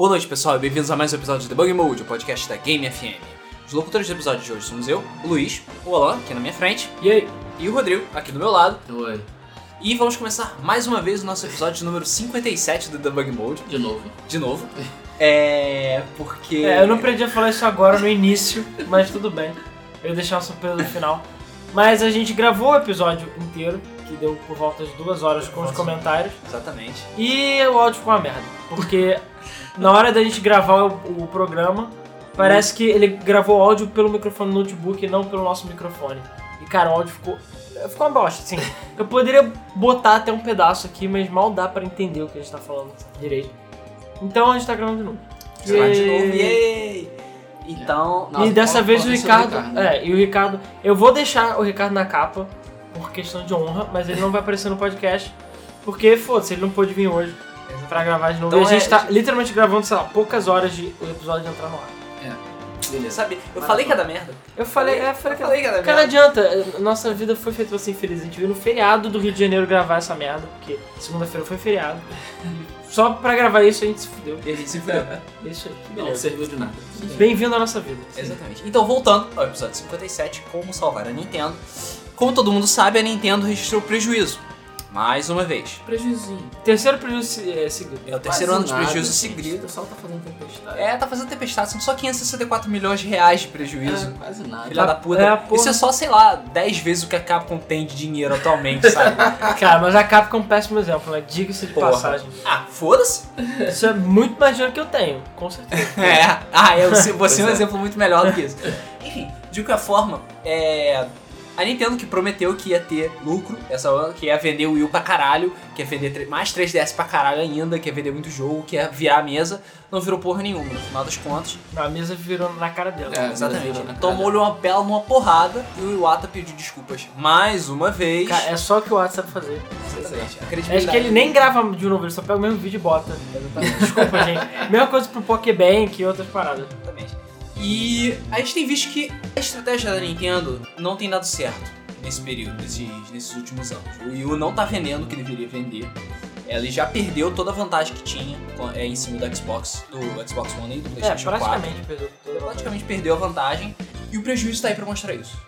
Boa noite, pessoal, e bem-vindos a mais um episódio de Debug Mode, o podcast da Game FM. Os locutores do episódio de hoje somos eu, o Luiz, o Alan, aqui na minha frente, E aí? e o Rodrigo, aqui do meu lado. Oi. E vamos começar mais uma vez o nosso episódio número 57 do Debug Mode, De novo. de novo. É. Porque. É, eu não aprendi a falar isso agora no início, mas tudo bem. Eu ia deixar uma surpresa no final. Mas a gente gravou o episódio inteiro, que deu por volta de duas horas com os comentários. Exatamente. E o áudio ficou uma merda. Porque na hora da gente gravar o, o programa, parece que ele gravou o áudio pelo microfone do notebook e não pelo nosso microfone. E cara, o áudio ficou. Ficou uma bosta, assim. Eu poderia botar até um pedaço aqui, mas mal dá pra entender o que a gente tá falando direito. Então a gente tá gravando de novo. Gravar de novo, E- yay! Então. Nossa, e dessa vez o Ricardo, Ricardo? É, e o Ricardo. Eu vou deixar o Ricardo na capa por questão de honra, mas ele não vai aparecer no podcast. Porque, foda-se, ele não pôde vir hoje pra gravar de novo. Então e a gente é- tá literalmente gravando, sei lá, poucas horas de o episódio entrar no ar. Beleza. Sabe, eu falei que ia dar merda. Eu falei, é, falei Eu que. falei que ia dar Cara, não merda. adianta, nossa vida foi feita pra ser infeliz. A gente veio no feriado do Rio de Janeiro gravar essa merda, porque segunda-feira foi feriado. Só pra gravar isso a gente se fudeu. E a gente se fudeu. Isso aí. Não serviu de nada. Bem-vindo à nossa vida. Exatamente. Então, voltando ao episódio 57, como salvar a Nintendo. Como todo mundo sabe, a Nintendo registrou prejuízo. Mais uma vez. Prejuizinho. Terceiro prejuízo é, seguido. É o terceiro ano de prejuízo O seguido. pessoal tá fazendo tempestade. É, tá fazendo tempestade, são só 564 milhões de reais de prejuízo. É, quase nada. Filha da puta. É. Isso é só, sei lá, 10 vezes o que a Capcom tem de dinheiro atualmente, sabe? Cara, mas a Capcom é um péssimo exemplo, né? Diga-se de Porra. passagem. ah, foda-se. Isso é muito mais dinheiro que eu tenho, com certeza. É. Ah, eu, você é um é. exemplo muito melhor do que isso. Enfim, de qualquer forma, é. A Nintendo que prometeu que ia ter lucro essa ano, que ia vender o Wii pra caralho, que ia vender mais 3DS pra caralho ainda, que ia vender muito jogo, que ia virar a mesa, não virou porra nenhuma, no final das contas. A mesa virou na cara dela. É. Exatamente. Tomou-lhe uma bela numa porrada e o Iwata pediu desculpas mais uma vez. Cara, é só o que o WhatsApp sabe fazer. Exatamente. A Acho credibilidade. que ele nem grava de novo, ele só pega o mesmo vídeo e bota. Desculpa, gente. Mesma coisa pro Pokébank e outras paradas. Exatamente. E a gente tem visto que a estratégia da Nintendo não tem dado certo nesse período, nesses, nesses últimos anos. O Wii U não tá vendendo o que deveria vender. Ela já perdeu toda a vantagem que tinha é, em cima do Xbox, do Xbox One e do É, PlayStation 4. praticamente perdeu toda Ela a praticamente perdeu a vantagem e o prejuízo tá aí pra mostrar isso.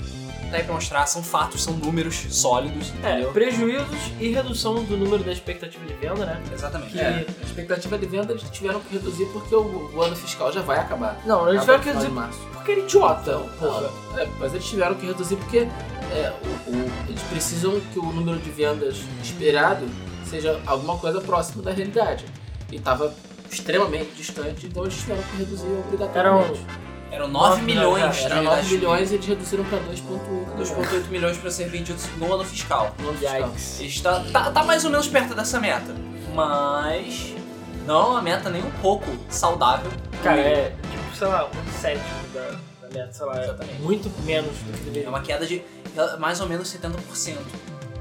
Aí pra mostrar, são fatos, são números sólidos, É, entendeu? prejuízos e redução do número da expectativa de venda, né? Exatamente. É, a expectativa de venda eles tiveram que reduzir porque o, o ano fiscal já vai acabar. Não, eles tiveram que reduzir porque é idiota. Porra. é, mas eles tiveram que reduzir porque é, o- o- eles precisam que o número de vendas esperado seja alguma coisa próximo da realidade. E estava extremamente distante, então eles tiveram que reduzir obrigatoriamente. Eram 9 Nove milhões milhões, de Era unidades 9 milhões e eles reduziram para 2,8 2,8 milhões pra ser vendidos no ano fiscal. no ano fiscal. Yikes. Está, tá, tá mais ou menos perto dessa meta. Mas não é uma meta nem um pouco saudável. Cara, é tipo, sei lá, um sétimo da, da meta, sei lá. É Exatamente. muito menos do que É deveria. uma queda de eh, mais ou menos 70%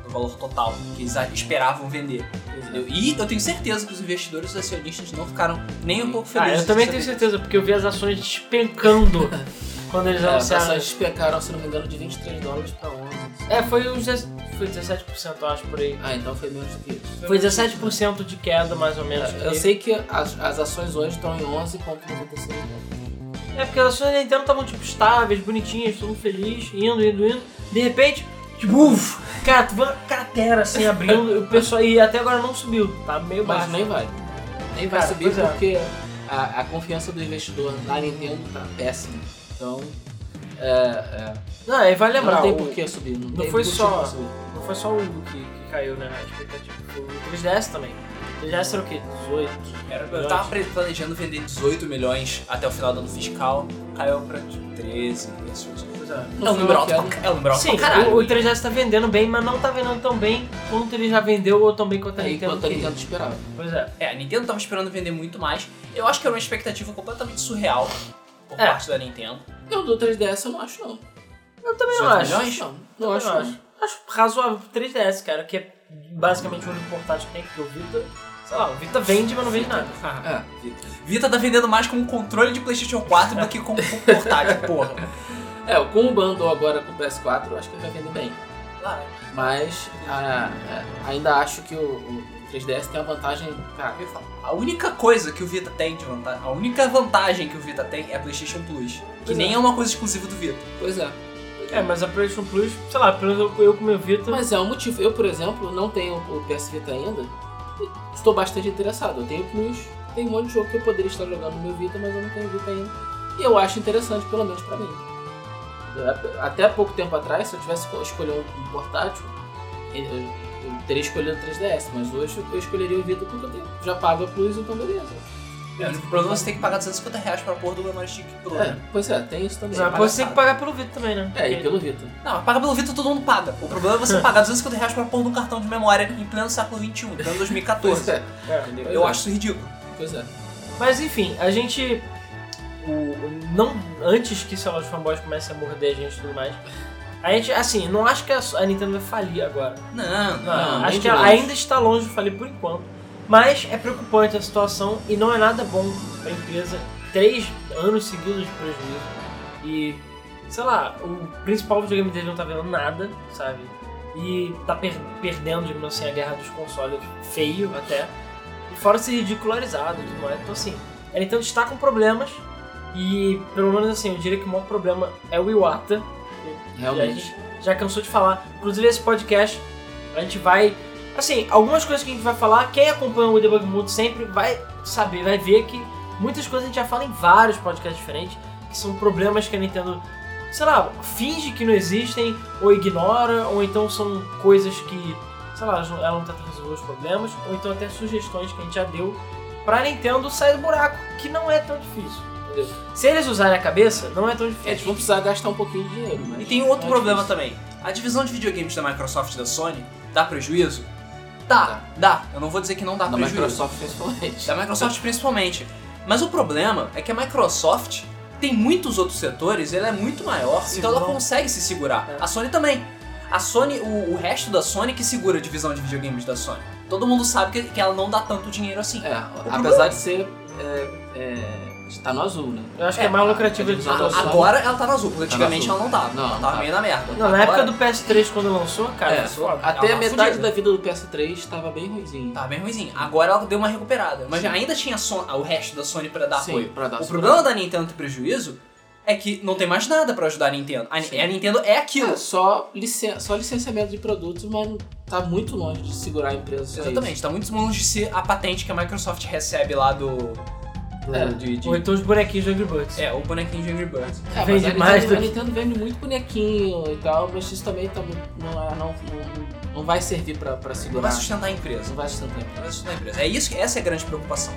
do valor total que eles esperavam vender. Entendeu? E eu tenho certeza que os investidores e os acionistas não ficaram nem um pouco Ah, felizes. eu também tenho certeza, porque eu vi as ações despencando quando eles É, as ações despencaram, se não me engano, de 23 dólares para 11. É, foi uns 10 foi 17%, eu acho, por aí. Ah, então foi menos do que isso. Foi 17% de queda, mais ou menos. É, Eu sei que as, as ações hoje estão em 11,96 É, porque as ações da Nintendo estavam, tipo, estáveis, bonitinhas, todo mundo feliz, indo, indo, indo. De repente, Tipo, uf, cara, cratera assim abrindo, o pessoal e até agora não subiu, tá meio baixo. Mas nem vai. Nem vai cara, subir é. porque é. a, a, confiança do investidor na Nintendo tá péssima. Então, é, é. Não, aí vai lembrar. Não tem por que subir. Não, não foi só subir. não foi só o que, que caiu, né? A expectativa o 3DS também. 3DS era o quê? 18? Era, eu tava planejando vender 18 milhões até o final do ano fiscal, caiu pra 13, 13, 13 é um número alto. É um número alto. Sim, caralho. O, 3DS tá vendendo bem, mas não tá vendendo tão bem quanto ele já vendeu ou tão bem quanto a Nintendo. Quanto a Nintendo esperava. Pois é. É, a Nintendo tava esperando vender muito mais. Eu acho que era uma expectativa completamente surreal por é. parte da Nintendo. Eu do 3DS eu não acho, não. Eu também não acho. Milhões? Não, não, acho, não. acho. Acho razoável 3DS, cara, que é basicamente o único portátil que tem, porque o Vita Sei lá, o Vita vende, mas não vende nada. Ah, é, Vita. Vita tá vendendo mais como um controle de PlayStation 4 do que como um portátil, porra é, com o bundle agora com o PS4, eu acho que ele vai vender bem. Claro. Mas ah, é, ainda acho que o, o 3DS tem a vantagem, cara, Eu ia falar, A única coisa que o Vita tem de vantagem, a única vantagem que o Vita tem é a PlayStation Plus, que Pois nem é. é uma coisa exclusiva do Vita. pois é. É, mas a PlayStation Plus, sei lá, pelo menos eu, eu com o meu Vita. Mas é um motivo. Eu, por exemplo, não tenho o PS Vita ainda. Estou bastante interessado. Eu tenho Plus, tem um monte de jogo que eu poderia estar jogando no meu Vita, mas eu não tenho Vita ainda. E eu acho interessante, pelo menos pra mim. Até pouco tempo atrás, se eu tivesse esco- escolher um, portátil, eu, eu teria escolhido o 3DS, mas hoje eu escolheria o Vita porque eu tenho- já pago a Plus, então beleza. É, o problema é que você tem que pagar 250 reais pra pôr do Memory Stick Pro. É, né? pois é, tem isso também. Mas depois você tem que pagar pelo Vita também, né? É, e pelo Vita. Não, mas paga pelo Vita todo mundo paga. O problema é você pagar 250 reais pra pôr num cartão de memória em pleno século XXI, em pleno Pois 2014. é, É. entendeu? Eu Pois acho isso ridículo. é, Pois é. Mas enfim, a gente. Não, antes que, sei lá, os fanboys comecem a morder a gente e tudo mais. A gente, assim, não acho que a, a Nintendo vai falir agora. Não, Não, não. nem acho que ela ainda está longe de falir por enquanto. Mas é preocupante a situação e não é nada bom pra empresa. Três anos seguidos de prejuízo. E, sei lá, o principal videogame dele não tá vendo nada, sabe? E tá per- perdendo, digamos assim, a guerra dos consoles feio até. E fora ser ridicularizado e tudo mais. Então, assim, a Nintendo está com problemas. E, pelo menos assim, eu diria que o maior problema é o Iwata, Realmente. já cansou de falar. Inclusive, esse podcast, a gente vai. Assim, algumas coisas que a gente vai falar, quem acompanha o Debug Mode sempre vai saber, vai ver que muitas coisas a gente já fala em vários podcasts diferentes, que são problemas que a Nintendo, sei lá, finge que não existem, ou ignora, ou então são coisas que, sei lá, ela não tenta resolver os problemas, ou então até sugestões que a gente já deu pra Nintendo sair do buraco, que não é tão difícil. Entendeu? Se eles usarem a cabeça, não é tão É, difícil. eles vão precisar gastar um pouquinho de dinheiro, mas... E tem outro é problema difícil. também. A divisão de videogames da Microsoft e da Sony dá prejuízo? Dá, Dá. Eu não vou dizer que não dá Da prejuízo. Microsoft principalmente. Da Microsoft principalmente. Mas o problema é que a Microsoft tem muitos outros setores, ela é muito maior, então ela consegue se segurar. É. A Sony também. A Sony, o, o resto da Sony que segura a divisão de videogames da Sony. Todo mundo sabe que, que ela não dá tanto dinheiro assim. É, problema- apesar de ser. É, é, está no azul, né? Eu acho que É, é mais a- lucrativo a eles divisão usarem. da Sony- Agora ela tá no azul, porque Tá antigamente azul. ela não tava. Não, ela tava tá. meio na merda. Não, na Agora, época do PS3, quando lançou, cara, É, foda. Até a tá metade fudida. da vida do PS3 estava bem ruimzinho. Tava bem ruimzinho. Agora ela deu uma recuperada. Mas ainda tinha Son- o resto da Sony pra dar Sim, apoio. pra dar O problema da Nintendo ter prejuízo é que não tem mais nada pra ajudar a Nintendo. A, Sim. a Nintendo é aquilo. É, só, licen só licenciamento de produtos, mas tá muito longe de segurar a empresa. Exatamente, tá muito longe de ser a patente que a Microsoft recebe lá do. Do- É. de, de- Ou então os bonequinhos do Angry Birds. É, o bonequinho de Angry Birds. É, mas Vende a mais Nintendo, do a Nintendo vende muito bonequinho e tal, mas isso também tá, não, é- não, não, não vai servir pra, pra Não segurar. vai sustentar a empresa. Não vai sustentar. Não vai sustentar a empresa. É isso, que- essa é a grande preocupação.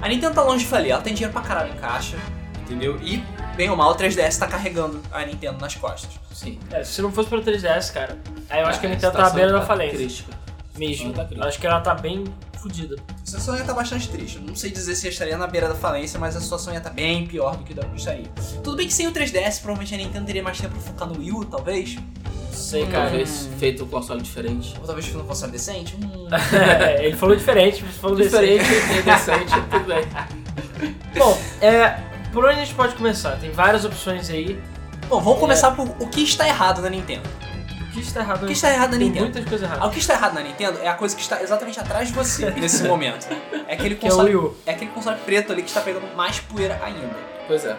A Nintendo tá longe de falir, ela tem dinheiro pra caralho em caixa, entendeu? E, bem ou mal, o 3DS tá carregando a Nintendo nas costas. Sim. É, se não fosse pelo 3DS, cara, aí eu acho que a É, Nintendo tá à beira da falência. Crítica. Mesmo. Tá acho que ela tá bem fodida. A situação ia estar bastante triste. Eu não sei dizer se estaria na beira da falência, mas a situação ia estar bem pior do que da- estaria. Tudo bem que sem o 3DS, provavelmente a Nintendo teria mais tempo pra focar no Wii U, talvez. Sei, cara. Talvez feito um console diferente. Ou talvez no console decente. Hum. É, ele falou diferente, falou Diferente decente. e decente, tudo bem. Bom, é, por onde a gente pode começar? Tem várias opções aí. Bom, vamos começar por o que está errado na Nintendo. O que está errado O que está errado na Nintendo? muitas coisas erradas. O que está errado na Nintendo é a coisa que está exatamente atrás de você nesse momento. É aquele Que é o console, Wii U. é aquele console preto ali que está pegando mais poeira ainda. Pois é.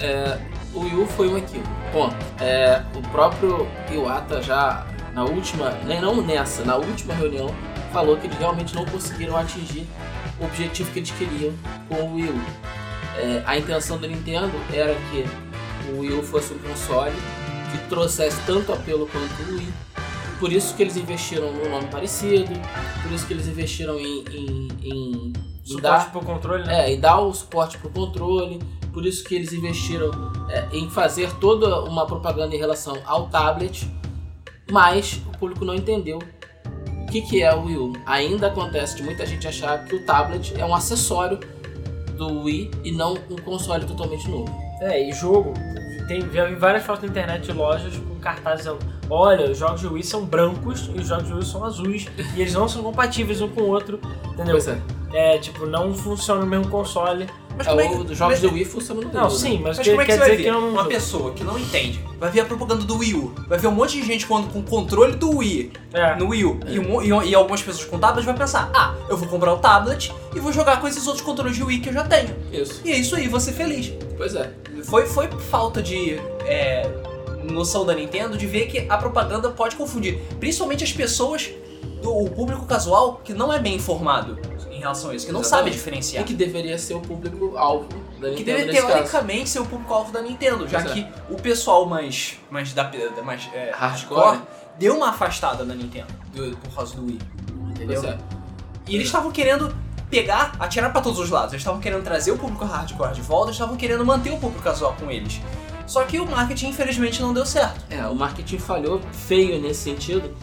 É, o Wii U foi um equívoco. Ponto. É, o próprio Iwata já na última, né, não nessa, na última reunião, falou que eles realmente não conseguiram atingir o objetivo que eles queriam com o Wii U. É, a intenção da Nintendo era que o Wii U fosse um console que trouxesse tanto apelo quanto o Wii. Por isso que eles investiram num nome parecido, por isso que eles investiram em, em, em, em dar Suporte pro controle, né? é, e dar o suporte pro controle. Por isso que eles investiram é, em fazer toda uma propaganda em relação ao tablet, mas o público não entendeu o que, que é o Wii U. Ainda acontece de muita gente achar que o tablet é um acessório do Wii e não um console totalmente novo. É, e jogo. Tem, já vi várias fotos na internet de lojas com cartazes dizendo: olha, os jogos de Wii são brancos e os jogos de Wii são azuis e eles não são compatíveis um com o outro, entendeu? Pois é. É, tipo, não funciona no mesmo console. Mas É, como é o que- dos jogos mas- do Wii funcionam no Não, sim, mas, Mas que- como é que quer você vai dizer ver? que não. Uma pessoa que não entende vai ver a propaganda do Wii U, vai ver um monte de gente com, com controle do Wii É. no Wii U e, um e, e algumas pessoas com tablet vai pensar: ah, eu vou comprar o tablet e vou jogar com esses outros controles de Wii que eu já tenho. Isso. E é isso aí, vou ser feliz. Pois é. Foi, foi falta de é, noção da Nintendo de ver que a propaganda pode confundir. Principalmente as pessoas, do, o público casual, que não é bem informado relação a isso, que não sabe diferenciar. E que deveria ser o público-alvo da Que Nintendo deve nesse caso. teoricamente ser o público-alvo da Nintendo, já Pois é. que o pessoal mais, mais, da, mais é, Hardcore. hardcore deu uma afastada da Nintendo do- por causa do Wii. Entendeu? É. E eles estavam querendo pegar, atirar pra todos os lados. Eles estavam querendo trazer o público hardcore de volta, eles estavam querendo manter o público casual com eles. Só que o marketing, infelizmente, não deu certo. É, o marketing falhou feio nesse sentido.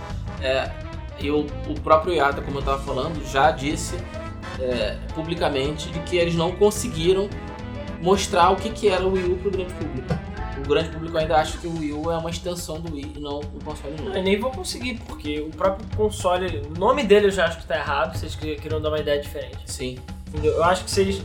É, e o, próprio Iata, como eu estava falando, já disse é, publicamente de que eles não conseguiram mostrar o que, que era o Wii U para o grande público. O grande público ainda acha que o Wii U é uma extensão do Wii e não um console novo. Eu nem vou conseguir, porque o próprio console, o nome dele eu já acho que tá errado, vocês que- queriam dar uma ideia diferente. Sim, Entendeu? Eu acho que vocês.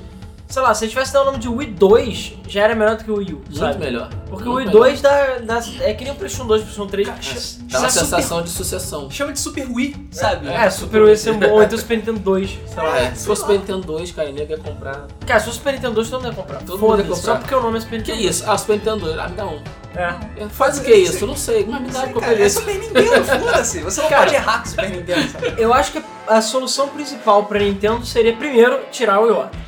Sei lá, se eles tivessem dado o nome de Wii 2, já era melhor do que o Wii U, muito sabe? melhor. Porque o Muito Wii melhor. 2 dá, dá. É que nem o PlayStation 2 e o PlayStation 3. É, ch- dá uma sensação de sucessão. Chama de Super Wii, sabe? É, Super Wii ser bom, ou então Super Nintendo 2, sei lá. É, se fosse Super Nintendo 2, cara, nego ia comprar. Cara, se fosse Super Nintendo 2, todo mundo ia comprar. Todo mundo ia comprar. Só porque o nome é Super Que Nintendo. isso? Ah, Super Nintendo 2, ah, me dá um. É. Faz o que isso? Eu não sei, mas me dá Cara, qualquer é. Super Nintendo, foda-se. Você não Cara. pode errar com Super Nintendo, sabe? Eu acho que a solução principal pra Nintendo seria primeiro tirar o Iwata.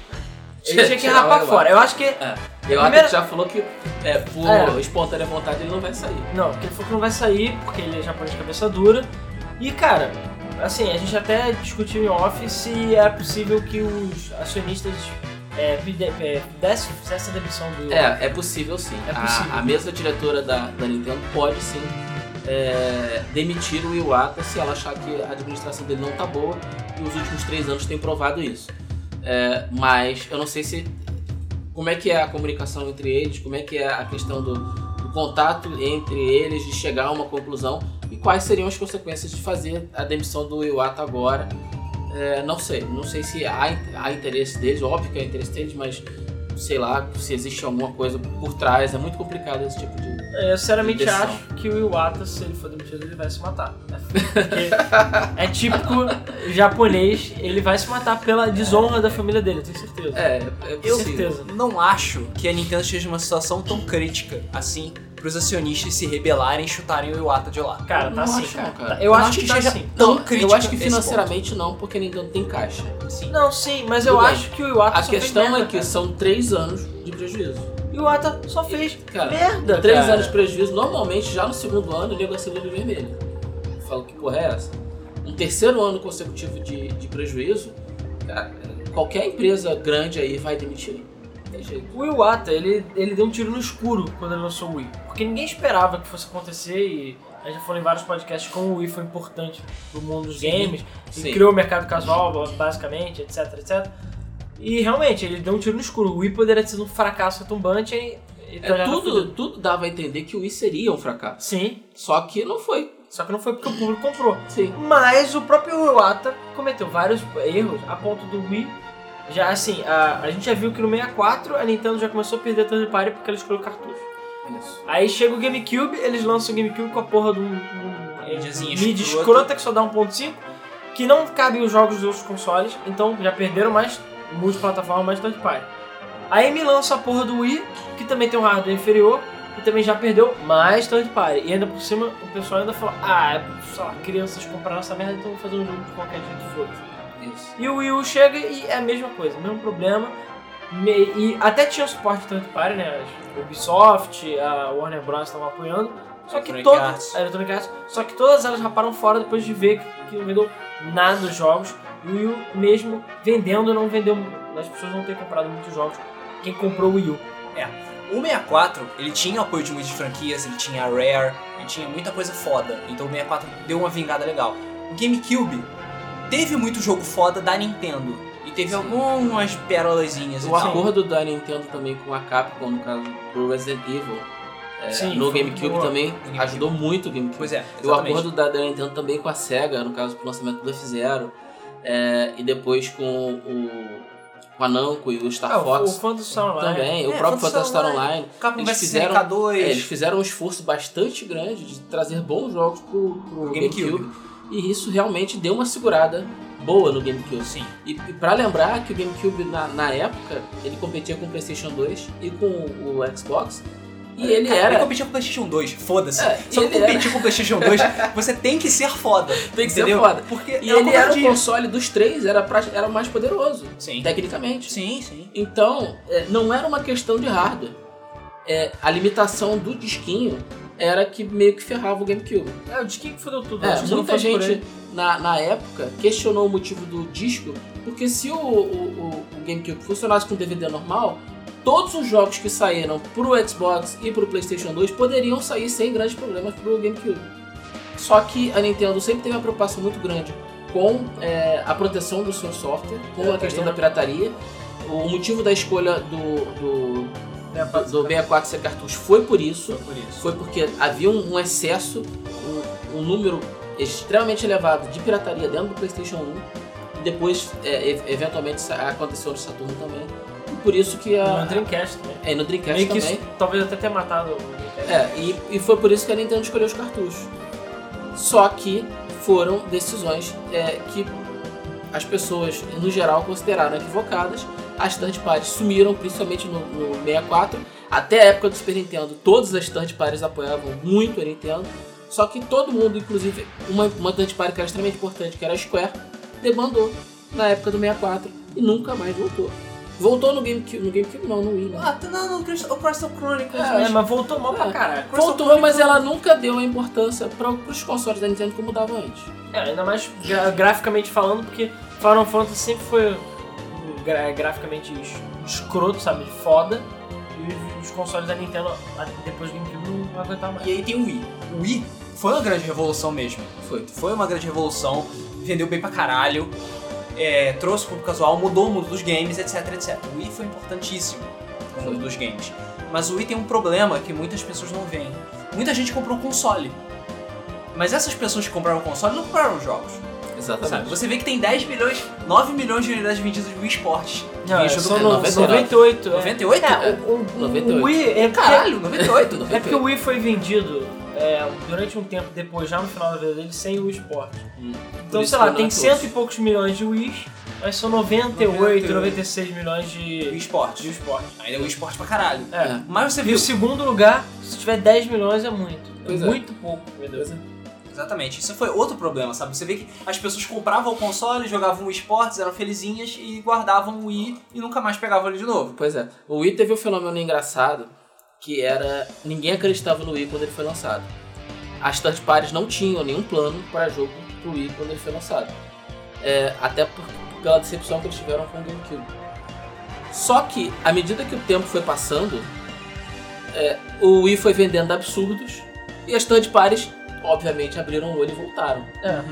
Ele tinha que rapar fora. Eu acho que. É, eu Primeira- acho que já falou que é, por É. espontânea vontade ele não vai sair. Não, porque ele falou que não vai sair, porque ele é japonês de cabeça dura. E cara, assim, a gente até discutiu em off se era possível que os acionistas é, é, fizessem fizessem a demissão do. É, é possível sim. É A- possível. A, mesa diretora da, da Nintendo pode sim é, demitir o Iwata se ela achar que a administração dele não tá boa e os últimos três anos têm provado isso. É, mas eu não sei se como é que é a comunicação entre eles, como é que é a questão do, do contato entre eles, de chegar a uma conclusão e quais seriam as consequências de fazer a demissão do Iwata agora. É, não sei, não sei se há, há interesse deles, óbvio que há interesse deles, mas sei lá se existe alguma coisa por trás, é muito complicado esse tipo de. É, Eu sinceramente Decisão. acho que o Iwata, se ele for demitido, ele vai se matar. Porque é típico japonês, ele vai se matar pela desonra da família dele, eu tenho certeza. É, é Eu certeza. Não acho que a Nintendo esteja numa situação tão crítica assim pros acionistas se rebelarem e chutarem o Iwata de lá. Cara, tá assim, cara. cara. Tá- Eu, acho acho que que tá seja assim. tão Não, crítica eu acho que financeiramente não, porque ninguém tem caixa. Sim. Não, sim, mas Tudo eu bem. acho que o Iwata A questão merda, é que cara. são três anos de prejuízo. O Iwata só fez Cara, merda, Três cara. anos de prejuízo, normalmente já no segundo ano o nego acendeu de vermelho. Eu falo que porra é essa? Um terceiro ano consecutivo de, de prejuízo, cara, qualquer empresa grande aí vai demitir. O Iwata, ele, ele deu um tiro no escuro quando ele lançou o Wii. Porque ninguém esperava que fosse acontecer e a gente já falou em vários podcasts como o Wii foi importante pro mundo dos Sim, games. sim. E criou o mercado casual, basicamente, etc, etc. E realmente, ele deu um tiro no escuro. O Wii poderia ter sido um fracasso retumbante e... e É, tudo, tudo dava a entender que o Wii seria um fracasso. Sim, Só que não foi. só que não foi porque o público comprou. Sim. Mas o próprio Iwata cometeu vários erros a ponto do Wii. Já assim, a, a gente já viu que no 64 a Nintendo já começou a perder third party porque ela escolheu cartucho. Isso. Aí chega o GameCube, eles lançam o GameCube com a porra de um, um mídia escrota. escrota que só dá 1.5, que não cabe os jogos dos outros consoles, então já perderam mais multiplataforma, mais third party. Aí me lança a porra do Wii, que também tem um hardware inferior, e também já perdeu mais third party. E ainda por cima, o pessoal ainda falou, ah, é, sei lá, crianças compraram essa merda, então vou fazer um jogo de qualquer jeito, foda-se. Isso. E o Wii U chega e é a mesma coisa, mesmo problema. Me- E até tinha o suporte de third party, né? A Ubisoft, a Warner Bros. estavam apoiando. Só que todas. A Electronic Arts. Só que todas elas raparam fora depois de ver que não vendeu nada dos jogos. E o Wii U, mesmo vendendo, não vendeu. As pessoas não têm comprado muitos jogos. Quem comprou o Wii U. O 64, ele tinha apoio de muitas franquias, ele tinha a Rare, ele tinha muita coisa foda. Então o 64 deu uma vingada legal. O GameCube teve muito jogo foda da Nintendo. E teve algumas pérolazinhas. O tal. acordo da Nintendo também com a Capcom, no caso do Resident Evil, é, Sim, no GameCube boa. também GameCube. ajudou muito o GameCube. Pois é, E o exatamente. acordo da, da Nintendo também com a SEGA, no caso pro lançamento do F-Zero, é, e depois com o, com a Namco e o Star Ah, o, Fox o Phantasy Star Online. também, o É, próprio Phantasy Phantasy Star Online. Capcom Eles fizeram- SNK2. É, eles fizeram um esforço bastante grande de trazer bons jogos pro, pro GameCube. GameCube. E isso realmente deu uma segurada boa no GameCube. Sim. E, e para lembrar que o GameCube na, na época ele competia com o PlayStation 2 e com o, o Xbox. E ele Cara, era. Ele competia com o PlayStation 2, foda-se. É, Só competir com o PlayStation 2, você tem que ser foda. Tem que ser entendeu? foda. Porque E é ele era o console dos três, era, pra- era o mais poderoso, Sim. tecnicamente. Sim, sim. Então, é, não era uma questão de hardware. É, a limitação do disquinho era que meio que ferrava o GameCube. É, o disquinho que fodeu tudo. É, muita gente na, na época questionou o motivo do disco, porque se o, o, o- o GameCube funcionasse com DVD normal, todos os jogos que saíram pro Xbox e pro PlayStation 2 poderiam sair sem grandes problemas pro GameCube. Só que a Nintendo sempre teve uma preocupação muito grande com é, a proteção do seu software, com a questão da pirataria. O motivo da escolha do, do, É, do, do 64 ser cartucho foi por isso. Por isso. Foi porque havia um, um excesso, um, um número extremamente elevado de pirataria dentro do PlayStation 1. E depois, é, eventualmente, aconteceu no Saturno também. E por isso que a. No Dreamcast também. É, no Dreamcast Meio também. isso talvez até tenha matado o Dreamcast. É, e, e foi por isso que a Nintendo escolheu os cartuchos. Só que foram decisões é, que as pessoas, no geral, consideraram equivocadas. As third parties sumiram, principalmente no, no 64. Até a época do Super Nintendo, todas as third parties apoiavam muito a Nintendo. Só que todo mundo, inclusive uma, uma third party que era extremamente importante, que era a Square, demandou na época do 64 e nunca mais voltou. Voltou no GameCube, no GameCube não, no Wii, né? Ah, tá- não, não, Crystal- o Crystal Chronicles. É, mas- mas voltou mal pra É. caralho. Crystal Voltou, Chronicles- mas ela nunca deu a importância para os consoles da Nintendo como dava antes. É, ainda mais gra- graficamente falando, porque Final Fantasy sempre foi gra- graficamente es- escroto, sabe? Foda. E os consoles da Nintendo, depois do GameCube, não aguentaram mais. E aí tem o Wii. O Wii foi uma grande revolução mesmo. Foi. Foi uma grande revolução, vendeu bem pra caralho, é, trouxe pro casual, mudou o mundo dos games, etc, etc. O Wii foi importantíssimo no mundo dos games. Mas o Wii tem um problema que muitas pessoas não veem. Muita gente comprou um console. Mas essas pessoas que compraram o console não compraram jogos. Exatamente. Sabe? Você vê que tem 10 milhões, 9 milhões de unidades vendidas do Wii Sports. Não, é, é no- 99. 98. é. 98? É, o, o, o 98. Wii é Caralho, 98. é porque o Wii foi vendido é, durante um tempo depois, já no final da vida dele, sem o Wii Sport. Hum. Então, sei lá, não tem é cento e poucos milhões de Wii, mas são 98, 98. 96 milhões de Wii Sports. de Wii Sport. Ainda é Wii Sports pra caralho. É. Mas você E viu. o segundo lugar, se tiver 10 milhões, é muito. É Pois é. muito pouco, meu Deus. Exatamente, isso foi outro problema, sabe? Você vê que as pessoas compravam o console, jogavam o esportes, eram felizinhas e guardavam o Wii e nunca mais pegavam ele de novo. Pois é. O Wii teve um fenômeno engraçado que era. Ninguém acreditava no Wii quando ele foi lançado. As third parties não tinham nenhum plano para jogo pro Wii quando ele foi lançado. É, até por, pela decepção que eles tiveram com o GameCube. Só que, à medida que o tempo foi passando, é, o Wii foi vendendo absurdos e as third parties, obviamente, abriram o olho e voltaram. É.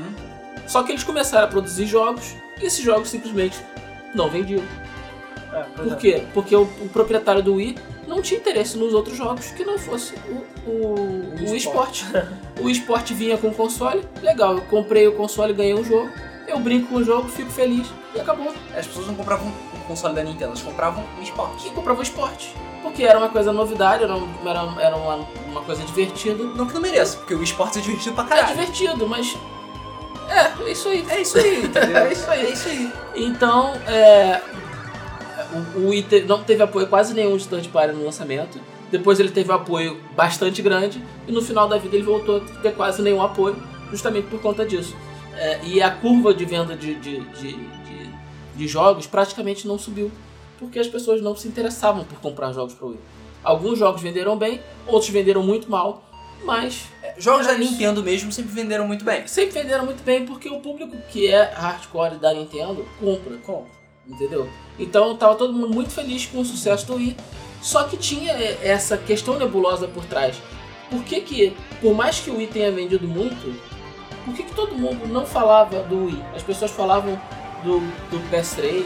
Só que eles começaram a produzir jogos e esses jogos simplesmente não vendiam. É, Por é. quê? Porque o, o proprietário do Wii não tinha interesse nos outros jogos que não fosse o, o, o esporte. o esporte vinha com o console, legal, eu comprei o console, ganhei um jogo, eu brinco com o jogo, fico feliz e acabou. As pessoas não compravam o console da Nintendo, elas compravam o esporte. E comprava o esporte. Porque era uma coisa novidade, era, um- era, uma, uma coisa divertida. Não que não mereça, porque o esporte é divertido pra É caralho. divertido, mas. É, é isso aí. É isso aí, entendeu? É isso aí. É isso aí. Então, é, o, o te- não teve apoio quase nenhum de third party no lançamento. Depois ele teve um apoio bastante grande e no final da vida ele voltou a ter quase nenhum apoio, justamente por conta disso. É, e a curva de venda de, de, de, de- de jogos praticamente não subiu, porque as pessoas não se interessavam por comprar jogos para o Wii. Alguns jogos venderam bem, outros venderam muito mal, mas Jogos da Nintendo mesmo sempre venderam muito bem. sempre venderam muito bem porque o público que é hardcore da Nintendo compra, compra, entendeu? Então tava todo mundo muito feliz com o sucesso do Wii, só que tinha essa questão nebulosa por trás. Por que que, por mais que o Wii tenha vendido muito, por que que todo mundo não falava do Wii? As pessoas falavam do, do PS3,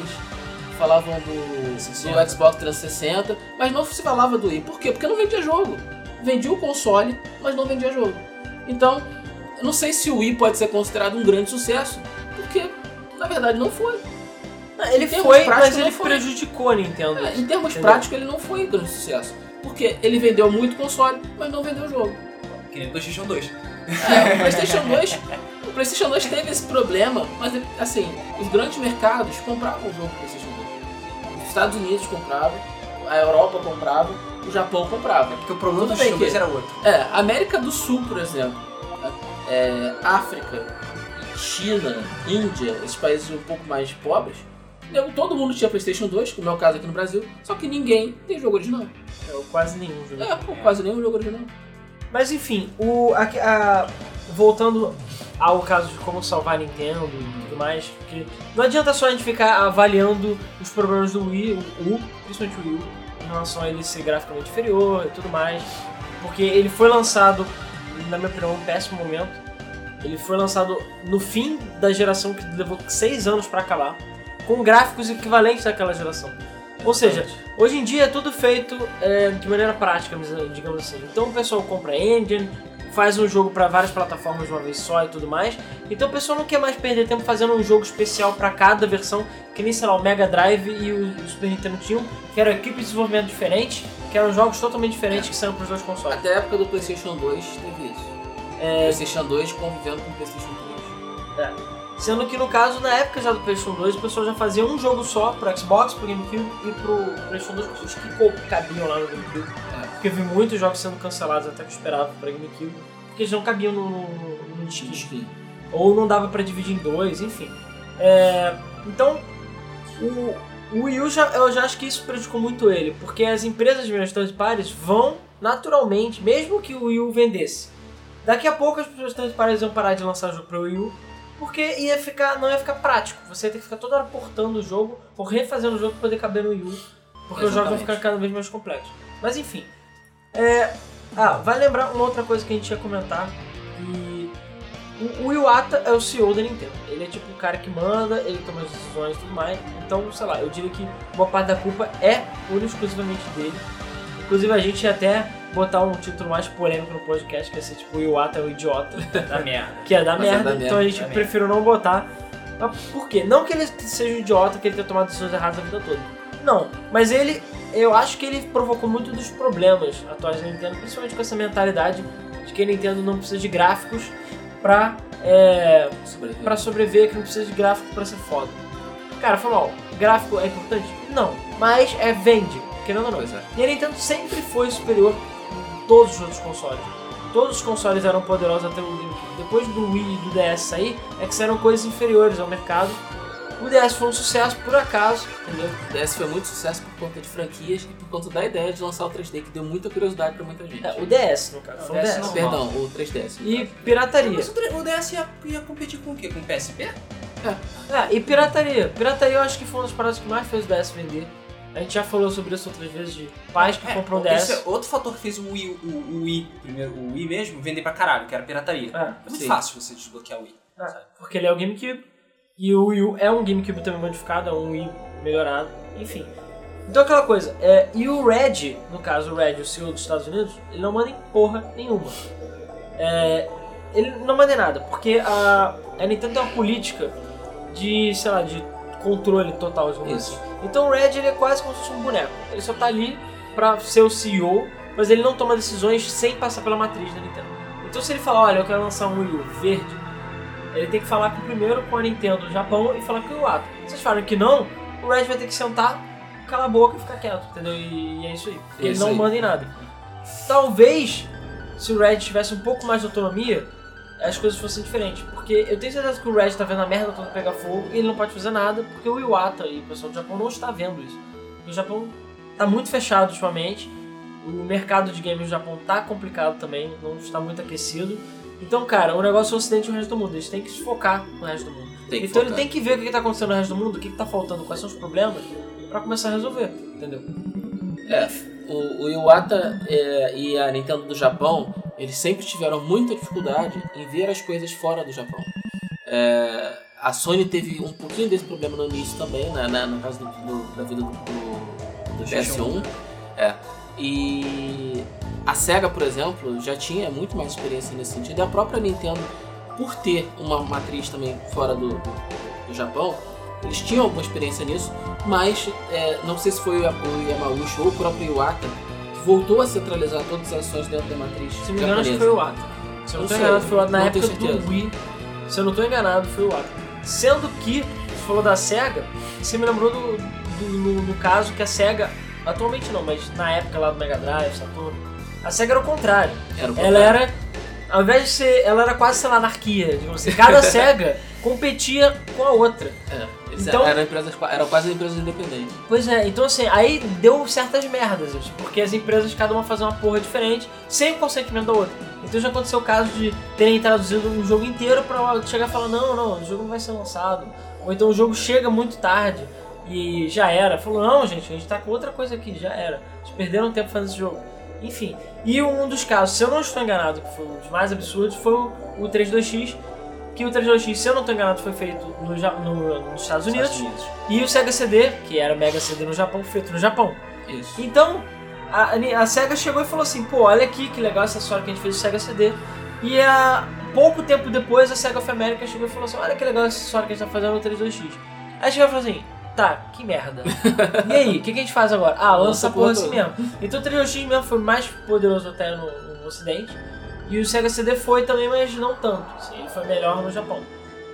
falavam do, 360. do Xbox 360, mas não se falava do Wii. Por quê? Porque não vendia jogo. Vendia o console, mas não vendia jogo. Então, eu não sei se o Wii pode ser considerado um grande sucesso, porque na verdade não foi. Ele foi, práticos, mas ele foi. prejudicou a Nintendo. É, em termos Entendeu? práticos, ele não foi um grande sucesso. Porque ele vendeu muito console, mas não vendeu jogo. Que nem o PlayStation 2. É, o PlayStation 2. O PlayStation 2 teve esse problema, mas assim, os grandes mercados compravam o jogo do PlayStation 2. Os Estados Unidos compravam, a Europa comprava, o Japão comprava. Porque o problema do bem PlayStation 2 que- era outro. É, América do Sul, por exemplo, é, África, China, Índia, esses países um pouco mais pobres, né, todo mundo tinha PlayStation 2, como é o caso aqui no Brasil, só que ninguém tem jogo original. É, quase nenhum jogo. É, pô, quase nenhum jogo original. Mas enfim, o, a- a- voltando ao caso de como salvar a Nintendo mais, porque não adianta só a gente ficar avaliando os problemas do Wii, o U, principalmente o Wii U, em relação a ele ser graficamente inferior e tudo mais, porque ele foi lançado, na minha opinião, um péssimo momento. Ele foi lançado no fim da geração que levou seis anos pra acabar, com gráficos equivalentes daquela geração. Ou seja, Hoje em dia é tudo feito é, de maneira prática, digamos assim. Então o pessoal compra engine, faz um jogo para várias plataformas de uma vez só e tudo mais. Então o pessoal não quer mais perder tempo fazendo um jogo especial para cada versão, que nem sei lá, o Mega Drive e o Super Nintendo tinham, que eram equipes de desenvolvimento diferentes, que eram jogos totalmente diferentes que saíram para os dois consoles. Até a época do PlayStation 2 teve isso. É, PlayStation 2 convivendo com o PlayStation 3. Sendo que no caso, na época já do PlayStation 2, o pessoal já fazia um jogo só pro Xbox, pro GameCube e pro PlayStation 2, os que cabiam lá no GameCube. É. Porque eu vi muitos jogos sendo cancelados até que eu esperava pra GameCube, porque eles não cabiam no, no, no. Ou não dava pra dividir em dois, enfim. É, então, o, o Wii U já, eu já acho que isso prejudicou muito ele, porque as empresas de third parties vão naturalmente, mesmo que o Wii U vendesse. Daqui a pouco as pessoas third parties iam parar de lançar jogo pro Wii U, porque ia ficar, não ia ficar prático. Você ia ter que ficar toda hora portando o jogo, ou refazendo o jogo pra poder caber no Wii U, porque os jogos vão Exatamente. ficar cada vez mais complexos. Mas enfim. É, ah, vai lembrar uma outra coisa que a gente ia comentar, que o, o Iwata é o CEO da Nintendo. Ele é tipo o cara que manda, ele toma as decisões e tudo mais. Então, sei lá, eu diria que boa parte da culpa é pura e exclusivamente dele. Inclusive a gente ia até botar um título mais polêmico no podcast, que ia ser tipo o Iwata é o idiota, Da merda. que é da Mas é merda, da merda, então a gente merda. preferiu não botar. Mas por quê? Não que ele seja um idiota, que ele tenha tomado decisões erradas a vida toda. Não, mas ele, eu acho que ele provocou muito dos problemas atuais da Nintendo, principalmente com essa mentalidade de que a Nintendo não precisa de gráficos pra, é, Sobreviver. pra sobreviver, que não precisa de gráfico pra ser foda. Cara, foi mal. Gráfico é importante? Não. Mas é vende, querendo ou não. É. E a Nintendo sempre foi superior em todos os outros consoles. Todos os consoles eram poderosos até o GameCube. Depois do Wii e do DS sair, é que saíram coisas inferiores ao mercado. O DS foi um sucesso por acaso, entendeu? O DS foi muito sucesso por conta de franquias e por conta da ideia de lançar o 3D, que deu muita curiosidade pra muita gente. É, o DS, no caso. Foi o DS DS. Perdão, o 3DS. E pirataria. Mas o o DS ia, ia competir com o quê? Com o PSP? É, e pirataria. Pirataria eu acho que foi uma das paradas que mais fez o DS vender. A gente já falou sobre isso outras vezes de pais que compram um DS. Isso é outro fator que fez o Wii, o, o Wii, primeiro, o Wii mesmo, vender pra caralho, que era pirataria. É, É muito sim. fácil você desbloquear o Wii. É, porque ele é o GameCube e o Wii U é um GameCube também modificado, é um Wii melhorado, enfim. Então aquela coisa, é, e o Red, no caso o Red, o CEO dos Estados Unidos, ele não manda em porra nenhuma. É, ele não manda em nada, porque a, a Nintendo tem uma política de, sei lá, de controle total, digamos Isso. assim. Então o Red ele é quase como se fosse um boneco. Ele só tá ali pra ser o CEO, mas ele não toma decisões sem passar pela matriz da Nintendo. Então se ele falar, olha, eu quero lançar um Wii U verde, ele tem que falar com- primeiro com a Nintendo do Japão e falar com o Iwata. Se vocês falam que não, o Red vai ter que sentar, calar a boca e ficar quieto, entendeu? E, e é isso aí. Porque É ele não aí. manda em nada. Talvez, se o Red tivesse um pouco mais de autonomia, as coisas fossem diferentes. Porque eu tenho certeza que o Red tá vendo a merda toda pegar fogo e ele não pode fazer nada, porque o Iwata e o pessoal do Japão não está vendo isso. O Japão tá muito fechado ultimamente, o mercado de games no Japão tá complicado também, não está muito aquecido. Então, cara, o negócio é o ocidente e o resto do mundo. Eles têm que se focar no resto do mundo. Tem então ele focar. tem que ver o que está acontecendo no resto do mundo, o que está faltando, quais são os problemas, pra começar a resolver, entendeu? É, o, o Iwata é, e a Nintendo do Japão, eles sempre tiveram muita dificuldade em ver as coisas fora do Japão. É, a Sony teve um pouquinho desse problema no início também, né, né, no caso do, do- da vida do, do, do PS1. É, e a SEGA, por exemplo, já tinha muito mais experiência nesse sentido. E a própria Nintendo, por ter uma matriz também fora do, do, do Japão, Eles tinham alguma experiência nisso, mas é, não sei se foi o Yamauchi ou o próprio Iwata que voltou a centralizar todas as ações dentro da matriz Se não me engano, acho que foi o Ata. Se eu não sei, enganado, foi o Ata. Na época do Wii, se eu não tô enganado, foi o Ata. Sendo que, você falou da SEGA, você me lembrou do, do- no, no caso que a SEGA, atualmente não, mas na época lá do Mega Drive, Saturno, a SEGA era o contrário. Era o Ela era, ao invés de ser, ela era quase, sei lá, anarquia. Digamos assim. Cada SEGA competia com a outra. É, Então- eram, empresas, eram quase empresas independentes. Pois é, então assim, aí deu certas merdas, assim, porque as empresas, cada uma fazia uma porra diferente, sem o consentimento da outra. Então já aconteceu o caso de terem traduzido um jogo inteiro pra chegar e falar, não, não, o jogo não vai ser lançado. Ou então o jogo chega muito tarde e já era. Falou, não, gente, a gente tá com outra coisa aqui, já era. Eles perderam tempo fazendo esse jogo. Enfim, e um dos casos, se eu não estou enganado, que foi um dos mais absurdos, foi o, o 32X, que o 32X, se eu não estou enganado, foi feito no, no- nos Estados Unidos. E o Sega CD, que era o Mega CD no Japão, feito no Japão. Isso. Então, a, a SEGA chegou e falou assim, pô, olha aqui que legal essa história que a gente fez do Sega CD. E a, pouco tempo depois a Sega of America chegou e falou assim, olha que legal essa história que a gente tá fazendo no 32X. Aí chegou e falou assim, tá, que merda. e aí, o que, que a gente faz agora? Ah, lança a porra assim mesmo. Então o 32X mesmo foi mais poderoso até no, no ocidente. E o Sega CD foi também, mas não tanto. Assim, ele foi melhor no Japão.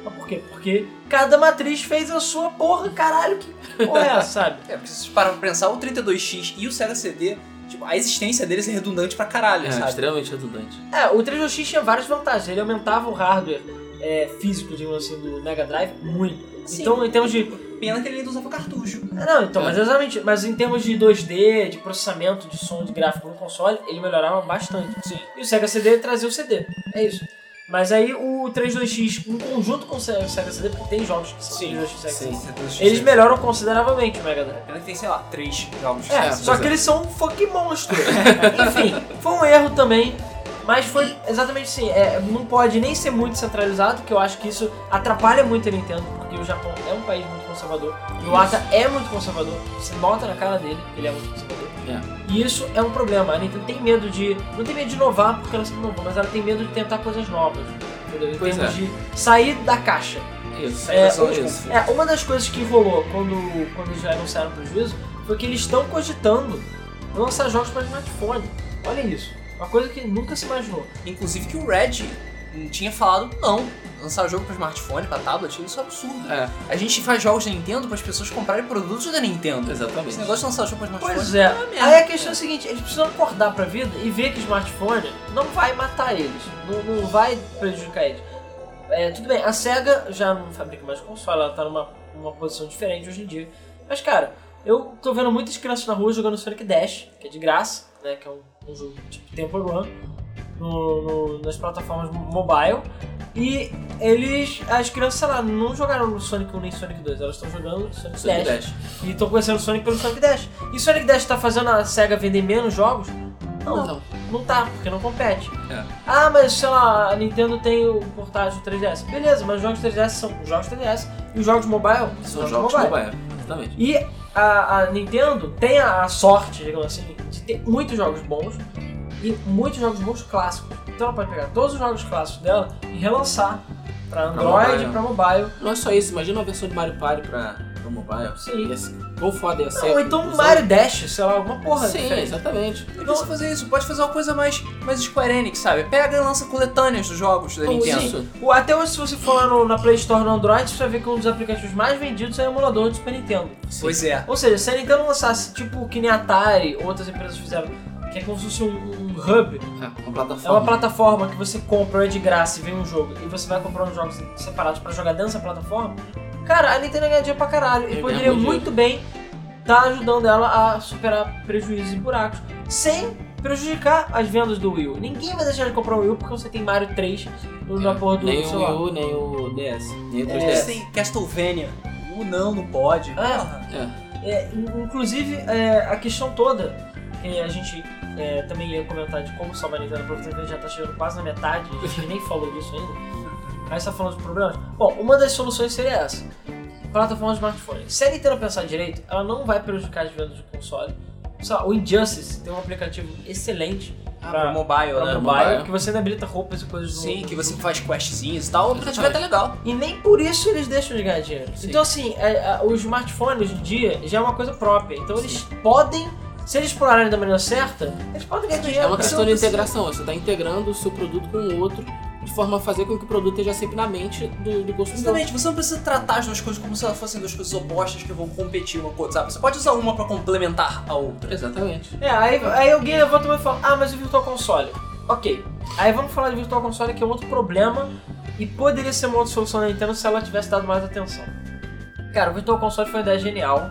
Mas por quê? Porque cada matriz fez a sua porra, caralho, que porra é essa, sabe? É, porque se vocês param pra pensar, o 32X e o Sega CD, tipo, a existência deles é redundante pra caralho, É, sabe? extremamente redundante. É, o 32X tinha várias vantagens. Ele aumentava o hardware é, físico, digamos assim, do Mega Drive muito. Sim. Então, em termos de. Pena que ele ainda usava cartucho. Ah, Não, então, É. mas exatamente. Mas em termos de 2D, de processamento de som, de gráfico no console, ele melhorava bastante. Sim. E o Sega CD trazia o CD. É isso. Mas aí o 32X, em conjunto com o Sega CD, porque tem jogos que são Sim, 32X e Sega CD, Sim. eles melhoram consideravelmente o Mega Drive. Pena que tem, sei lá, três jogos de É, só que eles são um fucking monstro. Enfim, foi um erro também. Mas foi exatamente assim, é, não pode nem ser muito centralizado, que eu acho que isso atrapalha muito a Nintendo, porque o Japão é um país muito conservador. E o Ata é muito conservador, você bota na cara dele, ele é muito conservador. É. E isso é um problema, a Nintendo tem medo de. Não tem medo de inovar, porque ela sempre inovou, mas ela tem medo de tentar coisas novas. Entendeu? Em termos é. de sair da caixa. Isso. É, só um- isso. é, uma das coisas que rolou quando, quando eles já anunciaram o prejuízo foi que eles estão cogitando lançar jogos para smartphone. Olha isso. Uma coisa que nunca se imaginou. Inclusive que o Red hum, tinha falado não. Lançar jogo pra smartphone, pra tablet, isso é um absurdo. É, A gente faz jogos da Nintendo para as pessoas comprarem produtos da Nintendo. exatamente. Esse negócio de lançar jogo pra smartphone. Pois é. merda. Aí a questão é a seguinte, eles precisam acordar pra vida e ver que smartphone não vai matar eles. Não, não vai prejudicar eles. É, tudo bem, a SEGA já não fabrica mais console, ela tá numa, numa posição diferente hoje em dia. Mas, cara, eu tô vendo muitas crianças na rua jogando Sonic Dash, que é de graça, né? Que é um, um jogo tipo Temple Run, no, no- nas plataformas mobile. E eles, as crianças, sei lá, não jogaram Sonic 1 nem Sonic 2, elas estão jogando Sonic, Sonic Dash. Dash. E estão conhecendo Sonic pelo Sonic Dash. E Sonic Dash tá fazendo a SEGA vender menos jogos? Não, não, Não. tá, porque não compete. É. Ah, mas sei lá, a Nintendo tem o portátil 3DS. Beleza, mas os jogos 3DS são os jogos 3DS e os jogos mobile São jogos mobile. Exatamente. E a, a Nintendo tem a, a sorte, digamos assim, de ter muitos jogos bons e muitos jogos bons clássicos. Então ela pode pegar todos os jogos clássicos dela e relançar pra Android, mobile. pra mobile. Não é só isso, imagina uma versão de Mario Party pra, pra mobile. Sim. Ia ser- Quão foda ia ser. Ou então usar- Mario Dash, sei lá, alguma porra Sim, diferente. exatamente. Não precisa fazer isso, pode fazer uma coisa mais, mais Square Enix, sabe? Pega e lança coletâneas dos jogos da Ou Nintendo. O- Até hoje, se você for lá no- na Play Store no Android, você vai ver que um dos aplicativos mais vendidos é o emulador do Super Nintendo. Pois é. Ou seja, se a Nintendo lançasse, tipo que nem Atari, outras empresas fizeram, que é como se fosse um, um hub, É, uma é plataforma. uma plataforma que você compra é de graça e vem um jogo, e você vai comprando jogos separados pra jogar dentro dessa plataforma, cara, a Nintendo ia ganhar dinheiro pra caralho. E Ia poderia muito bem estar ajudando ela a superar prejuízos e buracos, sem prejudicar as vendas do Wii U. Ninguém vai deixar de comprar o Wii U porque você tem Mario 3 no, na porra do nem o. Wii U, nem o DS. Nem o É. Eles 3DS. têm Castlevania. Uh, não, não pode. É. É, in- inclusive, é, a questão toda, que a gente é, também ia comentar de como salvar a Nintendo, aproveitando que a gente já tá chegando quase na metade, a gente nem falou disso ainda, mas tá falando de problemas. Bom, uma das soluções seria essa. Plataforma de smartphone. Se a Nintendo pensar direito, ela não vai prejudicar as vendas de console. O Injustice tem um aplicativo excelente Ah, pra, mobile, pra né? mobile, mobile. que você ainda habilita roupas e coisas do Sim, do que você faz questzinhos e tal. O aplicativo é até legal. E nem por isso eles deixam de ganhar dinheiro. Sim. Então, assim, é, é, o smartphone hoje em dia já é uma coisa própria. Então, eles podem, se eles explorarem da maneira certa, eles podem ganhar dinheiro. É uma questão de integração, você está integrando o seu produto com o outro de forma a fazer com que o produto esteja sempre na mente do, do consumidor. Exatamente, você não precisa tratar as duas coisas como se elas fossem duas coisas opostas que vão competir uma com a outra, sabe? Você pode usar uma pra complementar a outra. Exatamente. É, aí, aí alguém levanta e fala, ah, mas o Virtual Console. Ok. Aí vamos falar de Virtual Console, que é um outro problema e poderia ser uma outra solução da Nintendo se ela tivesse dado mais atenção. Cara, o Virtual Console foi uma ideia genial.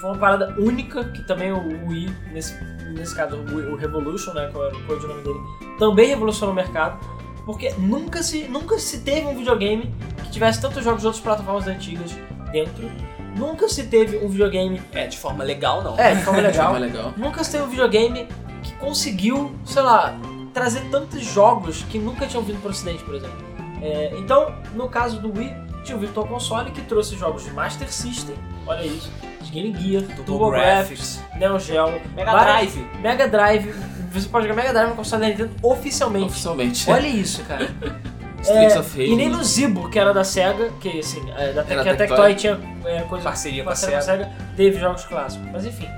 Foi uma parada única, que também o Wii, nesse, nesse caso o, Wii- o Revolution, né, qual era o codinome dele, também revolucionou o mercado. Porque nunca se, nunca se teve um videogame que tivesse tantos jogos de outras plataformas antigas dentro. Nunca se teve um videogame... É, de forma legal não. É, de forma legal. Forma legal. Nunca se teve um videogame que conseguiu, sei lá, trazer tantos jogos que nunca tinham vindo pro ocidente, por exemplo. É, então, no caso do Wii, tinha o Virtual Console que trouxe jogos de Master System, olha isso, de Game Gear, TurboGrafx, Neo Geo, Mega Drive. Mega Drive, você pode jogar Mega Drive no console da Nintendo oficialmente. Oficialmente. Olha isso, cara. Streets É, of Rage. e nem no Zibo, que era da SEGA, que assim, é, da Era que a Tectoy. Tinha é, coisa Parceria com a parceria SEGA. teve jogos clássicos, mas enfim.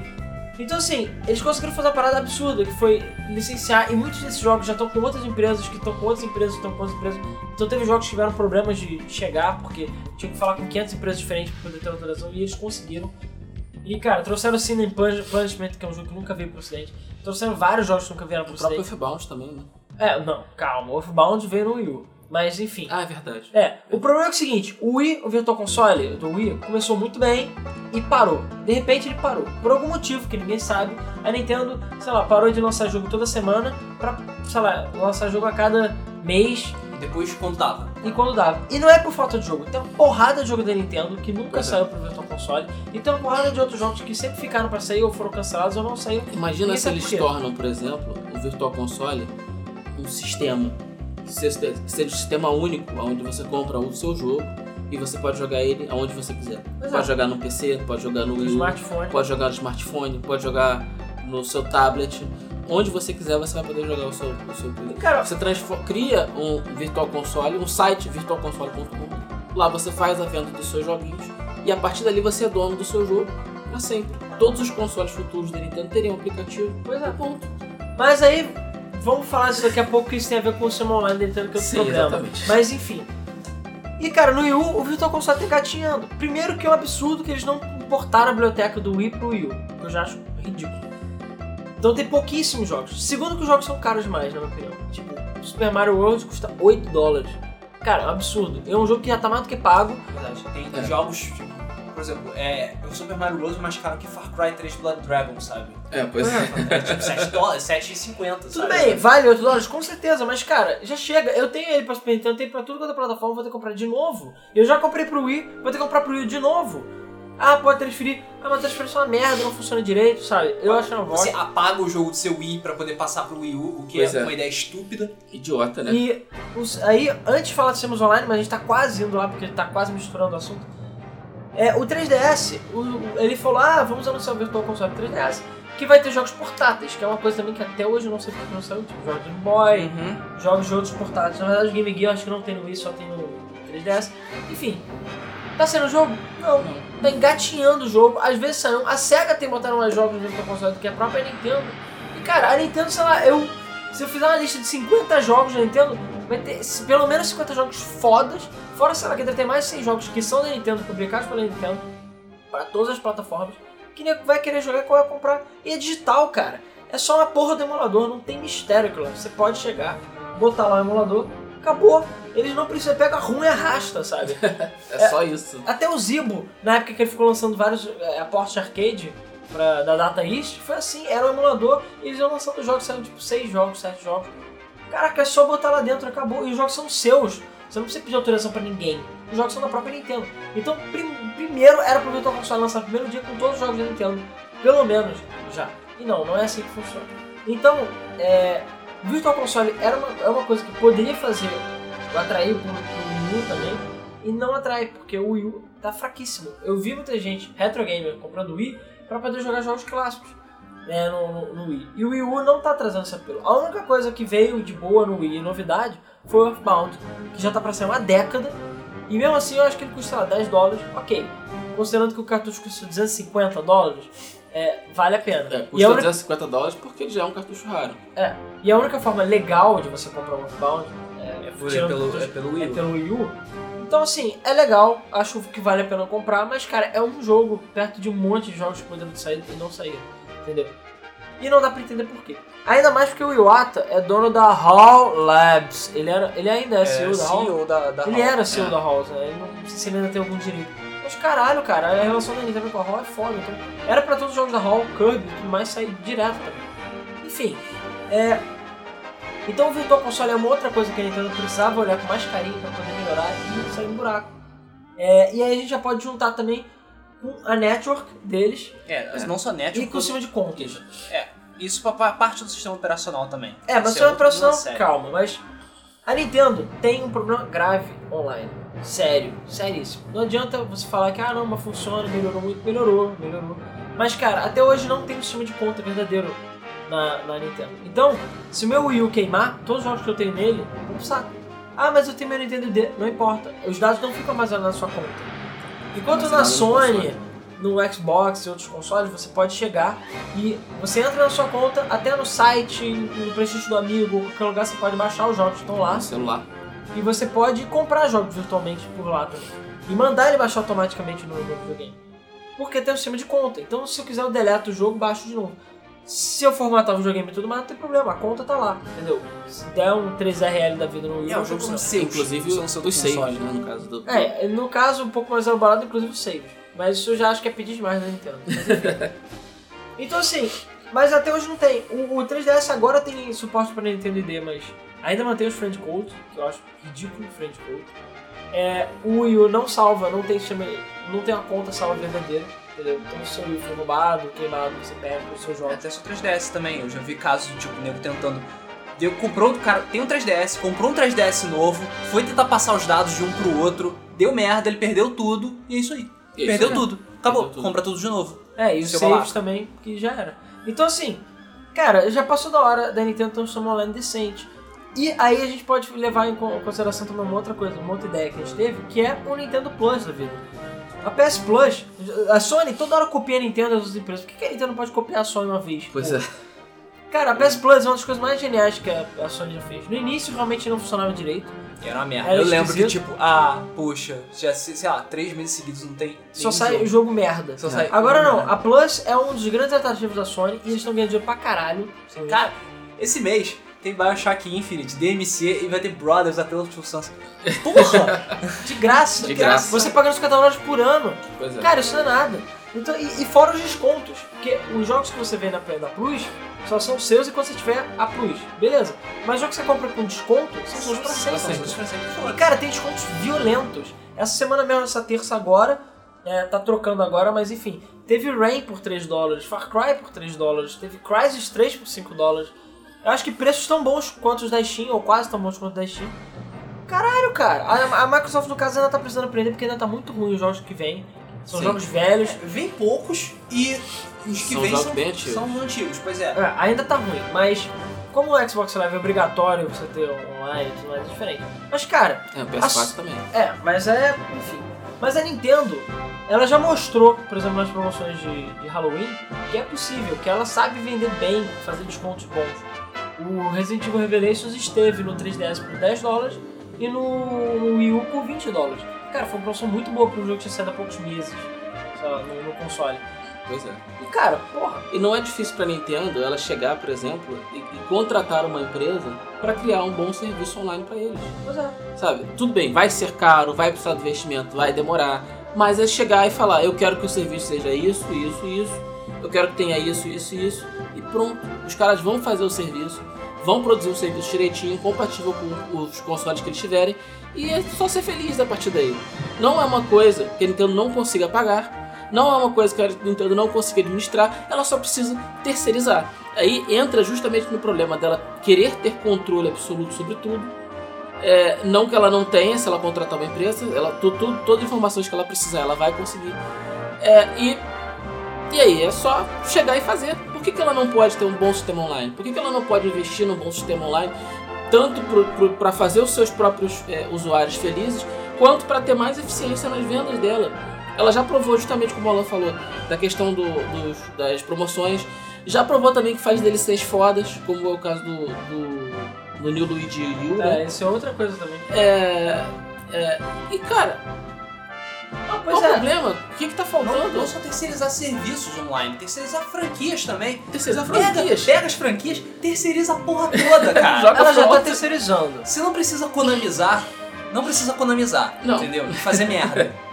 Então assim, eles conseguiram fazer uma parada absurda, que foi licenciar, e muitos desses jogos já estão com outras empresas, que estão com outras empresas, que estão com outras empresas. Então teve jogos que tiveram problemas de chegar, porque tinham que falar com 500 empresas diferentes para poder ter autorização, e eles conseguiram. E cara, trouxeram o Pun- Punishment, que é um jogo que nunca veio pro ocidente. Trouxeram vários jogos que nunca vieram pro O próprio. Earthbound também, né? É, não, calma, o Earthbound veio no Wii U. Mas enfim. Ah, é verdade. É, o problema é, o seguinte, o Wii, o Virtual Console do Wii, começou muito bem e parou. De repente ele parou. Por algum motivo que ninguém sabe, a Nintendo, sei lá, parou de lançar jogo toda semana pra, sei lá, lançar jogo a cada mês depois quando dava. e quando dava. E não é por falta de jogo, tem uma porrada de jogo da Nintendo que nunca Pois é. saiu pro Virtual Console e tem uma porrada de outros jogos que sempre ficaram pra sair ou foram cancelados ou não saíram. Imagina se eles tornam, por exemplo, o Virtual Console um sistema. Seja um sistema único, onde você compra o seu jogo e você pode jogar ele aonde você quiser. Pode é. jogar no PC, pode jogar no No Wii smartphone. pode jogar no smartphone, pode jogar no seu tablet. Onde você quiser, você vai poder jogar o seu, o seu cara, Você cria um Virtual Console, um site virtualconsole.com. Lá você faz a venda dos seus joguinhos e a partir dali você é dono do seu jogo para sempre. Todos os consoles futuros da Nintendo teriam um aplicativo. Pois é. Ponto. Mas aí, vamos falar disso daqui a pouco, que isso tem a ver com o sistema online da Nintendo, que é outro Sim, problema. exatamente. Mas enfim. E cara, no Wii U, o Virtual Console tá gatinhando. Primeiro que é um absurdo que eles não importaram a biblioteca do Wii pro Wii U, que eu já acho ridículo. Então tem pouquíssimos jogos. Segundo que os jogos são caros demais, na minha opinião. Tipo, Super Mario World custa 8 dólares. Cara, é um absurdo. É um jogo que já tá mais do que pago. Verdade. Tem É. jogos, tipo, por exemplo, é, o Super Mario Bros. é mais caro que Far Cry 3 Blood Dragon, sabe? É, pois É tipo 7 dólares, 7,50. Tudo sabe? bem, vale 8 dólares, com certeza, mas cara, já chega. Eu tenho ele pra Super Nintendo, tenho pra tudo quanto é plataforma, vou ter que comprar de novo. Eu já comprei pro Wii, vou ter que comprar pro Wii de novo. Ah, pode transferir. Ah, mas transferência é uma merda, não funciona direito, sabe? Eu acho uma Você bosta. apaga o jogo do seu Wii pra poder passar pro Wii U, o que Pois é, é. uma ideia estúpida. Idiota, né? E os- aí, antes de falar de sistemas online, mas a gente tá quase indo lá porque tá quase misturando o assunto. É, o 3DS, o- o- ele falou: ah, vamos anunciar o Virtual Console 3DS, que vai ter jogos portáteis, que é uma coisa também que até hoje eu não sei porque não saiu, tipo jogos de Game Boy, jogos de outros portáteis. Na verdade, o Game Gear eu acho que não tem no Wii, só tem no 3DS. Enfim, tá sendo o jogo? Não. Tá engatinhando o jogo. Às vezes saiu. A SEGA tem botado mais jogos no Console do que a própria Nintendo. E cara, a Nintendo, sei lá, eu. Se eu fizer uma lista de 50 jogos da Nintendo, vai ter pelo menos 50 jogos fodas. Fora, sei lá, que deve ter mais 100 jogos que são da Nintendo, publicados pela Nintendo, para todas as plataformas, que nego vai querer jogar, qual vai comprar. E é digital, cara. É só uma porra do emulador, não tem mistério aquilo. Você pode chegar, botar lá o emulador, acabou. Eles não precisam, pega ruim e arrasta, sabe? É, só isso. Até o Zibo, na época que ele ficou lançando vários é, aportes de arcade pra, da Data East, foi assim, era um emulador e eles iam lançando jogos, saíram tipo 6 jogos, 7 jogos. Caraca, é só botar lá dentro, acabou. E os jogos são seus. Você não precisa pedir autorização pra ninguém. Os jogos são da própria Nintendo. Então, prim- primeiro era pro Virtual Console lançar no primeiro dia com todos os jogos da Nintendo. Pelo menos, já. E não, não é assim que funciona. Então, é, o Virtual Console era uma, é uma coisa que poderia fazer atrair pro, pro Wii U também. E não atrai, porque o Wii U tá fraquíssimo. Eu vi muita gente, retro gamer, comprando o Wii pra poder jogar jogos clássicos. né, no, no, no Wii. E o Wii U não tá trazendo esse apelo. A única coisa que veio de boa no Wii, novidade, foi o Earthbound, que já tá pra ser uma década. E mesmo assim eu acho que ele custa lá, 10 dólares, ok. Considerando que o cartucho custa 250 dólares, é, vale a pena. É, e, a custa única, 250 dólares porque já é um cartucho raro. é, e a única forma legal de você comprar o Earthbound é, É, por- é pelo, é pelo Wii é U. pelo Wii U. Então, assim, é legal, acho que vale a pena comprar, mas, cara, é um jogo perto de um monte de jogos que poderiam sair e não saíram, entendeu? E não dá pra entender por quê. Ainda mais porque o Iwata é dono da HAL Labs. Ele, era, ele ainda é, CEO da HAL. CEO da, da Ele HAL. era CEO da HAL, né? Ele não, não sei se ele ainda tem algum direito. Mas caralho, cara, a relação da Nintendo com a HAL é foda. Então, era pra todos os jogos da HAL, Kirby e tudo mais sair direto também. Enfim, é. Então o Virtual Console é uma outra coisa que a Nintendo precisava olhar com mais carinho pra poder melhorar e sair um buraco. É, e aí a gente já pode juntar também com a network deles É, não só net, e com o sistema de contas. É, isso pra, parte do sistema operacional também. É, mas Isso se é sério. calma, mas a Nintendo tem um problema grave online. Sério, seríssimo. Não adianta você falar que, ah não, mas funciona, melhorou muito, melhorou, melhorou. Mas cara, até hoje não tem um sistema de conta verdadeiro na, na Nintendo. Então, se o meu Wii U queimar, todos os jogos que eu tenho nele vão pro saco. Ah, mas eu tenho meu Nintendo D, não importa. Os dados não ficam armazenados na sua conta. Enquanto na Sony, no Xbox e outros consoles, você pode chegar e você entra na sua conta, até no site, no Playstation do amigo, qualquer lugar você pode baixar os jogos que estão lá No celular. E você pode comprar jogos virtualmente por lá também. E mandar ele baixar automaticamente no, videogame. Porque tem um sistema de conta. Então se eu quiser eu deleto o jogo, baixo de novo. Se eu formatar o videogame e tudo mais, não tem problema, a conta tá lá, entendeu? Se der um 3RL da vida no Wii, É, tem jogos são. Inclusive são seu os saves, né? No caso do. É, no caso, um pouco mais elaborado, inclusive os saves. Mas isso eu já acho que é pedir demais da Nintendo. Então assim, mas até hoje não tem. O, o 3DS agora tem suporte para Nintendo ID, mas ainda mantém os friend codes, que eu acho ridículo o friend code. É, o Wii U não salva, não tem sistema, não tem uma conta salva verdadeira, entendeu? Então se o seu Wii U for roubado, queimado, você perde os seus É, jogos. até seu 3DS também. Eu já vi casos do tipo, o nego tentando. Deu, comprou, o cara tem um 3DS, comprou um 3DS novo, foi tentar passar os dados de um pro outro, deu merda, ele perdeu tudo, e é isso aí. Isso perdeu é. tudo. Acabou, Perdeu tudo. compra tudo de novo. É, e os Seu saves balaco. também, que já era. Então assim, cara, já passou da hora da Nintendo ter um sistema online decente. E aí a gente pode levar em con- consideração também uma outra coisa, uma outra ideia que a gente teve, que é o Nintendo Plus da vida. A PS Plus, a Sony toda hora copia a Nintendo das outras empresas. Por que a Nintendo não pode copiar a Sony uma vez? Pois Pô, é. Cara, a PS Plus é uma das coisas mais geniais que a Sony já fez. No início realmente não funcionava direito. Era uma merda. Era eu lembro que, tipo, ah, puxa, já, sei lá, três meses seguidos não tem. Só sai jogo. o jogo merda. Só sai Agora não, merda. a Plus é um dos grandes atrativos da Sony e eles estão ganhando dinheiro pra caralho. Cara, esse mês tem Bioshock Infinite, DMC e vai ter Brothers até o Two Sons. Porra! De graça. De graça. Você pagando 50 dólares por ano. Pois é. Cara, isso não é nada. Então, e, e fora os descontos. Porque os jogos que você vê na, na Plus só são seus e quando você tiver a Plus. Beleza. Mas os jogos que você compra com desconto são seus pra sempre. sempre. Pra sempre, E cara, tem descontos violentos. Essa semana mesmo, essa terça agora, é, tá trocando agora, mas enfim. Teve Rain por 3 dólares, Far Cry por 3 dólares, teve Crysis 3 por 5 dólares. Eu acho que preços tão bons quanto os da Steam, ou quase tão bons quanto os da Steam. Caralho, cara. A, a Microsoft, no caso, ainda tá precisando aprender porque ainda tá muito ruim os jogos que vêm. São Sim. jogos velhos. Vem poucos e os que São vêm são, antigos. são antigos, pois é. É, ainda tá ruim, mas como o Xbox Live é obrigatório você ter online e tudo mais, é diferente. Mas, cara, É, o PS4 As- também. É, mas é. Enfim. Mas a Nintendo, ela já mostrou, por exemplo, nas promoções de, de Halloween, que é possível, que ela sabe vender bem, fazer descontos bons. O Resident Evil Revelations esteve no 3DS por 10 dólares e no, Wii U por 20 dólares. Cara, foi uma promoção muito boa para um jogo que tinha saído há poucos meses lá, no, no console. Pois é. E cara, porra, E não é difícil pra Nintendo ela chegar, por exemplo, e, e contratar uma empresa pra criar um bom serviço online pra eles. pois é. Sabe? Tudo bem, vai ser caro, vai precisar de investimento, vai demorar. Mas é chegar e falar, eu quero que o serviço seja isso, isso, isso. Eu quero que tenha isso, isso e isso. E pronto. Os caras vão fazer o serviço, vão produzir o serviço direitinho, compatível com os consoles que eles tiverem. E é só ser feliz a partir daí. Não é uma coisa que a Nintendo não consiga pagar. Não é uma coisa que a Nintendo não consiga administrar, ela só precisa terceirizar. Aí entra justamente no problema dela querer ter controle absoluto sobre tudo é, não que ela não tenha, se ela contratar uma empresa, ela, tu, tu, todas as informações que ela precisar, ela vai conseguir. É, e, e aí, é só chegar e fazer, porque que, que ela não pode ter um bom sistema online? Por que, que ela não pode investir num bom sistema online, tanto para fazer os seus próprios é, usuários felizes, quanto para ter mais eficiência nas vendas dela? Ela já provou, justamente como o Alan falou, da questão do, dos, das promoções. Já provou também que faz DLCs fodas, como é o caso do, do, do New Luigi U, né? É, isso é outra coisa também. É, é, e cara, Não, qual o problema? O que que tá Não, faltando? não só terceirizar serviços online, terceirizar franquias também. Terceirizar Pega, franquias. pega as franquias, terceiriza a porra toda, cara. Joga Ela já tá terceirizando. Você não precisa economizar, não precisa economizar, Não. entendeu? Fazer merda.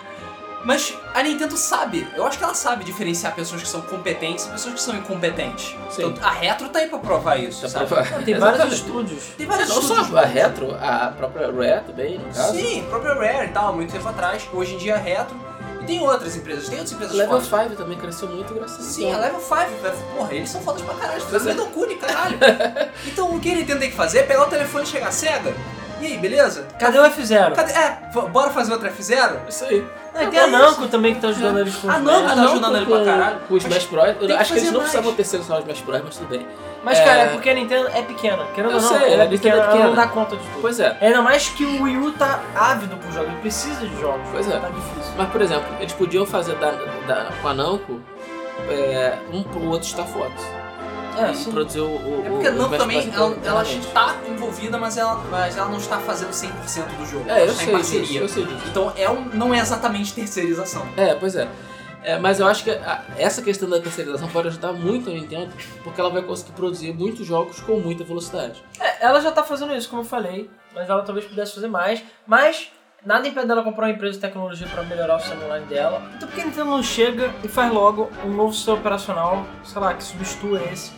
Mas a Nintendo sabe, eu acho que ela sabe diferenciar pessoas que são competentes e pessoas que são incompetentes. Sim. Então, a Retro tá aí pra provar isso, Tá sabe? pra- Tem vários Exatamente. estúdios. Tem vários não estúdios só a Retro, a própria Rare também, no caso. Sim, a própria Rare e tal, há muito tempo atrás. Hoje em dia a Retro. E tem outras empresas, tem outras empresas Level fodas. 5 também cresceu muito graças a Sim, a Level 5, velho, porra, eles são fodas pra caralho, Pois fizeram é. Caralho. então o que a Nintendo tem que fazer é pegar o telefone e chegar cega. E aí, beleza? Cadê o F0? Cadê? É, bora fazer outra F0? Isso aí. Não, e tem a Namco também que tá ajudando eles com não, Smash. tá ajudando ele pra caralho. Com o Smash Bros. Eu acho que eles não precisavam terceirizar o Smash Bros, mas tudo bem. Mas, É. cara, é porque a Nintendo é pequena. Querendo ou não, sei, ela a é Nintendo pequena, é ela pequena. não dá conta de tudo. Pois é. Ainda mais que o Wii U tá ávido por jogos, ele precisa de jogos. Pois é. Tá difícil. Mas, por exemplo, eles podiam fazer da, da- com a Namco é, um pro outro Star Fox. É, sim. produzir o, É porque o não Smash também, ela, ela está envolvida, mas ela, mas ela não está fazendo 100% do jogo. É, ela eu está sei em disso, parceria. eu sei disso. Então é um, não é exatamente terceirização. É, pois é. É, mas eu acho que a- essa questão da terceirização pode ajudar muito a Nintendo, porque ela vai conseguir produzir muitos jogos com muita velocidade. É, ela já tá fazendo isso, como eu falei, mas ela talvez pudesse fazer mais. Mas nada impede dela comprar uma empresa de tecnologia pra melhorar o sistema online dela. Então por que a Nintendo não chega e faz logo um novo sistema operacional, sei lá, que substitua esse?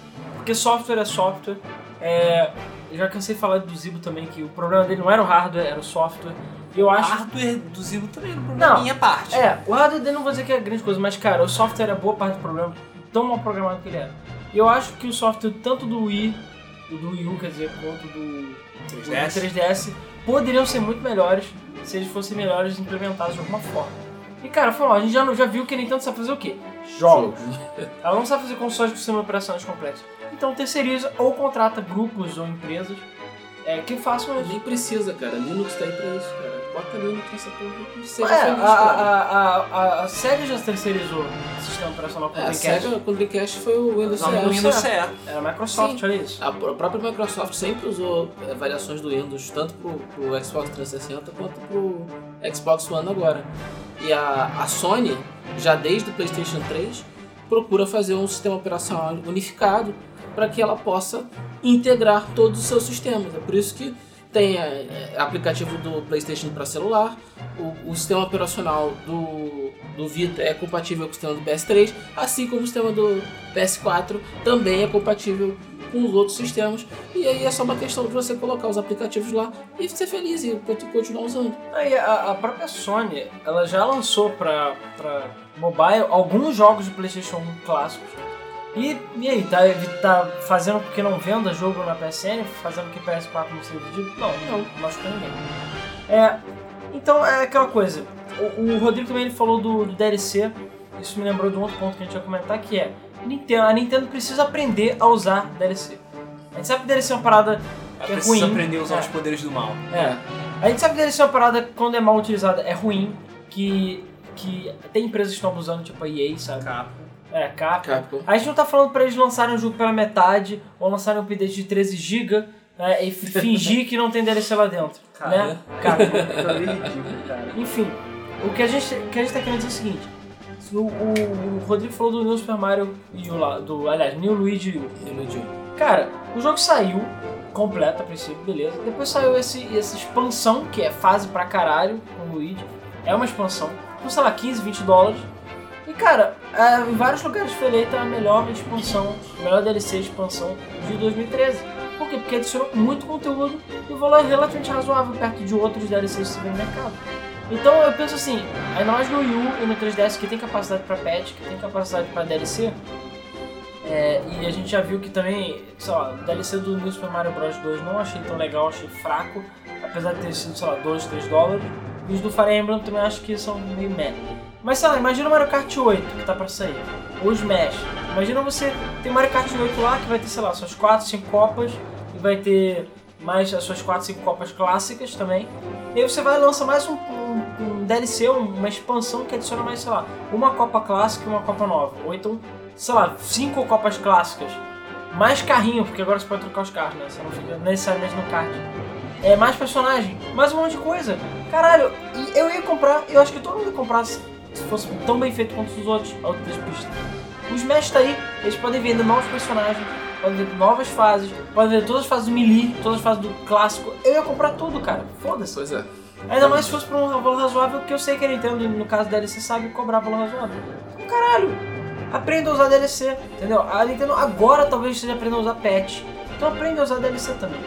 Porque software é software. É, eu já cansei de falar do Zibo também, que o problema dele não era o hardware, era o software. Eu O acho hardware do Zibo também não Não. é minha parte. É, o hardware dele não vou dizer que é grande coisa, mas cara, o software é boa parte do problema, tão mal programado que ele é. E eu acho que o software tanto do Wii, do Wii U, quer dizer, quanto do, do 3DS. 3DS, poderiam ser muito melhores se eles fossem melhores implementados de alguma forma. E cara, falou, a gente já, já viu que Nintendo sabe fazer o quê? Jogos. Ela não sabe fazer consoles com sistema operacionais complexos. Então terceiriza ou contrata grupos ou empresas é, que façam isso. Nem precisa, cara. Linux tá aí pra isso, cara. Bota Linux nessa porra e seja É, feliz, a, a, a, a, a SEGA já terceirizou o sistema operacional com o É, a Dreamcast. SEGA com o Dreamcast foi o Windows CE. no Windows CE. Era a Microsoft, olha isso. A pr- própria Microsoft sempre usou é, variações do Windows, tanto pro, pro Xbox 360 quanto pro Xbox One agora. E a, a Sony, já desde o PlayStation 3, procura fazer um sistema operacional unificado para que ela possa integrar todos os seus sistemas. É por isso que tem é, é, aplicativo do PlayStation para celular, o, o sistema operacional do, do Vita é compatível com o sistema do PS3, assim como o sistema do PS4 também é compatível com os outros sistemas. E aí é só uma questão de você colocar os aplicativos lá e ser feliz e continuar usando. Aí a, a própria Sony, ela já lançou pra mobile alguns jogos de Playstation 1 clássicos. E, e aí, tá, tá fazendo porque não venda jogo na PSN? Fazendo que PS4 não seja vendido? Não, não, não machuca ninguém. É, então é aquela coisa. O, o Rodrigo também ele falou do, do DLC. Isso me lembrou de um outro ponto que a gente ia comentar, que é Nintendo, a Nintendo precisa aprender a usar DLC. A gente sabe que DLC é uma parada Ela que é precisa ruim. aprender a usar É. os poderes do mal. É. A gente sabe que DLC é uma parada, quando é mal utilizada, é ruim, que, que tem empresas que estão abusando, tipo a EA, sabe? Capcom. É, Capcom. Capcom. A gente não tá falando pra eles lançarem um jogo pela metade, ou lançarem um update de 13 GB, né, e fingir que não tem DLC lá dentro, Cara, né? Capcom. é ridículo, cara. Enfim, o que a gente, o que a gente tá querendo dizer é o seguinte, o, o, o Rodrigo falou do New Super Mario U lá, do, aliás, New Luigi U. Iludiu. Cara, o jogo saiu completo a princípio, beleza. Depois saiu esse, essa expansão, que é fase pra caralho com o Luigi. É uma expansão, custa lá 15, 20 dólares. E cara, é, em vários lugares foi eleita a melhor expansão, a melhor DLC expansão de 2013. Por quê? Porque adicionou muito conteúdo e o valor é relativamente razoável perto de outros DLCs que se vê no mercado. Então eu penso assim, ainda mais no Wii U e no 3DS que tem capacidade pra patch, que tem capacidade pra DLC, é, e a gente já viu que também, sei lá, o DLC do New Super Mario Bros 2 não achei tão legal, achei fraco, apesar de ter sido, sei lá, 2, 3 dólares. E os do Fire Emblem também acho que são meio meh. Mas sei lá, imagina o Mario Kart 8 que tá pra sair, ou Smash. imagina você tem Mario Kart 8 lá que vai ter, sei lá, suas 4, 5 copas e vai ter mais as suas 4, 5 copas clássicas também. E aí você vai e lança mais um DLC, uma expansão que adiciona mais, sei lá, uma copa clássica e uma copa nova. Ou então, sei lá, 5 copas clássicas. Mais carrinho, porque agora você pode trocar os carros, né? Você não fica necessariamente no kart. É, mais personagem, mais um monte de coisa. Caralho, eu ia comprar, eu acho que todo mundo ia comprar se se fosse tão bem feito quanto os outros, outras pistas. Os Smash tá aí, eles podem vender novos personagens, podem vender novas fases, podem vender todas as fases do Melee, todas as fases do clássico. Eu ia comprar tudo, cara. Foda-se. Pois é. Ainda mais se fosse por um valor razoável, que eu sei que a Nintendo, no caso da DLC, sabe cobrar valor razoável. Então, caralho, aprenda a usar DLC, entendeu? A Nintendo agora talvez esteja aprendendo a usar patch. Então aprenda a usar DLC também.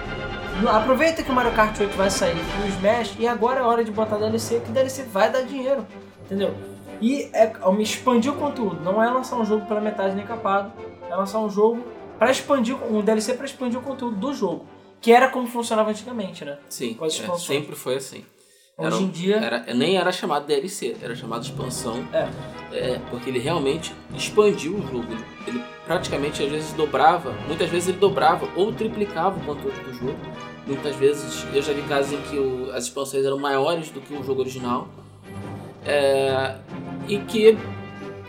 Aproveita que o Mario Kart 8 vai sair no Smash e agora é hora de botar DLC, que DLC vai dar dinheiro, entendeu? E é me expandir o conteúdo, não é lançar um jogo pela metade nem capado, é lançar um jogo para expandir, um DLC para expandir o conteúdo do jogo, que era como funcionava antigamente, né? Sim, é, sempre foi assim. Hoje Era- em dia, Era, nem era chamado DLC, era chamado expansão. é, É, porque ele realmente expandiu o jogo. Ele, praticamente às vezes dobrava, muitas vezes ele dobrava ou triplicava o conteúdo do jogo. Muitas vezes eu já vi casos em que o- as expansões eram maiores do que o jogo original. É, e que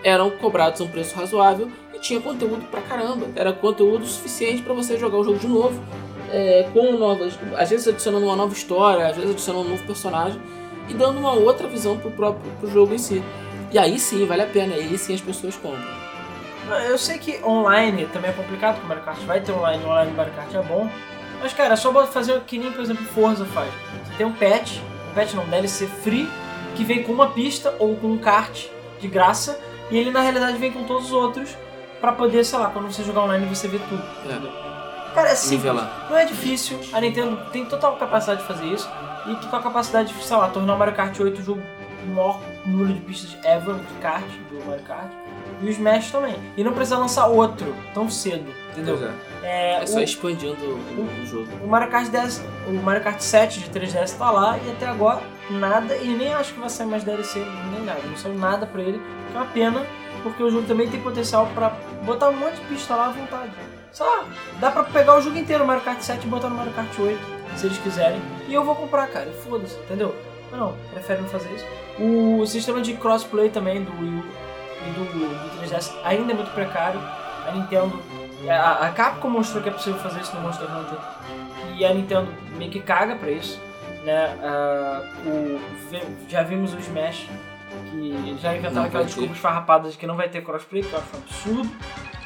eram cobrados a um preço razoável e tinha conteúdo pra caramba. Era conteúdo suficiente pra você jogar o jogo de novo. É, com novas. Às vezes adicionando uma nova história, às vezes adicionando um novo personagem e dando uma outra visão pro próprio pro jogo em si. E aí sim, vale a pena, aí sim as pessoas compram. eu sei que online também é complicado, porque o Mario Kart vai ter online, online do Mario Kart é bom. Mas cara, é só fazer que nem, por exemplo, Forza faz. Você tem um patch, um patch não, deve ser free, que vem com uma pista ou com um kart de graça, e ele na realidade vem com todos os outros pra poder, sei lá, quando você jogar online você vê tudo. É, Cara, é simples. nivelar. Não é difícil, a Nintendo tem total capacidade de fazer isso e total capacidade de, sei lá, tornar o Mario Kart 8 o jogo com maior número de pistas ever de kart, do Mario Kart, e o Smash também. E não precisa lançar outro tão cedo, entendeu? É. É, É só o, expandindo o, o jogo. o Mario Kart 10, o Mario Kart 7 de 3DS tá lá e até agora nada, e nem acho que vai sair mais DLC nem nada, não saiu nada pra ele, que é uma pena, porque o jogo também tem potencial pra botar um monte de pista lá à vontade. Sei lá, dá pra pegar o jogo inteiro, Mario Kart 7 e botar no Mario Kart 8, se eles quiserem, e eu vou comprar, cara, foda-se, entendeu? Mas não, prefere não fazer isso. O sistema de crossplay também do Wii U e do, do 3DS ainda é muito precário. A Nintendo, a, a Capcom mostrou que é possível fazer isso no Monster Hunter e a Nintendo meio que caga pra isso, né? Ah, o, já vimos o Smash que já inventaram Não aquela vai desculpa ter. esfarrapada de que não vai ter crossplay, que eu acho um absurdo,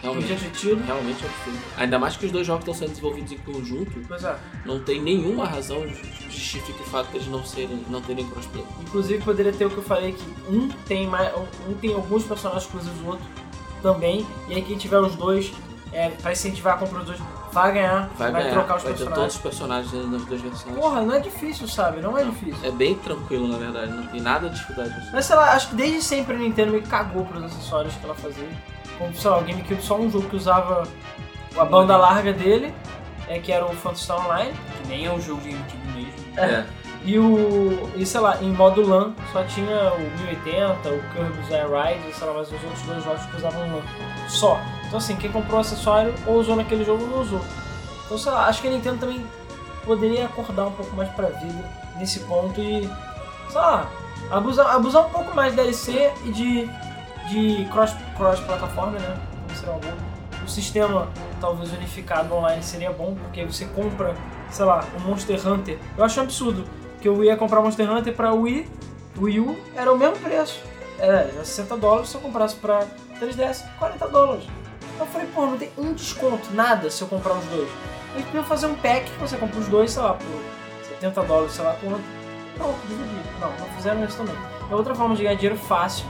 Realmente. ter tido. Realmente é absurdo. Ainda mais que os dois jogos estão sendo desenvolvidos em conjunto, Pois é. não tem nenhuma razão que justifique o fato de eles não, serem, não terem crossplay. Inclusive poderia ter o que eu falei que um tem mais, um tem alguns personagens exclusivos do outro também, e aí quem tiver os dois é, pra incentivar a compra dos dois vai ganhar, Vai, vai, ganhar, trocar os vai ter personagens. todos os personagens das duas versões. Porra, não é difícil, sabe? Não é difícil. É bem tranquilo, na verdade, não tem nada de dificuldade nisso. Mas sei lá, acho que desde sempre a Nintendo me cagou pros acessórios que ela fazia. Como, sei lá, o GameCube só um jogo que usava a banda larga dele, é, que era o Phantasy Online. Que nem é um jogo de GameCube mesmo. É. E o. E sei lá, em modo LAN só tinha o 1080, o Kirby's Air Ride, sei lá, mas os outros dois jogos que usavam LAN. Só. Então assim, quem comprou o acessório ou usou naquele jogo não usou. Então sei lá, acho que a Nintendo também poderia acordar um pouco mais pra vida nesse ponto e. sei lá, abusar, abusar um pouco mais da DLC e de. de cross, cross né? O sistema talvez unificado online seria bom, porque você compra, sei lá, o Monster Hunter. Eu acho um absurdo que eu ia comprar Monster Hunter pra Wii, Wii U era o mesmo preço. Era 60 dólares se eu comprasse pra 3DS, 40 dólares. Eu falei, pô, não tem um desconto, nada se eu comprar os dois. Eles podiam fazer um pack que você compra os dois, sei lá, por 70 dólares, sei lá quanto. Não, dividir. Não, não fizeram isso também. É outra forma de ganhar dinheiro fácil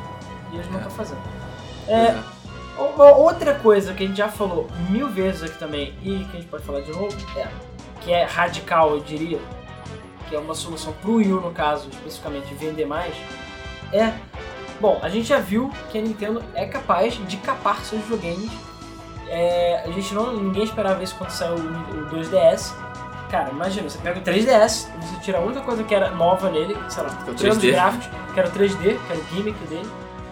e eles não É. estão fazendo. É, uma outra coisa que a gente já falou mil vezes aqui também e que a gente pode falar de novo é que é radical, eu diria, que é uma solução pro Wii U, no caso, especificamente, vender mais, é. Bom, a gente já viu que a Nintendo é capaz de capar seus videogames. É, a gente não. ninguém esperava isso quando saiu o, o 2DS. Cara, imagina, você pega o 3DS, você tira a única coisa que era nova nele, sei lá, Que é o tira os 3D. gráficos, que era o 3D, que era o gimmick dele,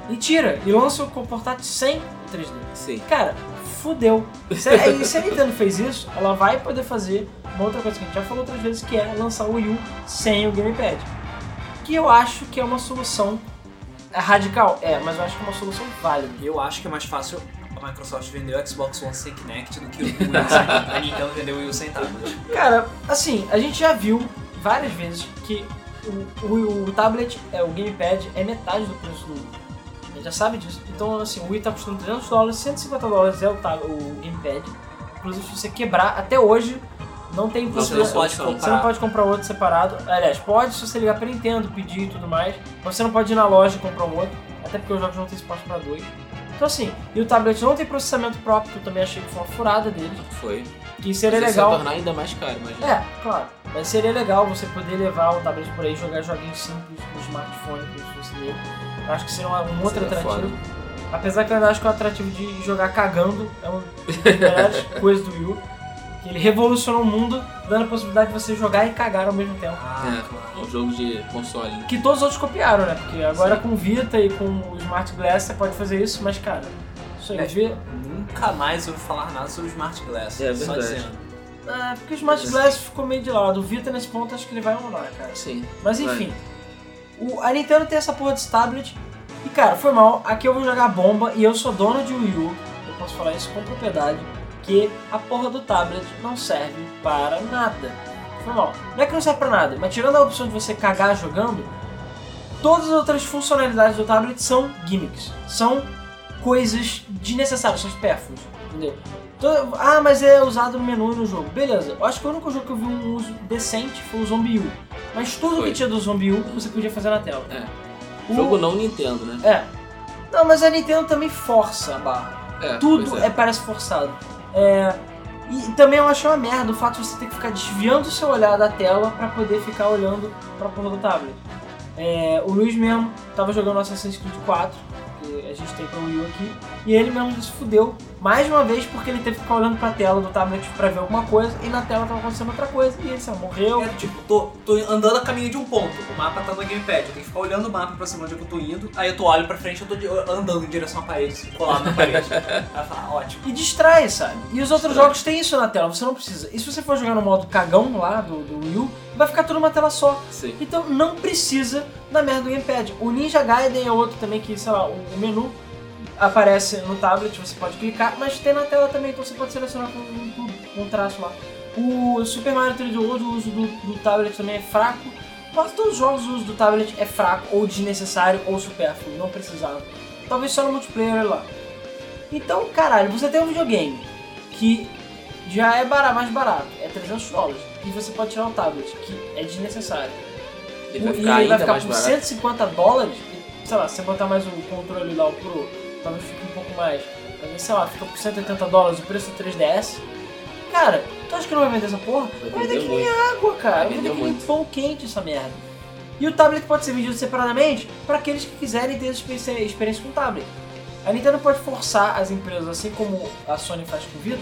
e tira, e lança o portátil sem 3D. Sim. Cara, fudeu. Se, e se a Nintendo fez isso, ela vai poder fazer uma outra coisa que a gente já falou outras vezes, que é lançar o Wii U sem o Gamepad. Que eu acho que é uma solução radical. É, mas eu acho que é uma solução válida. Eu acho que é mais fácil a Microsoft vender o Xbox One sem Kinect do que o Wii sem, a Nintendo vender o Wii sem tablet. Cara, assim, a gente já viu várias vezes que o, o, o tablet, é, o Gamepad, é metade do preço do Wii. A gente já sabe disso. Então, assim, o Wii tá custando 300 dólares, 150 dólares é o, o Gamepad. Inclusive, se você quebrar, até hoje, não tem Você possibilidade- não pode Você não comprar. pode comprar outro separado. Aliás, pode se você ligar pra Nintendo, pedir e tudo mais. Mas você não pode ir na loja e comprar um outro. Até porque os jogos não tem suporte pra dois. Então assim, e o tablet não tem processamento próprio, que eu também achei que foi uma furada deles. Foi. Que seria Mas legal. tornar ainda mais caro, imagina. É, claro. Mas seria legal você poder levar o tablet por aí e jogar joguinhos simples no smartphone, como se fosse dele. Eu acho que seria um outro Seria atrativo. foda. Apesar que eu ainda acho que o atrativo de jogar cagando é uma das melhores coisas do Wii U. Que ele revolucionou o mundo, dando a possibilidade de você jogar e cagar ao mesmo tempo. Ah, É, claro. um jogo de console, né? Que todos os outros copiaram, né? Porque agora Sim. com o Vita e com o Smart Glass você pode fazer isso, mas cara, isso aí É. devia. Nunca mais ouvi falar nada sobre o Smart Glass. É só verdade. dizendo. É, porque o Smart Glass ficou meio de lado. O Vita nesse ponto acho que ele vai rolar, cara. Sim. Mas enfim, o, a Nintendo tem essa porra desse tablet. E cara, foi mal. Aqui eu vou jogar bomba e eu sou dono de Wii U. Eu posso falar isso com propriedade. Que a porra do tablet não serve para nada. Foi mal. Não é que não serve para nada, mas tirando a opção de você cagar jogando, todas as outras funcionalidades do tablet são gimmicks. São coisas desnecessárias, são supérfluos. Entendeu? Ah, mas é usado no menu e no jogo. Beleza, eu acho que o único jogo que eu vi um uso decente foi o Zombie U. Mas tudo Foi. que tinha do Zombie U você podia fazer na tela. É. O- Jogo não Nintendo, né? É. Não, mas a Nintendo também força a barra. É. Tudo pois é. parece forçado. É. E também eu achei uma merda o fato de você ter que ficar desviando o seu olhar da tela pra poder ficar olhando pra porra do tablet. É, o Luiz mesmo tava jogando Assassin's Creed 4, que a gente tem pra Wii U aqui, e ele mesmo se fudeu mais uma vez porque ele teve que ficar olhando pra tela do tablet pra ver alguma coisa e na tela tava acontecendo outra coisa e ele sei lá, morreu. É, tipo, tô, tô andando a caminho de um ponto, o mapa tá no gamepad, eu tenho que ficar olhando o mapa pra saber onde é eu tô indo, aí eu tô olho pra frente, eu tô de- andando em direção à parede, assim, colado na parede. aí eu falo, ah, ótimo. E distrai, sabe? E os outros Distrai. jogos têm isso na tela, você não precisa. E se você for jogar no modo cagão lá do, do Wii U, vai ficar tudo numa tela só. Sim. Então não precisa da merda do gamepad. O Ninja Gaiden é outro também que, sei lá, o menu aparece no tablet, você pode clicar, mas tem na tela também, então você pode selecionar com, com, com um traço lá. O Super Mario 3D World, o uso do, do tablet também é fraco. Quase todos os jogos o uso do tablet é fraco, ou desnecessário, ou supérfluo, não precisava. Talvez só no multiplayer lá. Então, caralho, você tem um videogame que já é bara- mais barato, é 300 dólares, e você pode tirar o tablet, que é desnecessário. Ele vai E ficar ele ainda vai ficar por barato. 150 dólares, e, sei lá, se você botar mais o controle lá, o Pro, talvez fique um pouco mais. Mas, sei lá, fica por 180 dólares o preço do 3DS. Cara, tu acha que não vai vender essa porra? Vai vender que nem água, cara. Vai vender que nem pão quente essa merda. E o tablet pode ser vendido separadamente para aqueles que quiserem ter experiência experiência com o tablet. A Nintendo pode forçar as empresas, assim como a Sony faz com o Vita,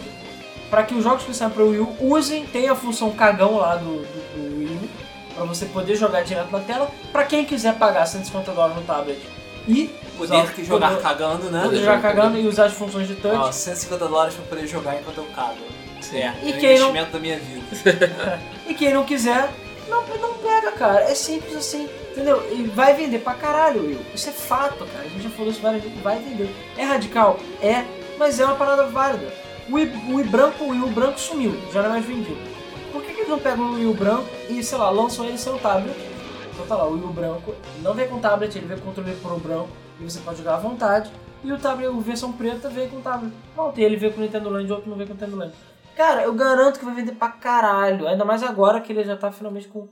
para que os jogos que saem para o Wii U usem, tenham a função cagão lá do, do, do Wii U, para você poder jogar direto na tela, para quem quiser pagar 150 dólares no tablet e Poder usar- jogar poder- cagando, né? poder Poder jogar cagando e usar as funções de touch. Ó, 150 dólares pra poder jogar enquanto eu cago. É, E é o quem não- investimento da minha vida. E quem não quiser, não, não pega, cara. É simples assim, entendeu? E vai vender pra caralho, Will. Isso é fato, cara. A gente já falou isso várias vezes. Vai vender. É radical? É, mas é uma parada válida. O Wii, o branco, o Wii branco sumiu, já não é mais vendido. Por que, que eles não pegam o Wii branco e, sei lá, lançam ele sem o tablet? Então tá lá, o Wii branco não vem com tablet, ele vem com controle pro branco e você pode jogar à vontade. E o tablet, a versão preta, veio com tablet. Pronto, e ele veio com o Nintendo Land, o outro não veio com o Nintendo Land. Cara, eu garanto que vai vender pra caralho. Ainda mais agora que ele já tá finalmente com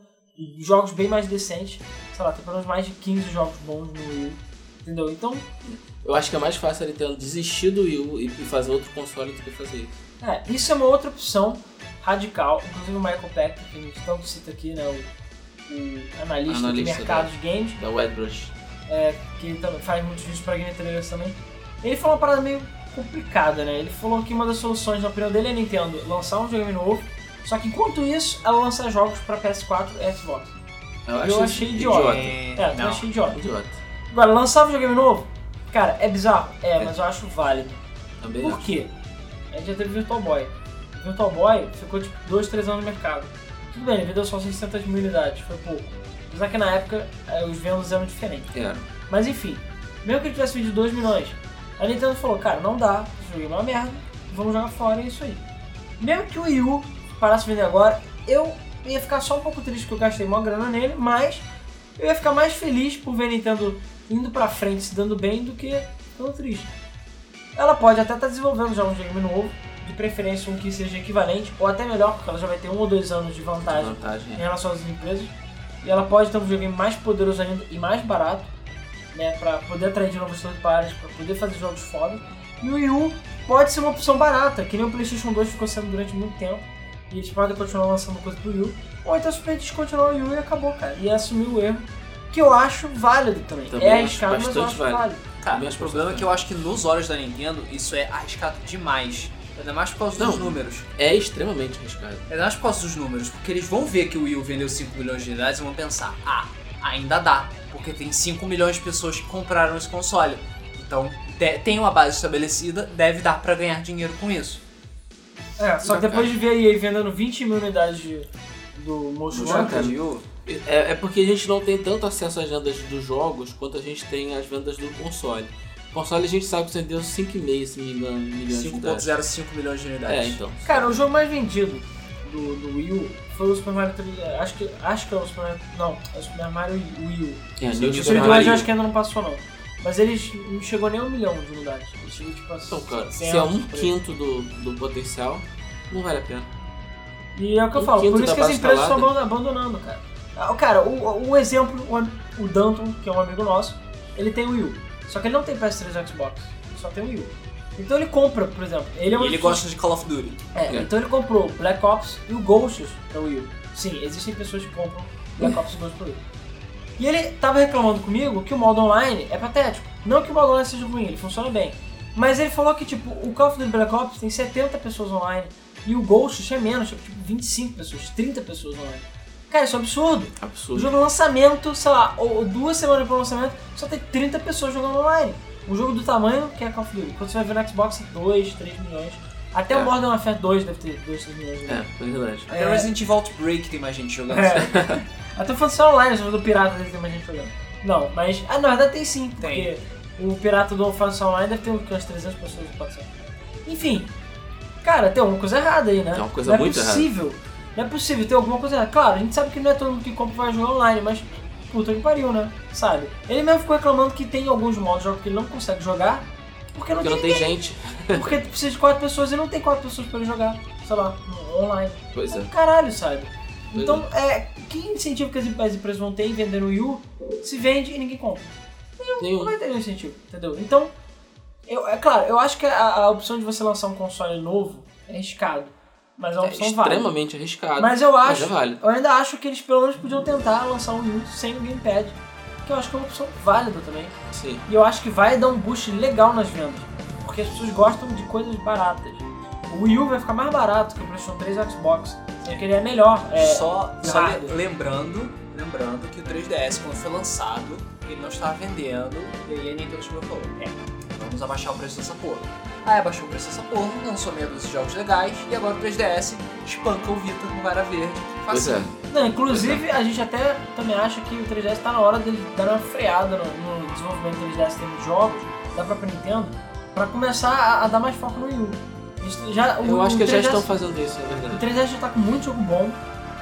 jogos bem mais decentes. Sei lá, tem pelo menos mais de 15 jogos bons no Wii. Entendeu? Então, Eu acho que é mais fácil a Nintendo desistir do Wii U e fazer outro console do que fazer isso. é, isso é uma outra opção radical. Inclusive o Michael Peck, que a gente tanto cita aqui, né? O, o analista, Analista de mercado de games, Da Wedbrush. é, que também faz muitos vídeos pra Game Trailers também. Ele falou uma parada meio complicada, né? Ele falou que uma das soluções, na opinião dele, é a Nintendo lançar um videogame novo, só que enquanto isso, ela lança jogos pra PS4 e Xbox. Eu, Eu achei idiota. É, É, eu achei idiota. Idiota. Agora, lançar videogame novo, cara, é bizarro? É, mas eu acho válido. Também Por acho. quê? A gente já teve Virtual Boy. O Virtual Boy ficou tipo 2, 3 anos no mercado. Tudo bem, ele vendeu só 600 mil unidades, foi pouco. Apesar que na época eh, os vendas eram diferentes. Era. Mas enfim, mesmo que ele tivesse vendido 2 milhões, a Nintendo falou, cara, não dá, esse jogo é uma merda, vamos jogar fora, é isso aí. Mesmo que o Wii U parasse de vender agora, eu ia ficar só um pouco triste porque eu gastei uma grana nele, mas eu ia ficar mais feliz por ver a Nintendo indo pra frente, se dando bem, do que ficando triste. Ela pode até estar desenvolvendo já um game novo, de preferência um que seja equivalente, ou até melhor, porque ela já vai ter um ou dois anos de vantagem Vantagem. em relação às empresas. E ela pode ter um videogame mais poderoso ainda e mais barato, né? Pra poder atrair de novo os third parties, pra poder fazer jogos foda. E o Wii U pode ser uma opção barata, que nem o PlayStation 2 ficou sendo durante muito tempo. E eles podem continuar lançando coisa pro Wii U. Ou então simplesmente descontinuar o Wii U e acabou, cara. E assumir o erro, que eu acho válido também. Também é arriscado, mas eu bastante acho válido. válido. Cara, o acho problema é que eu acho que nos olhos da Nintendo isso é arriscado demais. Ainda mais por causa dos Não. números. É extremamente arriscado. Ainda mais por causa dos números. Porque eles vão ver que o Wii vendeu 5 milhões de unidades e vão pensar, ah, ainda dá. Porque tem 5 milhões de pessoas que compraram esse console. Então, tem uma base estabelecida, deve dar pra ganhar dinheiro com isso. É, só que depois de ver a EA vendendo 20 mil unidades de, do Motion Já, É, é porque a gente não tem tanto acesso às vendas dos jogos quanto a gente tem às vendas do console. O console a gente sabe que vendeu 5,5 se não me engano, milhões de unidades. 5.05 milhões de unidades. É, então. Cara, o jogo mais vendido do, do Wii U foi o Super Mario 3D. Acho que, acho que é o Super Mario. Não, é o Super Mario Wii U. É, Sim, o Super Mario acho que ainda não passou, não. Mas eles não chegou nem a um milhão de unidades. Eles chegou tipo a Então, cara, se 700, é um quinto do, do potencial, não vale a pena. E é o que eu um falo, por isso que as empresas estão abandonando, cara. Ah, Cara, o, o exemplo, o, Danton, que é um amigo nosso, ele tem o Wii U. Só que ele não tem PS3 e Xbox, só tem o Wii U. Então ele compra, por exemplo, ele é uma E ele pessoa- gosta de Call of Duty. É, É. então ele comprou Black Ops e o Ghosts pra Wii U. Sim, existem pessoas que compram Black Ops e Ghosts pra Wii U. E ele tava reclamando comigo que o modo online é patético. Não que o modo online seja ruim, ele funciona bem. Mas ele falou que, tipo, o Call of Duty Black Ops tem 70 pessoas online e o Ghosts é menos, tipo, 25 pessoas, 30 pessoas online. Cara, isso é um absurdo. O Absurdo. jogo no lançamento, sei lá, ou ou duas semanas pro lançamento, só tem 30 pessoas jogando online. Um jogo do tamanho que é Call of Duty. Quando você vai ver no Xbox, 2, 3 milhões. Até É. o Modern Warfare 2 deve ter 2, 3 milhões. É, Né? é verdade. Até É. Resident Evil Outbreak tem mais gente jogando. É. Até o Fantasy Online, o jogo do pirata deve ter mais gente jogando. Não, mas. Ah, na verdade tem sim, porque o pirata do Fantasy Online deve ter umas 300 pessoas no pode ser. Enfim, cara, tem alguma coisa errada aí, né? Tem uma coisa não muito é possível. Não é possível ter alguma coisa errada. Claro, a gente sabe que não é todo mundo que compra vai jogar online, mas puta que pariu, né? Sabe? Ele mesmo ficou reclamando que tem alguns modos de jogo que ele não consegue jogar porque não Porque tem não tem gente. Porque precisa de quatro pessoas e não tem quatro pessoas pra ele jogar, sei lá, online. Pois é. Caralho, sabe? Pois Então, é, que incentivo que as as empresas vão ter em vender no Wii U se vende e ninguém compra? Não Nenhum. vai ter nenhum incentivo, entendeu? Então, eu, é claro, eu acho que a, a opção de você lançar um console novo é arriscado, mas é uma É opção válida. extremamente arriscado. Mas eu acho, é válido. eu ainda acho que eles pelo menos podiam tentar lançar um Wii U sem o Gamepad, que eu acho que é uma opção válida também. Sim. E eu acho que vai dar um boost legal nas vendas. Porque as pessoas gostam de coisas baratas. O Wii U vai ficar mais barato que o PlayStation 3 e o Xbox. Sendo que ele é melhor. É, só só lembrando, lembrando que o 3DS, quando foi lançado, ele não estava vendendo. E aí a Nintendo chegou e falou: É, vamos abaixar o preço dessa porra. Aí abaixou o preço dessa porra, lançou meia dúzia de jogos legais. E agora o 3DS espanca o Vita com vara verde. Pois é. Não, inclusive, a gente até também acha que o 3DS tá na hora dele dar uma freada no, no desenvolvimento do 3DS em termos de jogos, da própria Nintendo, pra começar a, a dar mais foco no Wii Já, o, Eu acho o que já 3DS estão fazendo isso, na O verdade. 3DS já tá com muito jogo bom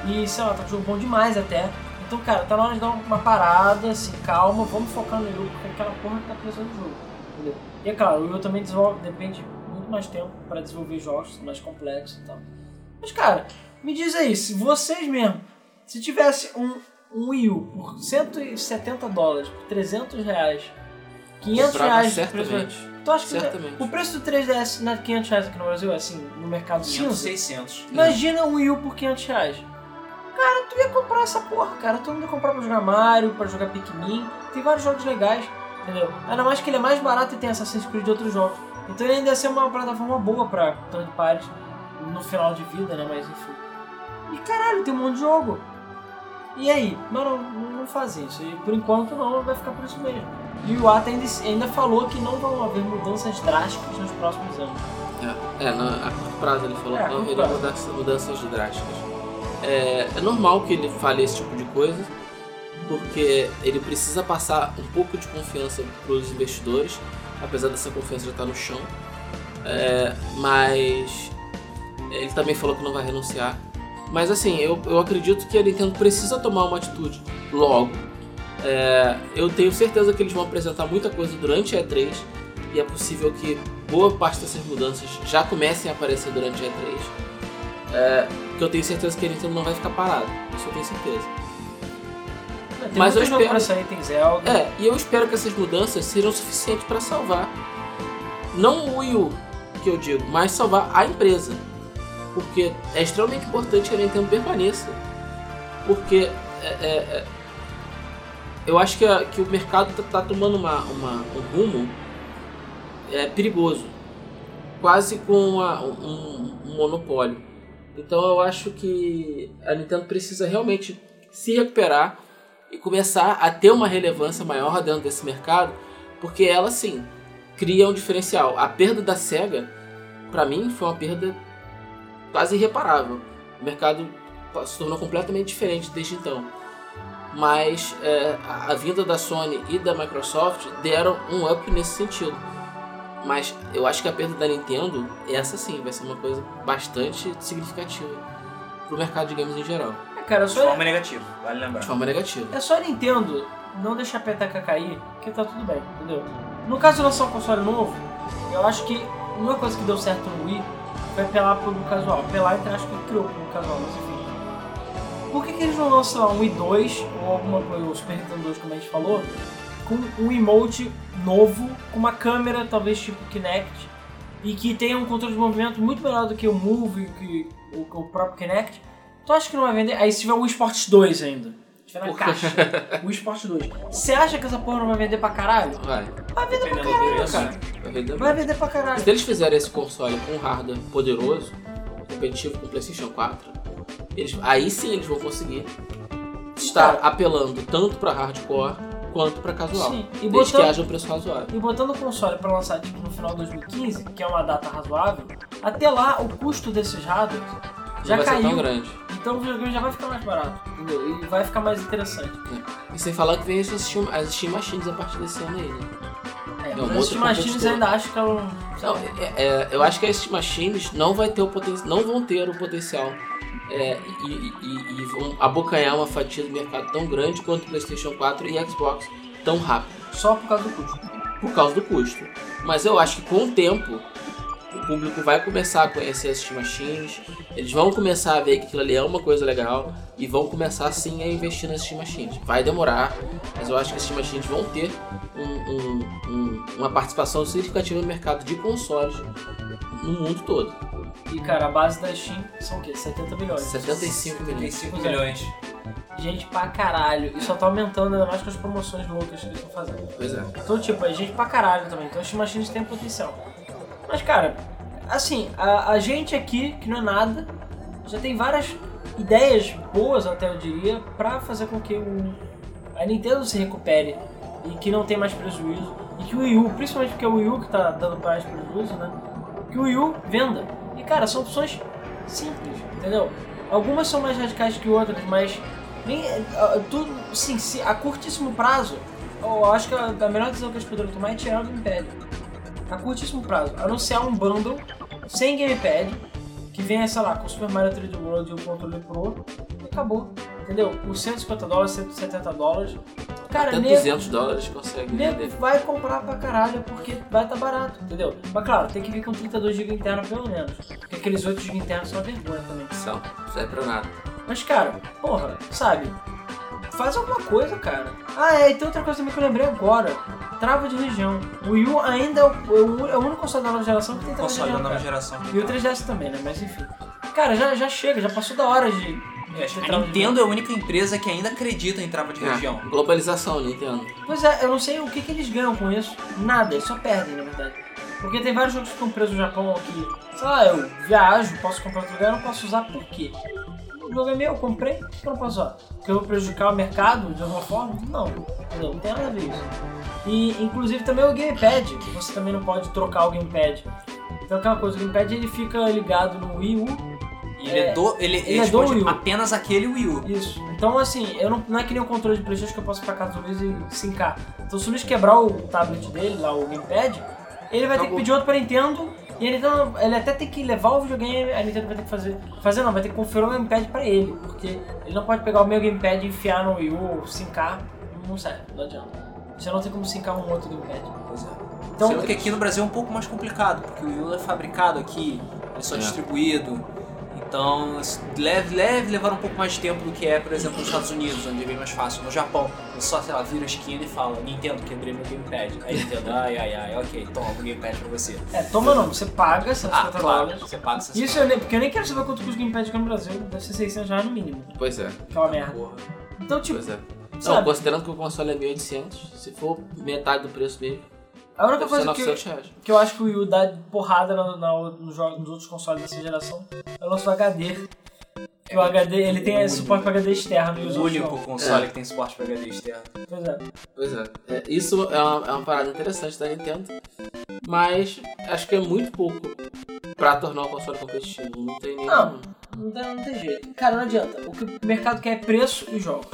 e, sei lá, tá com jogo bom demais até. Então, cara, tá na hora de dar uma parada, assim, calma, vamos focar no Wii U, porque aquela porra tá precisando do jogo, entendeu? E é claro, o Wii U também desenvolve, depende muito mais tempo pra desenvolver jogos mais complexos e tal. Mas, cara, me diz aí, se vocês mesmo, se tivesse um, um Wii U por 170 dólares, por 300 reais, 500 Comprava reais certamente. Tu acha que Certamente. o preço do 3DS não é 500 reais aqui no Brasil, assim, no mercado 500, cinza? 600. Imagina um Wii U por 500 reais. Cara, tu ia comprar essa porra, cara. Todo mundo ia comprar pra jogar Mario, pra jogar Pikmin. Tem vários jogos legais, entendeu? Ainda mais que ele é mais barato e tem Assassin's Creed de outros jogos. Então ele ainda ia ser uma plataforma boa pra third parties no final de vida, né? Mas enfim. E caralho, tem um monte de jogo. E aí? Não, não, não fazem isso. E por enquanto não, vai ficar por isso mesmo. E o Iwata ainda, ainda falou que não vão haver mudanças drásticas nos próximos anos. É, é na, a curto prazo ele falou É, que não haveria prazo. mudanças, mudanças drásticas. É, é normal que ele fale esse tipo de coisa, porque ele precisa passar um pouco de confiança para os investidores, apesar dessa confiança já estar no chão. É, mas ele também falou que não vai renunciar. Mas assim, eu, eu acredito que a Nintendo precisa tomar uma atitude logo. É, eu tenho certeza que eles vão apresentar muita coisa durante a E3 e é possível que boa parte dessas mudanças já comecem a aparecer durante a E3. É, porque eu tenho certeza que a Nintendo não vai ficar parada. Isso eu tenho certeza. Tem Mas eu espero- pra sair, tem Zelda. É, e eu espero que essas mudanças sejam suficientes para salvar não o Wii U, que eu digo, mas salvar a empresa. Porque é extremamente importante que a Nintendo permaneça. Porque é, é, é, eu acho que, a- que o mercado está tomando uma, uma- um rumo é, perigoso. Quase com uma- um, um monopólio. Então eu acho que a Nintendo precisa realmente se recuperar e começar a ter uma relevância maior dentro desse mercado, porque ela sim cria um diferencial. A perda da Sega, pra mim, foi uma perda quase irreparável. O mercado se tornou completamente diferente desde então. Mas é, a, vinda da Sony e da Microsoft deram um up nesse sentido. Mas eu acho que a perda da Nintendo, essa sim, vai ser uma coisa bastante significativa pro mercado de games em geral, cara, De só, forma negativa, vale lembrar. de forma negativa. é só a Nintendo não deixar a peteca cair, que tá tudo bem, entendeu? No caso de lançar um console novo, eu acho que uma coisa que deu certo no Wii foi apelar pro casual. Apelar entre acho que criou pro casual, mas enfim. Por que, que eles não lançam lá um Wii 2 ou alguma coisa, o Super Nintendo 2, como a gente falou, com um emote novo, com uma câmera talvez tipo Kinect, e que tenha um controle de movimento muito melhor do que o Move, que o, o próprio Kinect? Tu acha que não vai vender? Aí se tiver o Wii Sports 2 ainda, tiver na caixa, o Wii Sports 2, você acha que essa porra não vai vender pra caralho? Vai, Vai vender pra Dependendo do caralho, cara. vai vender Vai vender pra caralho. Se eles fizerem esse console com um hardware poderoso, competitivo com o PlayStation 4, eles, aí sim eles vão conseguir estar Cara. apelando tanto pra hardcore quanto pra casual. Sim, e desde que botando- haja um preço razoável. E botando o console pra lançar tipo, no final de 2015, que é uma data razoável, até lá o custo desses hardwares já vai ser tão caiu. grande. Então o videogame já vai ficar mais barato, entendeu? E vai ficar mais interessante. E sem falar que vem as Steam, as Steam Machines a partir desse ano aí, né? É, Não, mas outro as Steam Machines ainda acho que ela Não, é- é- eu acho que as Steam Machines não, vai ter o poten não vão ter o potencial é, e, e- e vão abocanhar uma fatia do mercado tão grande quanto o PlayStation 4 e Xbox tão rápido. só por causa do custo. por causa do custo. Mas eu acho que com o tempo o público vai começar a conhecer as Machines, eles vão começar a ver que aquilo ali é uma coisa legal e vão começar sim a investir nas Steam Machines. Vai demorar, mas eu acho que as Machines vão ter um- um- um- uma participação significativa no mercado de consoles no mundo todo. E cara, a base da Steam são o quê? 70 milhões. 75 milhões. 5 milhões. Gente pra caralho. E só tá aumentando ainda mais com as promoções loucas que eles estão fazendo. Pois é. Então, tipo, é gente pra caralho também. Então, as Steam Machines têm potencial. Mas, cara, assim, a, a gente aqui, que não é nada, já tem várias ideias boas, até eu diria, pra fazer com que o, a Nintendo se recupere e que não tenha mais prejuízo. E que o Wii U, principalmente porque é o Wii U que tá dando mais prejuízo, né? Que o Wii U venda. E, cara, são opções simples, entendeu? Algumas são mais radicais que outras, mas nem, tudo, sim, se, a curtíssimo prazo, eu acho que a, a melhor decisão que eles poderiam tomar é tirar o gamepad. A curtíssimo prazo, anunciar um bundle sem gamepad, que venha, sei lá, com o Super Mario 3D World e o controle Pro, e acabou. Entendeu? Por 150 dólares, 170 dólares. Cara, Até nego, 200 dólares consegue nego vender. vai comprar pra caralho porque vai estar barato, entendeu? Mas claro, tem que vir com 32 GB interno pelo menos. Porque aqueles 8 GB internos são uma vergonha também. São, não serve pra nada. Mas, cara, porra, sabe? Faz alguma coisa, cara. Ah, é, e tem outra coisa também que eu lembrei agora. Trava de região. O Wii U ainda é o, é o- é único console da nova geração que tem trava de Console da região, nova cara. geração. E o 3DS também, né? Mas enfim. Cara, já, já chega, já passou da hora de... É, de a Nintendo é a única empresa que ainda acredita em trava de região. É, globalização, Nintendo. Pois é, eu não sei o que, que eles ganham com isso. Nada, eles só perdem, na verdade. Porque tem vários jogos que ficam presos no Japão que, sei lá, eu viajo, posso comprar outro lugar, eu não posso usar por quê? O jogo é meu, eu comprei, por que eu não posso? Porque eu vou prejudicar o mercado de alguma forma? Não, entendeu? Não tem nada a ver isso. E inclusive também o gamepad, que você também não pode trocar o gamepad. Então aquela coisa, o gamepad ele fica ligado no Wii U E ele é, do. Ele, ele é do Wii U. apenas aquele Wii U. Isso. Então, assim, eu não, não é que nem o controle de Playstation que eu posso ir pra casa do Luiz e sincar. Então, se o Luiz quebrar o tablet dele, lá, o Gamepad, ele vai ter que Acabou. pedir outro pra Nintendo. E a Nintendo, ele até tem que levar o videogame, a Nintendo vai ter que fazer... Fazer não, vai ter que conferir o Gamepad pra ele. Porque ele não pode pegar o meu Gamepad e enfiar no Wii U ou sincar. Não serve, não adianta. Você não tem como sincar um outro Gamepad. Pois é. Então, Sendo que aqui no Brasil é um pouco mais complicado, porque o Wii U é fabricado aqui, ele é só É. distribuído. Então, leve, leve levar um pouco mais de tempo do que é, por exemplo, nos Estados Unidos, onde é bem mais fácil. No Japão, você só, sei lá, vira a esquina e fala, Nintendo, quebrei meu Gamepad. Aí Nintendo, ai, ai, ai, ok, toma o Gamepad pra você. é, toma não, você paga 150 Ah, claro, dólares. você paga essas Isso eu nem, porque eu nem quero saber quanto custa o Gamepad aqui no Brasil. Deve ser 600 reais no mínimo. Pois é, Aquela merda. Porra. Então, tipo, pois é. Não, sabe? considerando que o console é 1.800, se for metade do preço mesmo, A única deve coisa que, 900 reais. que eu acho que o Wii U dá porrada na, na- nos, jogos, nos outros consoles dessa geração é o nosso HD. Que o HD, ele tem único. suporte para HD externo. O único não. console É. que tem suporte pra HD externo. Pois é. Pois é. É, isso é uma, é uma parada interessante da Nintendo, mas acho que é muito pouco pra tornar o console competitivo. Não tem nenhum. Não, não tem, não tem jeito. Cara, não adianta. O que o mercado quer é preço e jogos.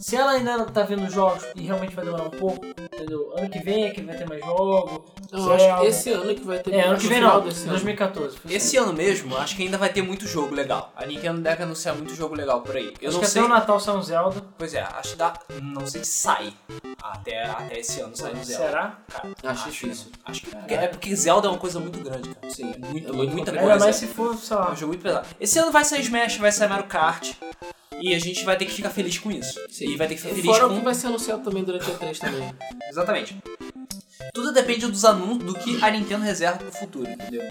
Se ela ainda não tá vendo jogos e realmente vai demorar um pouco, entendeu? Ano que vem é que vai ter mais jogo. Eu acho que esse ano que vai ter. É, ano no que vem não, desse ano. 2014. Esse ano mesmo, acho que ainda vai ter muito jogo legal. A Nintendo deve anunciar muito jogo legal por aí. Eu Acho não que sei. até o Natal sai um Zelda. Pois é, acho que dá. Não sei se sai. Até, até esse ano sai um Zelda. Será? Cara, Acho que difícil. não. Acho que é porque Zelda é uma coisa muito grande, cara. Sim, É muito, é muito muita. Ainda coisa. mais se for, sei É lá. um jogo muito pesado. Esse ano vai sair Smash, vai sair Mario Kart. E a gente vai ter que ficar feliz com isso. Sim. E vai ter que E feliz fora com. o que vai ser anunciado também durante a 3 também. Exatamente. Tudo depende dos anúncios do que a Nintendo reserva pro futuro, entendeu?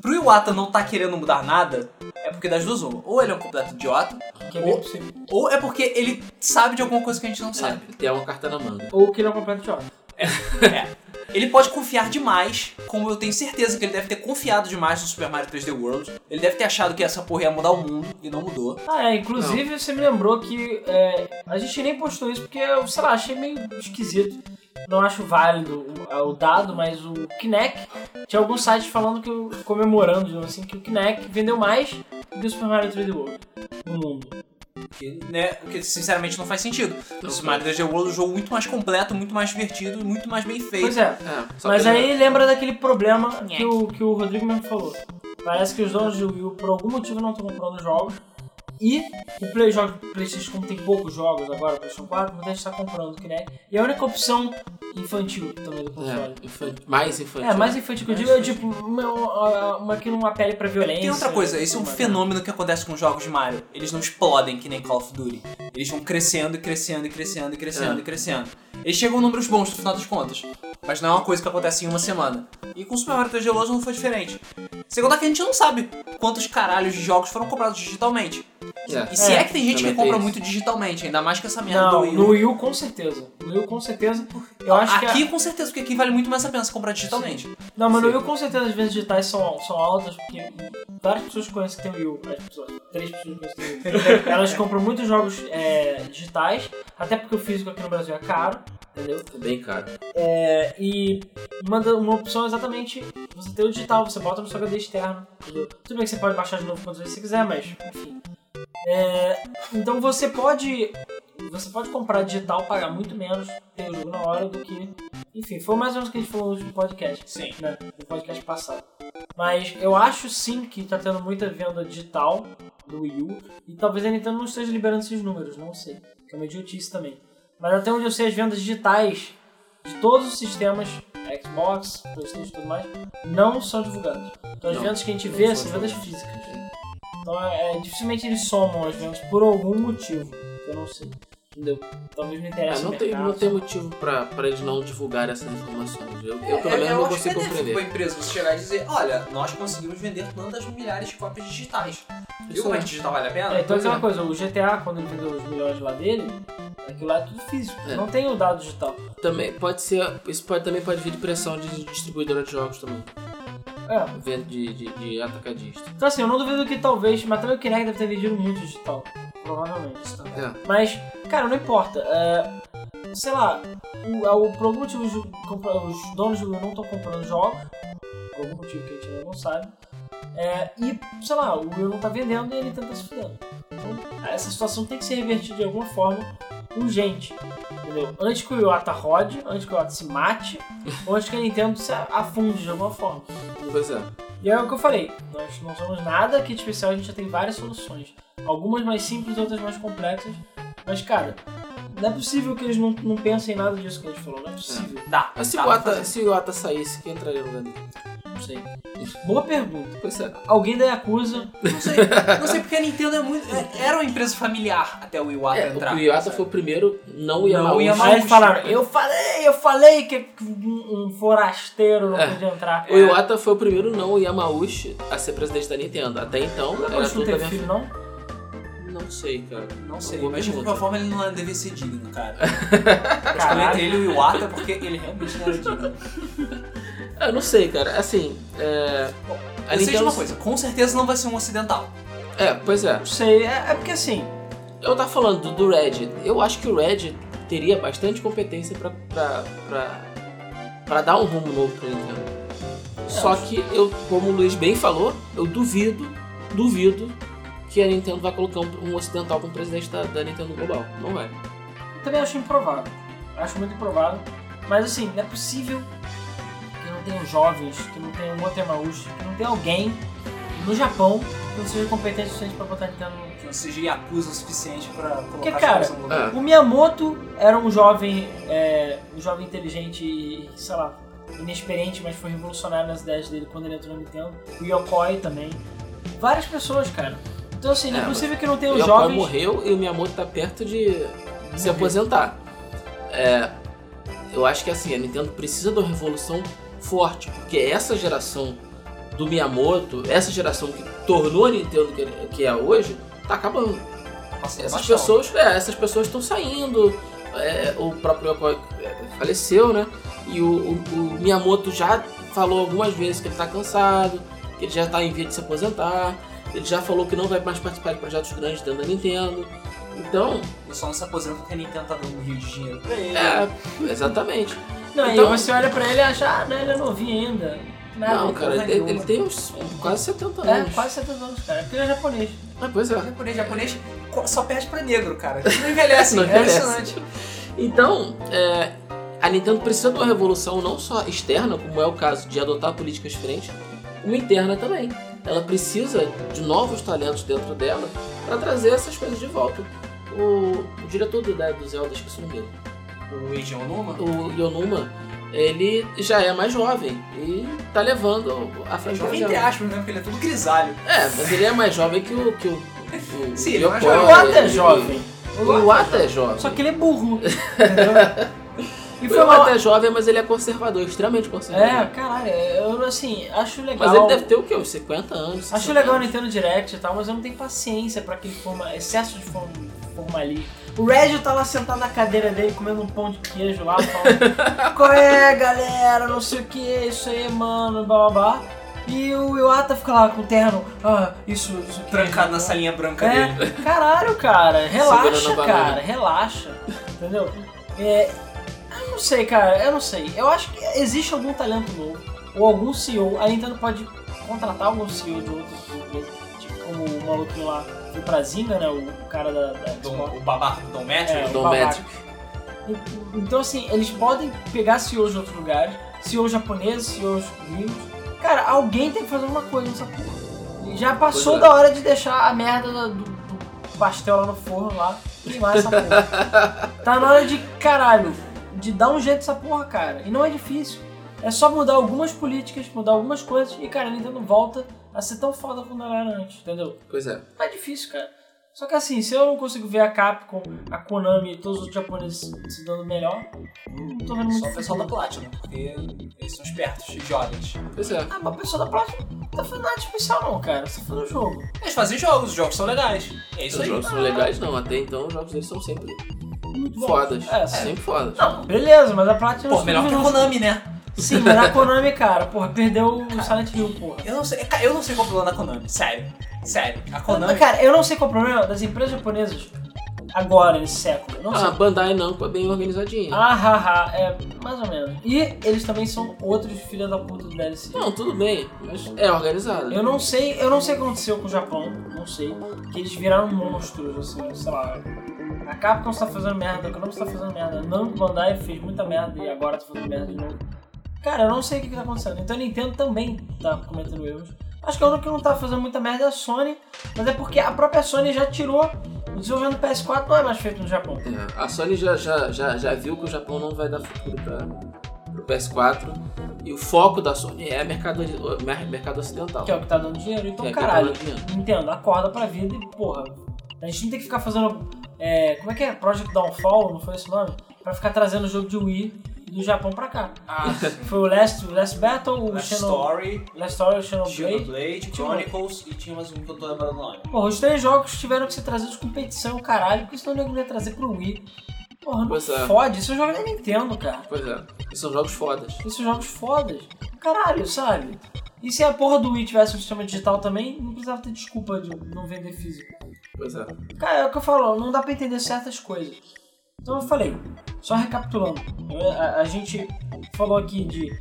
Pro Iwata não tá querendo mudar nada, é porque das duas uma. Ou ele é um completo idiota, Que é Ou- possível. ou é porque ele sabe de alguma coisa que a gente não sabe. É, tem uma carta na manga. Ou que ele é um completo idiota. É. Ele pode confiar demais, como eu tenho certeza que ele deve ter confiado demais no Super Mario 3D World. Ele deve ter achado que essa porra ia mudar o mundo e não mudou. Ah, é, inclusive você me lembrou que é, a gente nem postou isso porque eu, sei lá, achei meio esquisito. Não acho válido o, o dado, mas o Kinect tinha alguns sites falando que o- comemorando, digamos assim, que o Kinect vendeu mais do que o Super Mario 3D World no mundo. Que, né, o que sinceramente não faz sentido. O Super Mario 3D World é um jogo muito mais completo, muito mais divertido muito mais bem feito. Pois é. É, Mas que ele- aí lembra daquele problema que o, que o Rodrigo mesmo falou. Parece que os donos do Wii U, por algum motivo, não estão comprando jogos. E o Play jogo PlayStation, como tem poucos jogos agora, PlayStation 4, muita gente está comprando o Kinect. E a única opção infantil também do console. É, infan- mais infantil. É, mais infantil que eu digo é tipo uma, uma, uma que não apele pra violência. Tem outra coisa, esse é um fenômeno que acontece com os jogos de Mario. Eles não explodem que nem Call of Duty. Eles vão crescendo e crescendo e crescendo e crescendo É. e crescendo. Eles chegam a números bons no final das contas. Mas não é uma coisa que acontece em uma semana. E com o Super Mario 3D World não foi diferente. Contar que a gente não sabe quantos caralhos de jogos foram comprados digitalmente. É. E se é, É, que tem gente que compra tem muito digitalmente, ainda mais que essa merda do Não, Wii no U. Wii U com certeza. No Wii U com certeza. Eu acho que. a- Aqui com certeza, porque aqui vale muito mais a pena você comprar digitalmente. Não, mas no Sim. Wii U com certeza as vendas digitais são, são altas, porque várias pessoas que conhecem que tem o Wii U, as pessoas, três pessoas que conhecem que tem o Wii U, elas compram muitos jogos é, digitais, até porque o físico aqui no Brasil é caro, entendeu? É bem caro. É, e manda uma opção é exatamente você ter o digital, você bota no seu HD externo, entendeu? Tudo bem que você pode baixar de novo quantas vezes você quiser, mas enfim. É, então você pode você pode comprar digital, pagar muito menos, ter o jogo na hora do que. Enfim, foi mais ou menos o que a gente falou no podcast Sim. né, no podcast passado. Mas eu acho sim que tá tendo muita venda digital do Wii U e talvez a Nintendo não esteja liberando esses números, não sei. Que é uma idiotice também. Mas até onde eu sei, as vendas digitais de todos os sistemas, Xbox, Playstation e tudo mais, não são divulgadas. Então as Não, vendas que a gente vê são vendas físicas. Então é, é, dificilmente eles somam as vendas por algum motivo, que eu não sei. Entendeu? Talvez me É, interesse não, tem, não tem motivo pra, pra eles não divulgar essas informações. Eu, eu pelo É, menos não acho consigo que é compreender. pra empresa você chegar e dizer, olha, nós conseguimos vender tantas milhares de cópias digitais. Viu Isso como é é. que digital vale a pena? É, então é. coisa, o GTA, quando ele vendeu os milhões lá dele, aquilo lá é tudo físico, É. não tem o dado digital. Também pode ser. Isso pode, também pode vir de pressão de distribuidora de jogos também. É. de, de, de atacadista. Então assim, eu não duvido que talvez, mas também o Kinect deve ter vendido muito digital. Provavelmente. É. Mas, cara, não importa. É, sei lá, o, o, por algum motivo os, os donos do não estão comprando jogos. Por algum motivo que a gente ainda não sabe. É, e, sei lá, o Wii não tá vendendo e ele tenta se fudendo. Então, essa situação tem que ser revertida de alguma forma urgente. Entendeu? Antes que o Iwata rode, antes que o Iwata se mate, ou antes que a Nintendo se afunde de alguma forma. Pois é. E é o que eu falei, nós não somos nada aqui de especial, a gente já tem várias soluções. Algumas mais simples, outras mais complexas. Mas, cara, não é possível que eles não, não pensem em nada disso que a gente falou, não é possível. Dá. Mas se dá o Ata, fazer. se o Ata saísse, quem entraria no lugar dele? Não sei. Boa pergunta. Pois é. Alguém da Yakuza. Não sei, não sei porque a Nintendo é muito. é- Era uma empresa familiar até o Iwata É, entrar. o Iwata sabe? foi o primeiro não o Não Yamauchi. o Yamauchi. Aí eles falaram, eu falei, eu falei que um, forasteiro não É. podia entrar. O Iwata foi o primeiro não o Yamauchi a ser presidente da Nintendo. Até então, O era não tudo da teve minha... filho, não? Não sei, cara. Não sei, mas de qualquer forma ele não deve ser digno, cara. Eu Caralho. entre ele e o Iwata porque ele realmente não era digno. Eu não sei, cara. Assim, é... a Eu sei de Nintendo... uma coisa, com certeza não vai ser um ocidental. É, pois é. Não sei, é, é porque assim, Eu tava falando do, do Red. Eu acho que o Red teria bastante competência pra, pra, pra, pra dar um rumo novo pra Nintendo. Só que eu, como o Luiz bem falou, eu duvido, duvido que a Nintendo vai colocar um, um ocidental como presidente da, da Nintendo Global. Não vai. eu também acho improvável. Acho muito improvável. Mas assim, não é possível que não tenham jovens, que não tenham um Motemauchi, que não tenha alguém no Japão que não seja competente o suficiente pra botar Nintendo no Que não seja Yakuza o suficiente pra colocar Porque, a cara, no lugar. É. O Miyamoto era um jovem, é, um jovem inteligente e, sei lá, inexperiente, mas foi revolucionário nas ideias dele quando ele entrou na Nintendo. O Yokoi também. Várias pessoas, cara. Então, assim, não é, É, possível que não O tenham Yokoi jovens. morreu e o Miyamoto tá perto de se aposentar. É, eu acho que assim, a Nintendo precisa de uma revolução forte, porque essa geração do Miyamoto, essa geração que tornou a Nintendo que, é hoje, tá acabando. Nossa, Essas bastante. pessoas, é, essas pessoas estão saindo. é, o próprio Yokoi é, faleceu, né? E o, o- o Miyamoto já falou algumas vezes que ele tá cansado, que ele já tá em via de se aposentar. Ele já falou que não vai mais participar de projetos grandes dentro da Nintendo. Então, Ele só não se aposenta porque a Nintendo tá dando um rio de dinheiro pra ele. é, exatamente. Não, Então- e você olha pra ele e acha, ah, não, ele é novinho ainda. Nada, não, cara, ele, nenhuma. ele tem uns quase 70 É, anos. quase 70 anos, cara. Porque ele é japonês. Ah, pois é. O japonês, japonês só perde pra negro, cara. Não envelhece, Não é envelhece. impressionante. Então, é, a Nintendo precisa de uma revolução não só externa, como é o caso de adotar políticas diferentes, como interna também. Ela precisa de novos talentos dentro dela para trazer essas coisas de volta. O, o diretor do, da- do Zelda, esqueci o nome dele, O Eiji Onuma, o Yonuma, ele já é mais jovem e tá levando a é franquia jovem entre aspas, né? Porque ele é tudo grisalho. É, mas ele é mais jovem que o. Que o, o Sim, ele é mais Yokoi, O Iwata é jovem. O Iwata é jovem. Só que ele é burro. entendeu? E O foi Iwata uma... é jovem, mas ele é conservador, extremamente conservador. É, caralho, eu assim, acho legal. Mas ele deve ter o quê? Uns 50 anos? Acho 60 legal o anos. Nintendo Direct e tal, mas eu não tenho paciência pra aquele forma, excesso de form, formalismo. O Reggie tá lá sentado na cadeira dele comendo um pão de queijo lá, falando Qual é, galera? Não sei o que, isso aí, mano, blá blá blá. E o Iwata fica lá com o terno, ah, isso, isso. Trancado na salinha branca dele. É, caralho, cara, relaxa, cara, relaxa, entendeu? É, eu não sei, cara, eu não sei. Eu acho que existe algum talento novo, ou algum CEO, a Nintendo pode contratar algum CEO de empresas, tipo como o maluquinho lá foi pra Zinga, né, o cara da, da Dom- o babaca do Dom Matthew. É, Dom o. Magic. Então, assim, eles podem pegar CEOs de outros lugares, CEOs japoneses, CEOs gringos. Cara, alguém tem que fazer alguma coisa nessa porra. Já passou é. da hora de deixar a merda do, do pastel lá no forno lá, queimar essa porra. tá na hora de, caralho, de dar um jeito nessa porra, cara. E não é difícil. É só mudar algumas políticas, mudar algumas coisas e, cara, a Nintendo volta a ser tão foda como ela era antes, entendeu? Pois é. Não é difícil, cara. Só que assim, se eu não consigo ver a Capcom, a Konami e todos os outros japoneses se dando melhor, não tô vendo muito Só o pessoal da Platinum, porque eles são espertos e jovens. Pois é. Ah, mas o pessoal da Platinum não tá fazendo nada especial não, cara. Você tá fazendo jogo. Eles fazem jogos, os jogos são legais. É isso Os aí. jogos são legais, não. Até então os jogos deles são sempre Muito bom. fodas. É, sempre fodas. Não, beleza, mas a Platinum... Pô, melhor que a Konami, né? Sim, mas a Konami, cara, porra, perdeu o Silent Hill, porra. Eu não sei, cara, eu não sei qual é o problema da Konami, sério. Sério. A Konami. Mas, cara, eu não sei qual é o problema das empresas japonesas agora, nesse século. Não Ah, sei. a Bandai não, é bem organizadinha. Ah, ha, ha, é mais ou menos. E eles também são outros filhos da puta do DLC. Não, tudo bem, mas é organizado. Eu não sei, eu não sei o que aconteceu com o Japão, não sei. Que eles viraram monstros, assim, sei lá. A Capcom está fazendo merda, a Konami está fazendo merda, a Namco Bandai fez muita merda e agora tá fazendo merda de novo. Cara, eu não sei o que, que tá acontecendo. Então a Nintendo também tá cometendo erros. Acho que a única que não tá fazendo muita merda é a Sony, mas é porque a própria Sony já tirou. O desenvolvimento do PS4 não é mais feito no Japão. É, a Sony já, já, já, já viu que o Japão não vai dar futuro para o PS4 e o foco da Sony é mercado, o mer- mercado ocidental. Que é o que tá dando dinheiro. Então, é que caralho, tá dinheiro. Nintendo, acorda pra vida e, porra, a gente não tem que ficar fazendo. é, como é que é? Project Downfall, não foi esse nome? Pra ficar trazendo jogo de Wii do Japão pra cá. Ah, Foi o Last, Last Battle, o Last Xeno- Story, Last Story, o Xenoblade. Xenoblade, Chronicles e tinha mais um que eu tô lembrando o nome. Porra, os três jogos tiveram que ser trazidos com petição, caralho, porque senão o nego não ia trazer pro Wii. Porra, não Pois é. fode, isso é jogo da Nintendo, cara. Pois é, e são jogos fodas. Esses jogos fodas. Caralho, sabe? E se a porra do Wii tivesse um sistema digital também, não precisava ter desculpa de não vender físico. Pois é. Cara, é o que eu falo, não dá pra entender certas coisas. Então eu falei, só recapitulando, a, a gente falou aqui de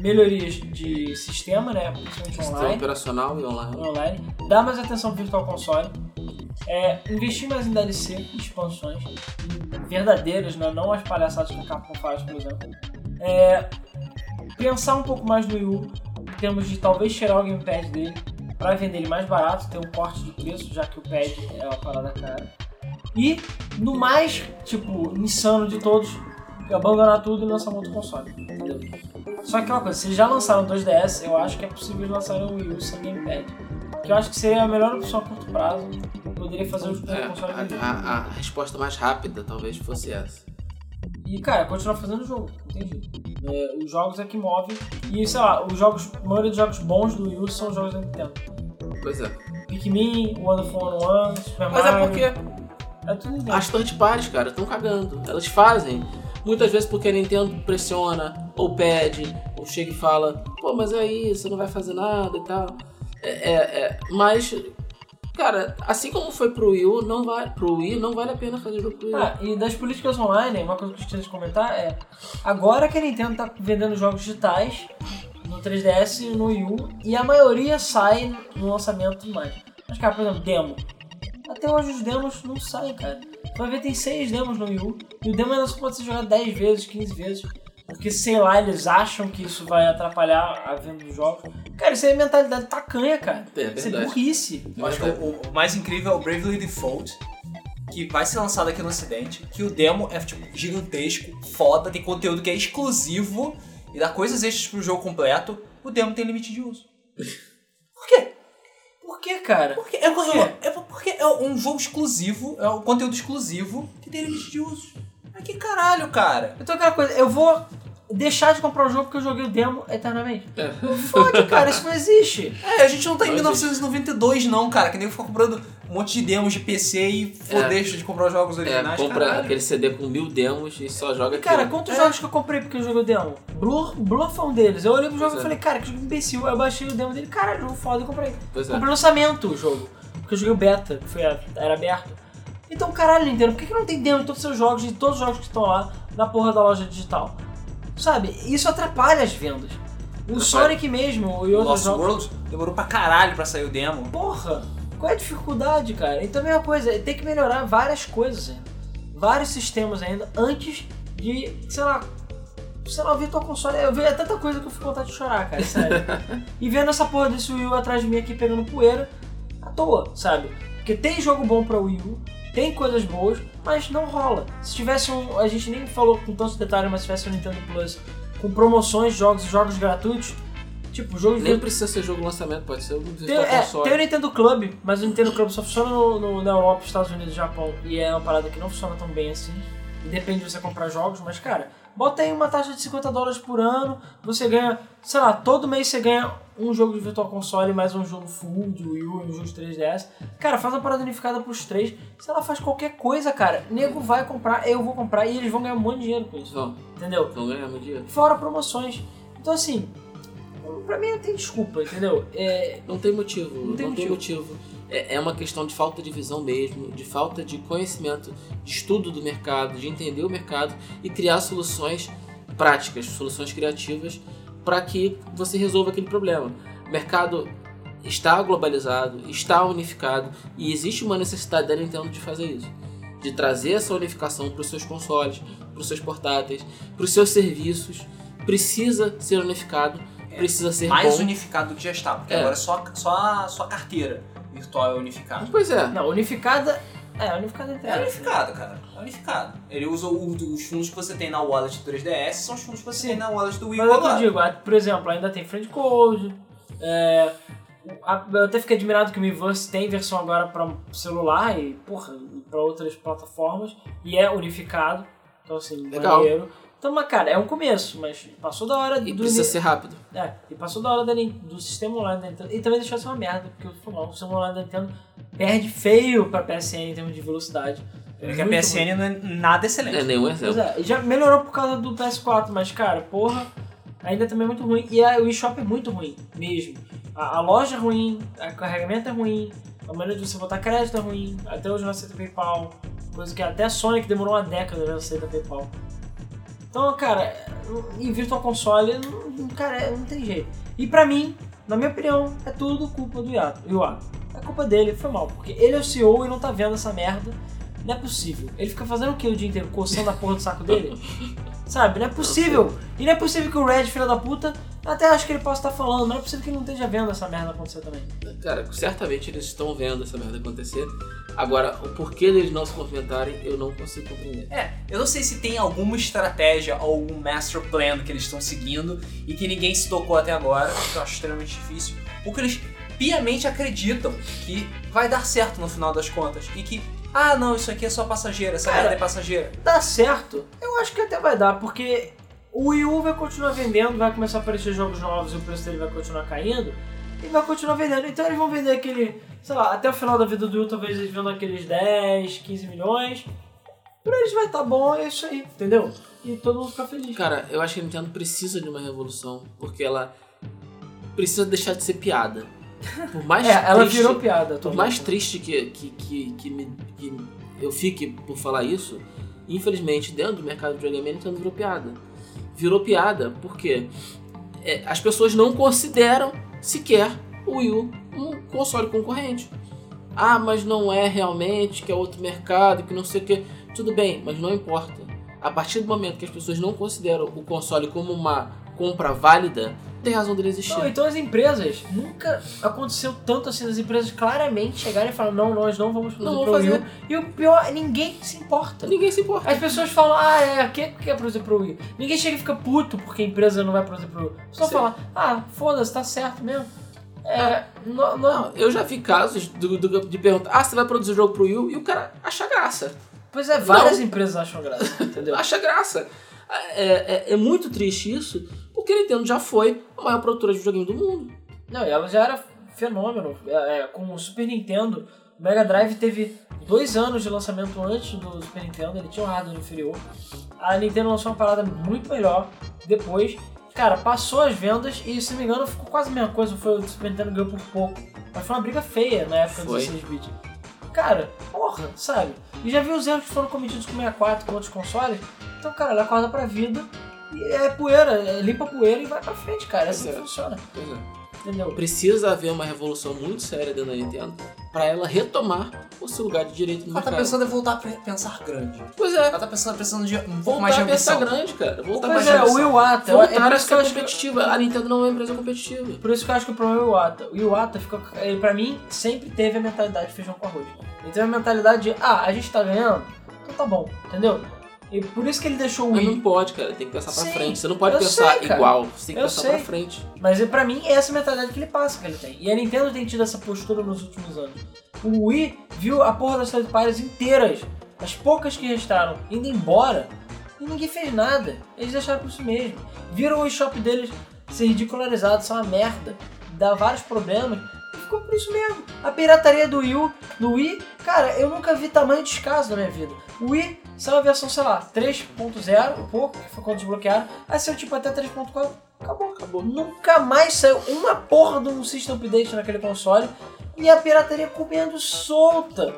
melhorias de sistema, né? Principalmente Sistema online. operacional e online. online, dar mais atenção ao Virtual Console, é, investir mais em DLC, expansões verdadeiras, né? não as palhaçadas que a Capcom faz, por exemplo. É, pensar um pouco mais no Wii U, em termos de talvez tirar o gamepad dele para vender ele mais barato, ter um corte de preço, já que o pad é uma parada cara. E, no mais, tipo, insano de todos, abandonar tudo e lançar um outro console, entendeu? Só que aquela coisa, se já lançaram 2DS, eu acho que é possível lançar um Wii U sem gamepad. Que eu acho que seria a melhor opção a curto prazo. Poderia fazer o É, console vender. a, a- a resposta mais rápida talvez fosse essa. E, cara, continuar fazendo o jogo, entendi. É, os jogos é que move. E, sei lá, os jogos, a maioria dos jogos bons do Wii U são jogos da Nintendo. Pois é. Pikmin, Wonderful 101, Super Mas Mario. é porque É tudo Nintendo. as third parties, cara, estão cagando. Elas fazem. Muitas vezes porque a Nintendo pressiona, ou pede, ou chega e fala, pô, mas aí, você não vai fazer nada e tal. É, é, é. Mas, cara, assim como foi pro Wii U, não vai, pro Wii, não vale a pena fazer jogo pro Wii U. Ah, e das políticas online, uma coisa que eu esqueci de comentar é agora que a Nintendo tá vendendo jogos digitais no 3DS e no Wii U, e a maioria sai no lançamento mais. Mas, cara, por exemplo, demo. Até hoje os demos não saem, cara. Tu vai ver, tem 6 demos no Wii U, e o demo ainda só pode ser jogado 10 vezes, 15 vezes. Porque, sei lá, eles acham que isso vai atrapalhar a venda dos jogos. Cara, isso aí é mentalidade tacanha, cara. É isso é burrice. Eu acho que o, o mais incrível é o Bravely Default, que vai ser lançado aqui no ocidente, que o demo é tipo gigantesco, foda, tem conteúdo que é exclusivo e dá coisas extras pro jogo completo, o demo tem limite de uso. Por quê? Por que, cara? Porque é, Por quê? é porque é um jogo exclusivo, é um conteúdo exclusivo que tem limite de uso. Mas que caralho, cara? Então aquela coisa, eu vou deixar de comprar o jogo porque eu joguei o demo eternamente. É. Fode, cara, isso não existe. É, a gente não tá em Mas 1992 não, cara, que nem ficar comprando um monte de demos de PC e for É. deixa de comprar os jogos É, originais, compra caralho. aquele CD com mil demos e só joga E, cara, aquilo. quantos É. jogos que eu comprei porque eu joguei o demo? Blur, Blur foi um deles. Eu olhei pro jogo Pois e é. falei, cara, que jogo imbecil. Aí eu baixei o demo dele, caralho, jogo foda e comprei. Pois é. Comprei no lançamento o jogo. Porque eu joguei o beta, que foi, era aberto. Então, caralho, Nintendo, por que, que não tem demo de todos os seus jogos, de todos os jogos que estão lá na porra da loja digital? Sabe? Isso atrapalha as vendas. O. Sonic mesmo e outros Lost jogos. World demorou pra caralho pra sair o demo. Porra, qual é a dificuldade, cara? Então a mesma coisa, tem que melhorar várias coisas ainda. Vários sistemas ainda antes de, sei lá, sei lá, o Virtual Console. Eu vejo é tanta coisa que eu fico com vontade de chorar, cara, sério. e vendo essa porra desse Wii U atrás de mim aqui pegando poeira, à toa, sabe? Porque tem jogo bom pra Wii U, tem coisas boas, mas não rola. Se tivesse um. A gente nem falou com tantos detalhes, mas se tivesse um Nintendo Plus com promoções, jogos e jogos gratuitos, tipo, jogos Nem precisa ser jogo lançamento, pode ser um tem, é, console. tem o Nintendo Club, mas o Nintendo Club só funciona no, no- na Europa, Estados Unidos e Japão. E é uma parada que não funciona tão bem assim. E depende de você comprar jogos, mas cara, bota aí uma taxa de 50 dólares por ano, você ganha, sei lá, todo mês você ganha um jogo de Virtual Console mais um jogo full de Wii U um jogo de 3DS. Cara, faz uma parada unificada pros três. Se ela faz qualquer coisa, cara, nego vai comprar, eu vou comprar e eles vão ganhar um monte de dinheiro com isso. Entendeu? vão ganhar muito dinheiro. Fora promoções. Então assim, pra mim não tem desculpa, entendeu? É, Não tem motivo. Não Não tem tem, motivo. É, é uma questão de falta de visão mesmo, de falta de conhecimento, de estudo do mercado, de entender o mercado e criar soluções práticas, soluções criativas para que você resolva aquele problema. O mercado está globalizado, está unificado e existe uma necessidade da Nintendo de fazer isso. De trazer essa unificação para os seus consoles, para os seus portáteis, para os seus serviços. Precisa ser unificado, precisa ser Mais bom. unificado do que já está, porque É. agora só, só, a, só a carteira virtual é unificada. Pois é. não, unificada. É, unificada É aspas. unificado, cara. É unificado. Ele usa o- os fundos que você tem na wallet do 3DS, são os fundos que você Sim. tem na wallet do Wii Mas é o que eu agora. digo, ah, por exemplo, ainda tem friend code. É, a- eu até fiquei admirado que o Miiverse tem versão agora pra celular e, porra, pra outras plataformas. E é unificado. Então, assim, Legal. maneiro. Então, mas, cara, é um começo, mas passou da hora E do. precisa ser rápido. É, e passou da hora da do sistema online da Nintendo. E também deixou de ser uma merda, porque o sistema online da Nintendo perde feio pra PSN em termos de velocidade. Porque a Muito PSN não é nada Não excelente. é nenhum Pois exemplo. é, e já melhorou por causa do PS4, mas cara, porra, ainda também é muito ruim. E a, o eShop é muito ruim, mesmo. A, a loja é ruim, o carregamento é ruim, a maneira de você botar crédito é ruim, até hoje não aceita PayPal, coisa que até a Sony que demorou uma década já aceita PayPal. Então, cara, em Virtual Console, cara, não tem jeito. E pra mim, na minha opinião, é tudo culpa do. Iwata. É culpa dele, foi mal, porque ele é o CEO e não tá vendo essa merda. Não é possível. Ele fica fazendo o que o dia inteiro? Coçando a porra do saco dele? Sabe? Não é possível. E não é possível que o Red, filho da puta, até acho que ele possa estar falando, mas não é possível que ele não esteja vendo essa merda acontecer também. Cara, certamente eles estão vendo essa merda acontecer. Agora, o porquê deles não se movimentarem, eu não consigo compreender. É, eu não sei se tem alguma estratégia ou algum master plan que eles estão seguindo e que ninguém se tocou até agora, que eu acho extremamente difícil. Porque eles piamente acreditam que vai dar certo no final das contas e que, ah não, isso aqui é só passageira, essa Cara, merda é passageira. Dá certo? Eu acho que até vai dar, porque o Wii U vai continuar vendendo, vai começar a aparecer jogos novos e o preço dele vai continuar caindo. E vai continuar vendendo. Então eles vão vender aquele, sei lá, até o final da vida do Wii U, talvez eles vendam aqueles 10, 15 milhões. Pra eles vai estar bom, é isso aí, entendeu? E todo mundo fica feliz. Cara, eu acho que a Nintendo precisa de uma revolução, porque ela precisa deixar de ser piada. Por mais é, ela triste, virou piada. Por mais triste que, que, que, que, me- que eu fique por falar isso, infelizmente, dentro do mercado de videogame, Nintendo virou piada. Virou piada porque é, as pessoas não consideram sequer o Wii U um console concorrente. Ah, mas não é realmente, que é outro mercado, que não sei o que. Tudo bem, mas não importa. A partir do momento que as pessoas não consideram o console como uma compra válida, tem razão dele existir. Não, então as empresas, nunca aconteceu tanto assim das empresas claramente chegarem e falar não, nós não vamos produzir Não pro vamos Wii U. fazer. E o pior, ninguém se importa. Ninguém se importa. As pessoas falam, ah, é, quem quer produzir pro Wii? Ninguém chega e fica puto porque a empresa não vai produzir pro Wii. Só fala, ah, foda-se, tá certo mesmo. É, não, não, Não, eu já vi casos do- do- de perguntar, ah, você vai produzir jogo pro Wii? E o cara acha graça. Pois é, várias empresas acham graça, entendeu? Acha graça. É, é- é muito triste isso, porque a Nintendo já foi a maior produtora de videogame do mundo. Não, e ela já era fenômeno. É, é, com o Super Nintendo, o Mega Drive teve dois anos de lançamento antes do Super Nintendo, ele tinha um hardware inferior. A Nintendo lançou uma parada muito melhor depois. Cara, passou as vendas e, se não me engano, ficou quase a mesma coisa. Foi o Super Nintendo ganhou por pouco. Mas foi uma briga feia na época Foi. dos 16 bits. Cara, porra, sabe? E já viu os erros que foram cometidos com o 64, com outros consoles? Então, cara, ela acorda pra vida é poeira, é, limpa poeira e vai pra frente, cara. É assim que é. funciona, Pois é. entendeu? Precisa haver uma revolução muito séria dentro da Nintendo para ela retomar o seu lugar de direito no Ela tá mercado. pensando em voltar a pensar grande. Pois é, Ela tá pensando, pensando de um pouco voltar mais de pensar grande, cara. Voltar Pois mais é, o. Iwata, é Voltar por a isso que competitiva. A Nintendo não é uma empresa competitiva. Por isso que eu acho que o problema é o Iwata. O Iwata fica, ele, pra mim, sempre teve a mentalidade de feijão com arroz. Ele teve a mentalidade de, ah, a gente tá ganhando, então tá bom, entendeu? E por isso que ele deixou o Mas não pode, cara. Tem que pensar pra Sim, frente. Você não pode eu pensar sei, cara. igual. Você tem que Eu pensar sei. pra frente. Mas é, pra mim, é essa mentalidade que ele passa, que ele tem. E a Nintendo tem tido essa postura nos últimos anos. O Wii viu a porra das third parties inteiras, as poucas que restaram, indo embora, e ninguém fez nada. Eles deixaram por isso mesmo. Viram o eShop deles ser ridicularizado, ser uma merda, dar vários problemas, e ficou ficou por isso mesmo. A pirataria do Wii, U- do Wii, cara, eu nunca vi tamanho descaso na minha vida. O Wii saiu a versão, sei lá, 3.0, um pouco, que foi quando desbloquearam. Aí saiu tipo até 3.4, acabou. Acabou. Nunca mais saiu uma porra de um System Update naquele console. E a pirataria comendo solta.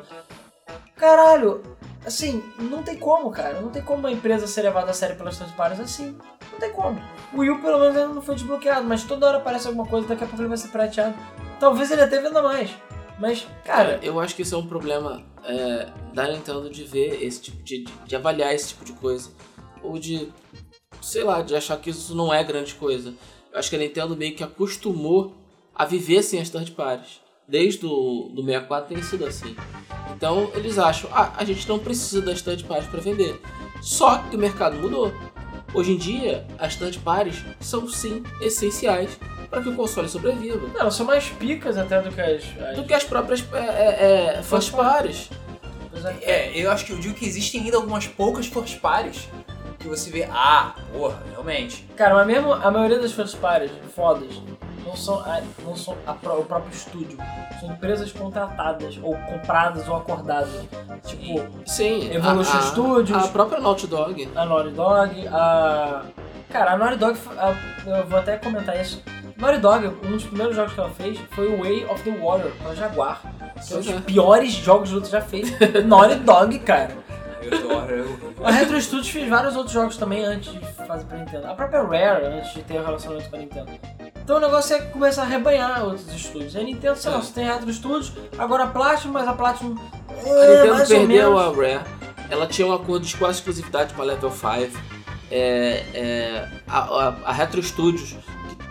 Caralho, assim, não tem como, cara. Não tem como uma empresa ser levada a sério pelas parties assim. Não tem como. O Wii pelo menos, ainda não foi desbloqueado, mas toda hora aparece alguma coisa, daqui a pouco ele vai ser prateado. Talvez ele até venda mais. Mas, Cara, cara, eu acho que isso é um problema é, da Nintendo de ver esse tipo de, de, de avaliar esse tipo de coisa. Ou de, sei lá, de achar que isso não é grande coisa. Eu acho que a Nintendo meio que acostumou a viver sem as third parties. Desde o do 64 tem sido assim. Então eles acham, ah, a gente não precisa das third parties para vender. Só que o mercado mudou. Hoje em dia, as third parties são sim essenciais para que o console sobreviva. não, são mais picas até do que as. as- Do que as próprias é, é, é, first parties. as- É, eu acho que eu digo que existem ainda algumas poucas first parties que você vê, ah, porra, realmente. Cara, mas mesmo a maioria das first parties fodas não são, a- não são a o próprio estúdio. São empresas contratadas, ou compradas, ou acordadas. Tipo, Sim, Evolution a, a, Studios. A própria Naughty Dog. a Naughty Dog, a. Cara, a Naughty Dog, a- eu vou até comentar isso. Naughty Dog, um dos primeiros jogos que ela fez foi o Way of the Warrior, pra Jaguar. Que é um dos é. piores jogos de luta já feitos. Naughty Dog, cara. Eu tô, eu, A Retro Studios fez vários outros jogos também antes de fazer pra Nintendo. A própria Rare, antes de ter o relacionamento com a Nintendo. Então o negócio é começar a arrebanhar outros estúdios. A Nintendo, sei lá, É. você tem Retro Studios, agora a Platinum, mas a Platinum. A É, Nintendo mais ou perdeu menos. a Rare. Ela tinha um acordo de quase exclusividade com a Level 5. É, é, a, a, a Retro Studios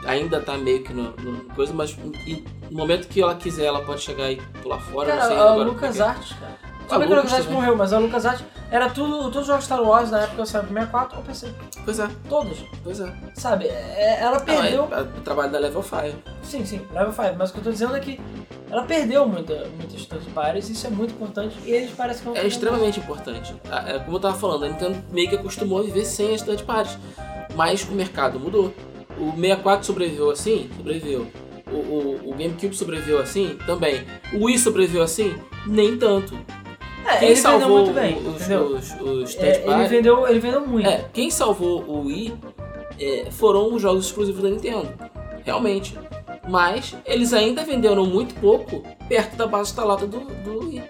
ainda tá meio que no, no coisa, mas e no momento que ela quiser, ela pode chegar e pular fora. não sei Cara, a agora Lucas Arts, cara. A Tudo bem que a Lucas Lucas também. morreu, mas a Lucas era tudo, todos os jogos Star Wars na época pro 64 ou PC. Pois é, Todos. pois é. Sabe? É, ela perdeu. Não, é, é o trabalho da Level 5. Sim, sim, Level 5. Mas o que eu tô dizendo é que ela perdeu muita, muitas third parties, isso é muito importante e eles parecem que não É extremamente importante. A- é, como eu tava falando, a Nintendo meio que acostumou a viver sem as third parties. Mas o mercado mudou. O 64 sobreviveu assim? Sobreviveu. O, o, o GameCube sobreviveu assim? Também. O Wii sobreviveu assim? Nem tanto. É, Quem ele vendeu salvou muito bem, os, entendeu? os, os É, third ele, vendeu, ele vendeu muito. É, quem salvou o Wii é, foram os jogos exclusivos da Nintendo. Realmente. Mas eles ainda venderam muito pouco perto da base instalada do, do Wii.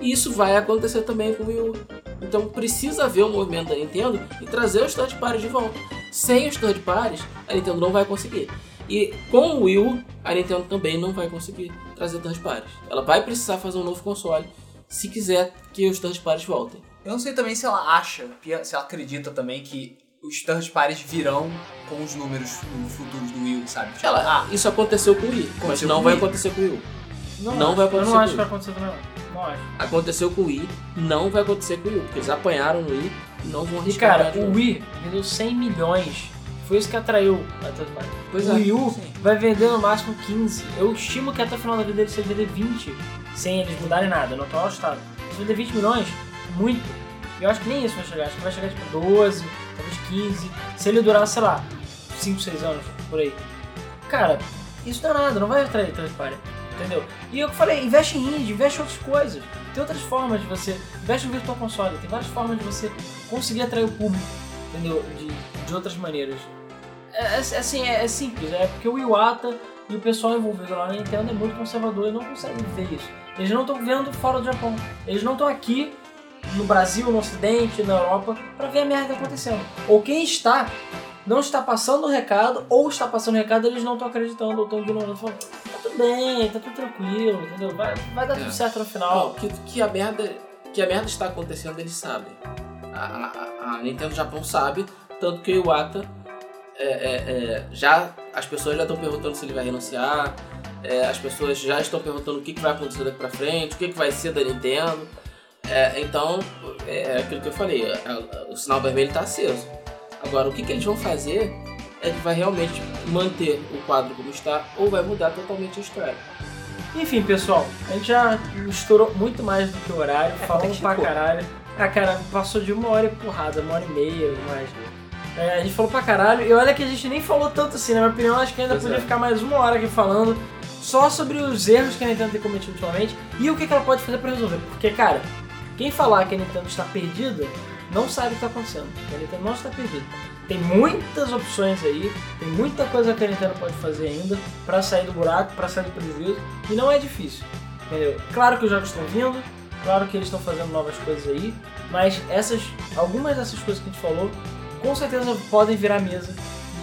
E isso vai acontecer também com o Wii U. Então precisa haver um movimento da Nintendo e trazer os third parties de volta. Sem os third parties, a Nintendo não vai conseguir. E com o Wii U, a Nintendo também não vai conseguir trazer third parties. Ela vai precisar fazer um novo console se quiser que os third parties voltem. eu não sei também se ela acha, se ela acredita também que os third parties virão com os números futuros do Wii, U, sabe? Tipo, Ela, ah, isso aconteceu com o Wii, mas não com o vai acontecer com o Wii. U. não acho. vai Eu acontecer não acho com que vai acontecer também, acho. Aconteceu com o Wii, não vai acontecer com o Wii, porque eles apanharam no Wii e não vão E arriscar. cara, ganhar de o. Wii vendeu 100 milhões. Foi isso que atraiu a party. Pois o é, Wii U sim. vai vender no máximo 15. Eu estimo que até o final da vida dele você vender 20, sem eles mudarem nada, no atual estado. Se vender 20 milhões, muito. Eu acho que nem isso vai chegar. Acho que vai chegar tipo 12, talvez 15. Se ele durar, sei lá, 5, 6 anos, por aí. Cara, isso não é nada, não vai atrair third party. Entendeu? E eu falei, investe em indie, investe em outras coisas. Tem outras formas de você. Investe no Virtual Console, tem várias formas de você conseguir atrair o público, entendeu? De, de outras maneiras. É, é- assim, é, é simples, é porque o Iwata e o pessoal envolvido lá na Nintendo é muito conservador e não conseguem ver isso. Eles não estão vendo fora do Japão. Eles não estão aqui no Brasil, no Ocidente, na Europa, pra ver a merda acontecendo. Ou quem está, não está passando o recado, ou está passando o recado e eles não estão acreditando, ou estão ignorando. Falando, tá tudo bem, tá tudo tranquilo, entendeu? Vai, vai dar É. tudo certo no Não, final. que, que, a merda, que a merda está acontecendo, eles sabem. A, a, a Nintendo Japão sabe, tanto que o Iwata é, é, é, já. As pessoas já estão perguntando se ele vai renunciar, é, as pessoas já estão perguntando o que, que vai acontecer daqui pra frente, o que, que vai ser da Nintendo. É, então, é, aquilo que eu falei, o sinal vermelho está aceso. Agora, o que, que eles vão fazer é que vai realmente manter o quadro como está ou vai mudar totalmente a história. Enfim, pessoal, a gente já estourou muito mais do que o horário, É, falamos que pra caralho. Ah, cara, passou de uma hora e porrada, uma hora e meia, mais. É, a gente falou pra caralho, e olha que a gente nem falou tanto assim, na minha opinião, acho que ainda Pois podia é. ficar mais uma hora aqui falando só sobre os erros que a Nintendo tem cometido ultimamente e o que que ela pode fazer pra resolver. Porque, cara, quem falar que a Nintendo está perdida não sabe o que está acontecendo. A Nintendo não está perdida. Tem muitas opções aí, tem muita coisa que a Nintendo pode fazer ainda pra sair do buraco, pra sair do prejuízo, e não é difícil. Entendeu? Claro que os jogos estão vindo, claro que eles estão fazendo novas coisas aí, mas essas, algumas dessas coisas que a gente falou, com certeza podem virar mesa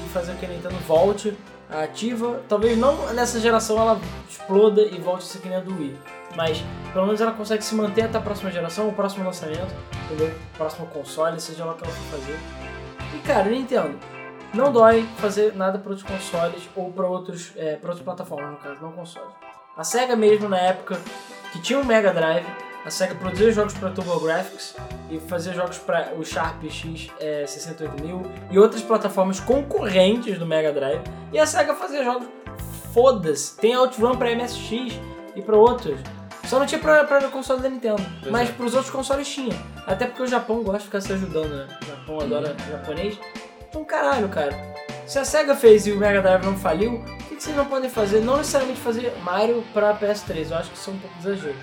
e fazer que a Nintendo volte ativa. Talvez não nessa geração ela exploda e volte a ser que nem a do Wii. Mas pelo menos ela consegue se manter até a próxima geração, o próximo lançamento, entendeu? O próximo console, seja lá o que ela for fazer. E cara, Nintendo, não dói fazer nada para outros consoles ou para outros, é, pra outras plataformas, no caso, não consoles. A SEGA mesmo na época que tinha um Mega Drive, a SEGA produzia jogos para TurboGrafx e fazia jogos para o Sharp X é, 68000 e outras plataformas concorrentes do Mega Drive. E a SEGA fazia jogos foda-se. Tem Outrun para MSX e para outros. Só não tinha pra, pra console da Nintendo. Pois mas é. pros outros consoles tinha. Até porque o Japão gosta de ficar se ajudando, né? O Japão adora japonês. Então, caralho, cara. Se a SEGA fez e o Mega Drive não faliu, o que, que vocês não podem fazer? Não necessariamente fazer Mario pra PS3, eu acho que isso é um pouco exagero.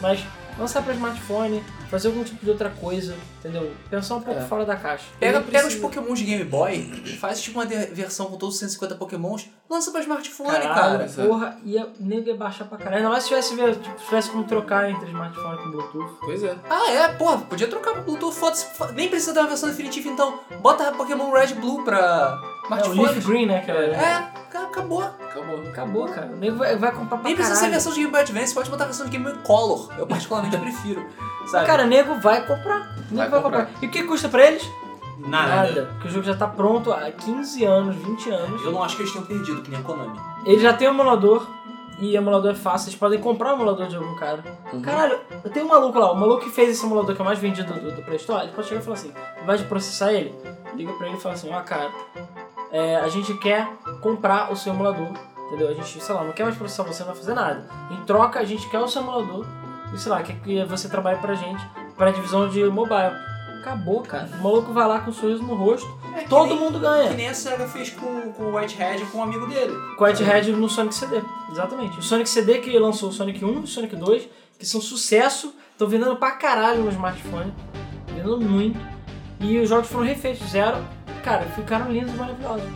Mas lançar pra smartphone, fazer algum tipo de outra coisa, entendeu? Pensar um pouco É. fora da caixa. Pega, Não pega os precisa- Pokémon de Game Boy, faz tipo uma versão com todos os 150 Pokémons, lança pra smartphone, Caralho, cara. Porra, ia, nego ia baixar pra caralho. Ainda mais se tivesse, tipo, se tivesse como trocar entre smartphone com Bluetooth. Pois é. Ah, é, porra, podia trocar pro Bluetooth, foda-se, fo- nem precisa ter uma versão definitiva então. Bota Pokémon Red Blue pra É, o Leaf. Green, né? Que É, ca- acabou. Acabou. Acabou, cara. O nego vai, vai comprar pra Nem precisa ser caralho. versão de Game Boy Advance, pode botar a versão de Game Boy Color. Eu particularmente prefiro. Sabe? Cara, nego vai comprar. Nego Vai vai, comprar. comprar. E o que custa pra eles? nada. Porque o jogo já tá pronto há 15 anos, 20 anos. Eu não acho que eles tenham perdido, que nem a Konami. Ele já tem um emulador. E emulador é fácil, vocês podem comprar o emulador de algum cara. Uhum. Caralho, eu tenho um maluco lá, o maluco que fez esse emulador que é o mais vendido do, do Play Store, ele pode chegar e falar assim, invés de processar ele, liga pra ele e fala assim, ó cara, é, a gente quer comprar o seu emulador, entendeu? A gente, sei lá, não quer mais processar você, não vai fazer nada. Em troca, a gente quer o seu emulador e, sei lá, quer que você trabalhe pra gente, pra divisão de mobile. Acabou, cara. O maluco vai lá com um sorriso no rosto, É, que todo nem- mundo Que ganha. nem a SEGA fez com, com o Whitehead com um amigo dele. Com o Whitehead no Sonic CD, exatamente. O Sonic CD que lançou o Sonic 1 e o Sonic 2, que são sucesso, estão vendendo pra caralho no smartphone, vendendo muito. E os jogos foram refeitos, zero. Cara, ficaram lindos e maravilhosos.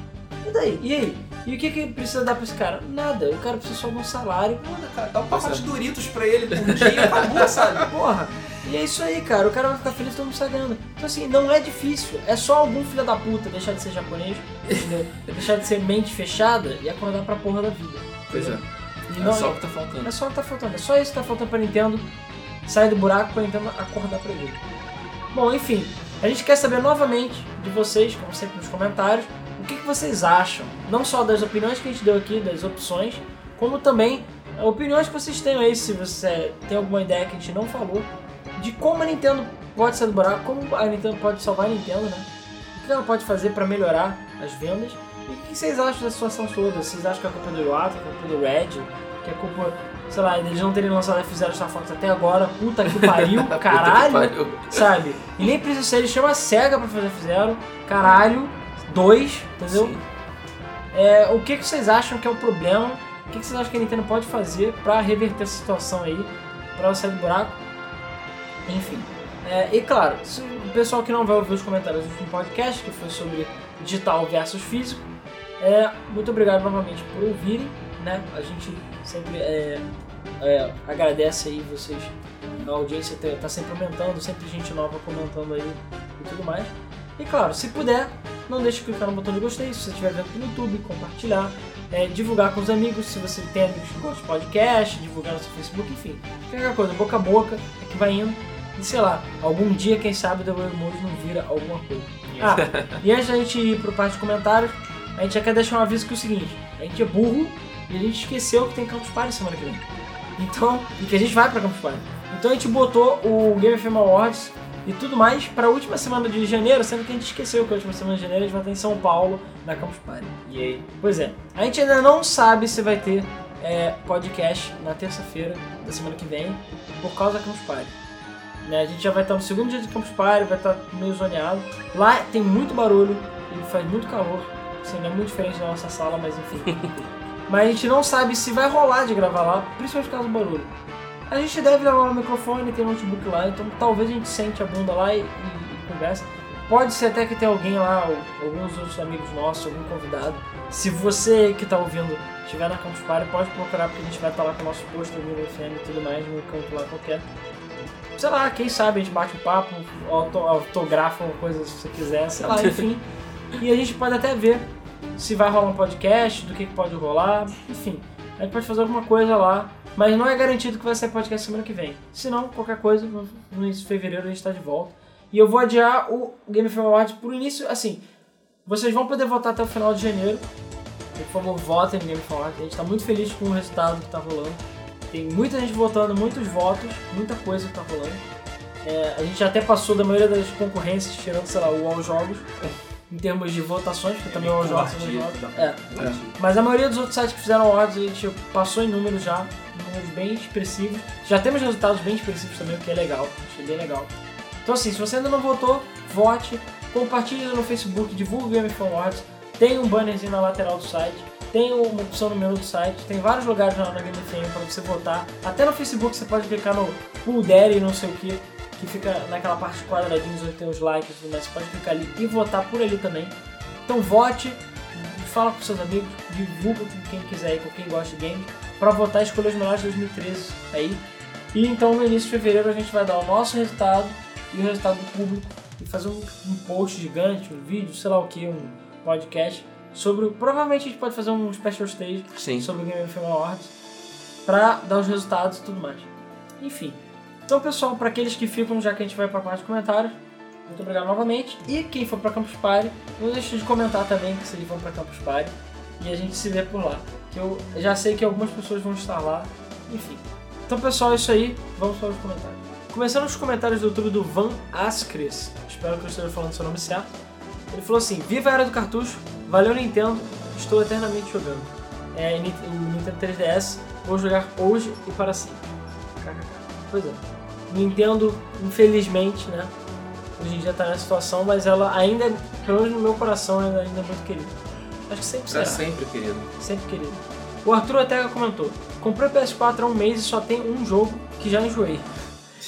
E daí? E aí? E o que, que precisa dar pra esse cara? Nada. O cara precisa só de um salário. Manda, cara, dá um pacote é. de Doritos pra ele por um dia e acabou, sabe? Porra. E é isso aí, cara. O cara vai ficar feliz todo mundo sai ganhando. Então assim, não é difícil. É só algum filho da puta deixar de ser japonês, entendeu? deixar de ser mente fechada e acordar pra porra da vida. Pois é. E É não- só o que tá faltando. É só o que tá faltando. É só isso que tá faltando pra Nintendo sair do buraco pra Nintendo acordar pra ele. Bom, enfim, a gente quer saber novamente de vocês, como sempre nos comentários, o que, que vocês acham. Não só das opiniões que a gente deu aqui, das opções, como também eh, opiniões que vocês tenham aí, se você tem alguma ideia que a gente não falou, de como a Nintendo pode sair do buraco, como a Nintendo pode salvar a Nintendo, né? O que ela pode fazer pra melhorar as vendas. E o que vocês acham da situação toda? Vocês acham que é culpa do Iwata, que é culpa do Red, que é culpa, sei lá, eles não terem lançado F0 Star Fox até agora, puta que pariu, Puta que caralho, pariu. sabe? E nem precisa ser, ele chama a SEGA pra fazer F0, caralho, dois, entendeu? É, o que, que vocês acham que é o problema? O que, que vocês acham que a Nintendo pode fazer pra reverter essa situação aí, pra ela sair do buraco? Enfim. É, e claro, se o pessoal que não vai ouvir os comentários do último podcast, que foi sobre digital versus físico, é, muito obrigado novamente por ouvirem, né? A gente sempre é, é, agradece aí vocês, a audiência tá, tá sempre aumentando, sempre gente nova comentando aí e tudo mais. E claro, se puder, não deixe de clicar no botão de gostei, se você estiver vendo pelo YouTube, compartilhar, é, divulgar com os amigos, se você tem amigos que gostam de podcast, divulgar no seu Facebook, enfim. Qualquer coisa, boca a boca, é que vai indo. E sei lá, algum dia, quem sabe, o The Mode não vira alguma coisa. Ah, e antes da gente ir pro parte de comentários, a gente já quer deixar um aviso que é o seguinte, a gente é burro e a gente esqueceu que tem Campus Party semana que vem. Então, e que a gente vai pra Campus Party. Então a gente botou o Game FM Awards e tudo mais pra última semana de janeiro, sendo que a gente esqueceu que a última semana de janeiro a gente vai estar em São Paulo, na Campus Party. E aí? Pois é, a gente ainda não sabe se vai ter é, podcast na terça-feira da semana que vem, por causa da Campus Party. Né, a gente já vai estar no segundo dia de Campus Party, vai estar meio zoneado. Lá tem muito barulho e faz muito calor, assim, não é muito diferente da nossa sala, mas enfim. mas a gente não sabe se vai rolar de gravar lá, principalmente por causa do barulho. A gente deve levar o microfone, tem notebook lá, então talvez a gente sente a bunda lá e, e- e conversa. Pode ser até que tenha alguém lá, ou alguns outros amigos nossos, algum convidado. Se você que tá ouvindo estiver na Campus Party, pode procurar, porque a gente vai estar lá com o nosso posto do FM e tudo mais, num canto lá qualquer. Sei lá, quem sabe a gente bate um papo, auto, autografa uma coisa se você quiser, sei lá, enfim. e a gente pode até ver se vai rolar um podcast, do que, pode rolar, enfim. A gente pode fazer alguma coisa lá, mas não é garantido que vai ser podcast semana que vem. Se não, qualquer coisa, no início de fevereiro a gente está de volta. E eu vou adiar o Game of Awards pro início, assim, vocês vão poder votar até o final de janeiro. Por favor, votem no Game of Awards. A gente está muito feliz com o resultado que está rolando. Tem muita gente votando, muitos votos, muita coisa que está rolando. É, a gente até passou da maioria das concorrências, tirando, sei lá, o All Jogos, em termos de votações, porque também o All Jogos são jogos. É, mas a maioria dos outros sites que fizeram awards a gente passou em números já, números bem expressivos. Já temos resultados bem expressivos também, o que é legal, achei bem legal. Então assim, se você ainda não votou, vote, compartilhe no Facebook, divulgue o Game Awards, tem um bannerzinho na lateral do site, tem uma opção no menu do site, tem vários lugares lá na Game FM para você votar. Até no Facebook você pode clicar no Pool Daddy, não sei o que, que fica naquela parte de quadradinhos onde tem os likes e tudo mais. Você pode clicar ali e votar por ali também. Então vote, fala com seus amigos, divulga com quem quiser aí, com quem gosta de games, para votar e escolher os melhores de 2013 aí. E então no início de fevereiro a gente vai dar o nosso resultado e o resultado do público e fazer um, um post gigante, um vídeo, sei lá o que, um podcast sobre. o- Provavelmente a gente pode fazer um special stage Sim. sobre o Game of Awards pra dar os resultados e tudo mais. Enfim. Então, pessoal, para aqueles que ficam, já que a gente vai para a parte de comentários, muito obrigado novamente. E quem for para Campus Party, não deixe de comentar também que vocês vão para Campus Party e a gente se vê por lá. Que eu já sei que algumas pessoas vão estar lá. Enfim. Então, pessoal, é isso aí. Vamos para os comentários. Começando os comentários do YouTube do Van Askres. Espero que eu esteja falando seu nome certo. Ele falou assim: Viva a era do cartucho, valeu Nintendo, estou eternamente jogando. É, o Nintendo 3DS, vou jogar hoje e para sempre. Pois é. Nintendo, infelizmente, né? Hoje em dia tá nessa situação, mas ela ainda, pelo menos no meu coração, ela ainda é muito querida. Acho que sempre Pra será. sempre, querido. Sempre querido. O Arthur até comentou: Comprei o PS4 há um mês e só tem um jogo que já enjoei.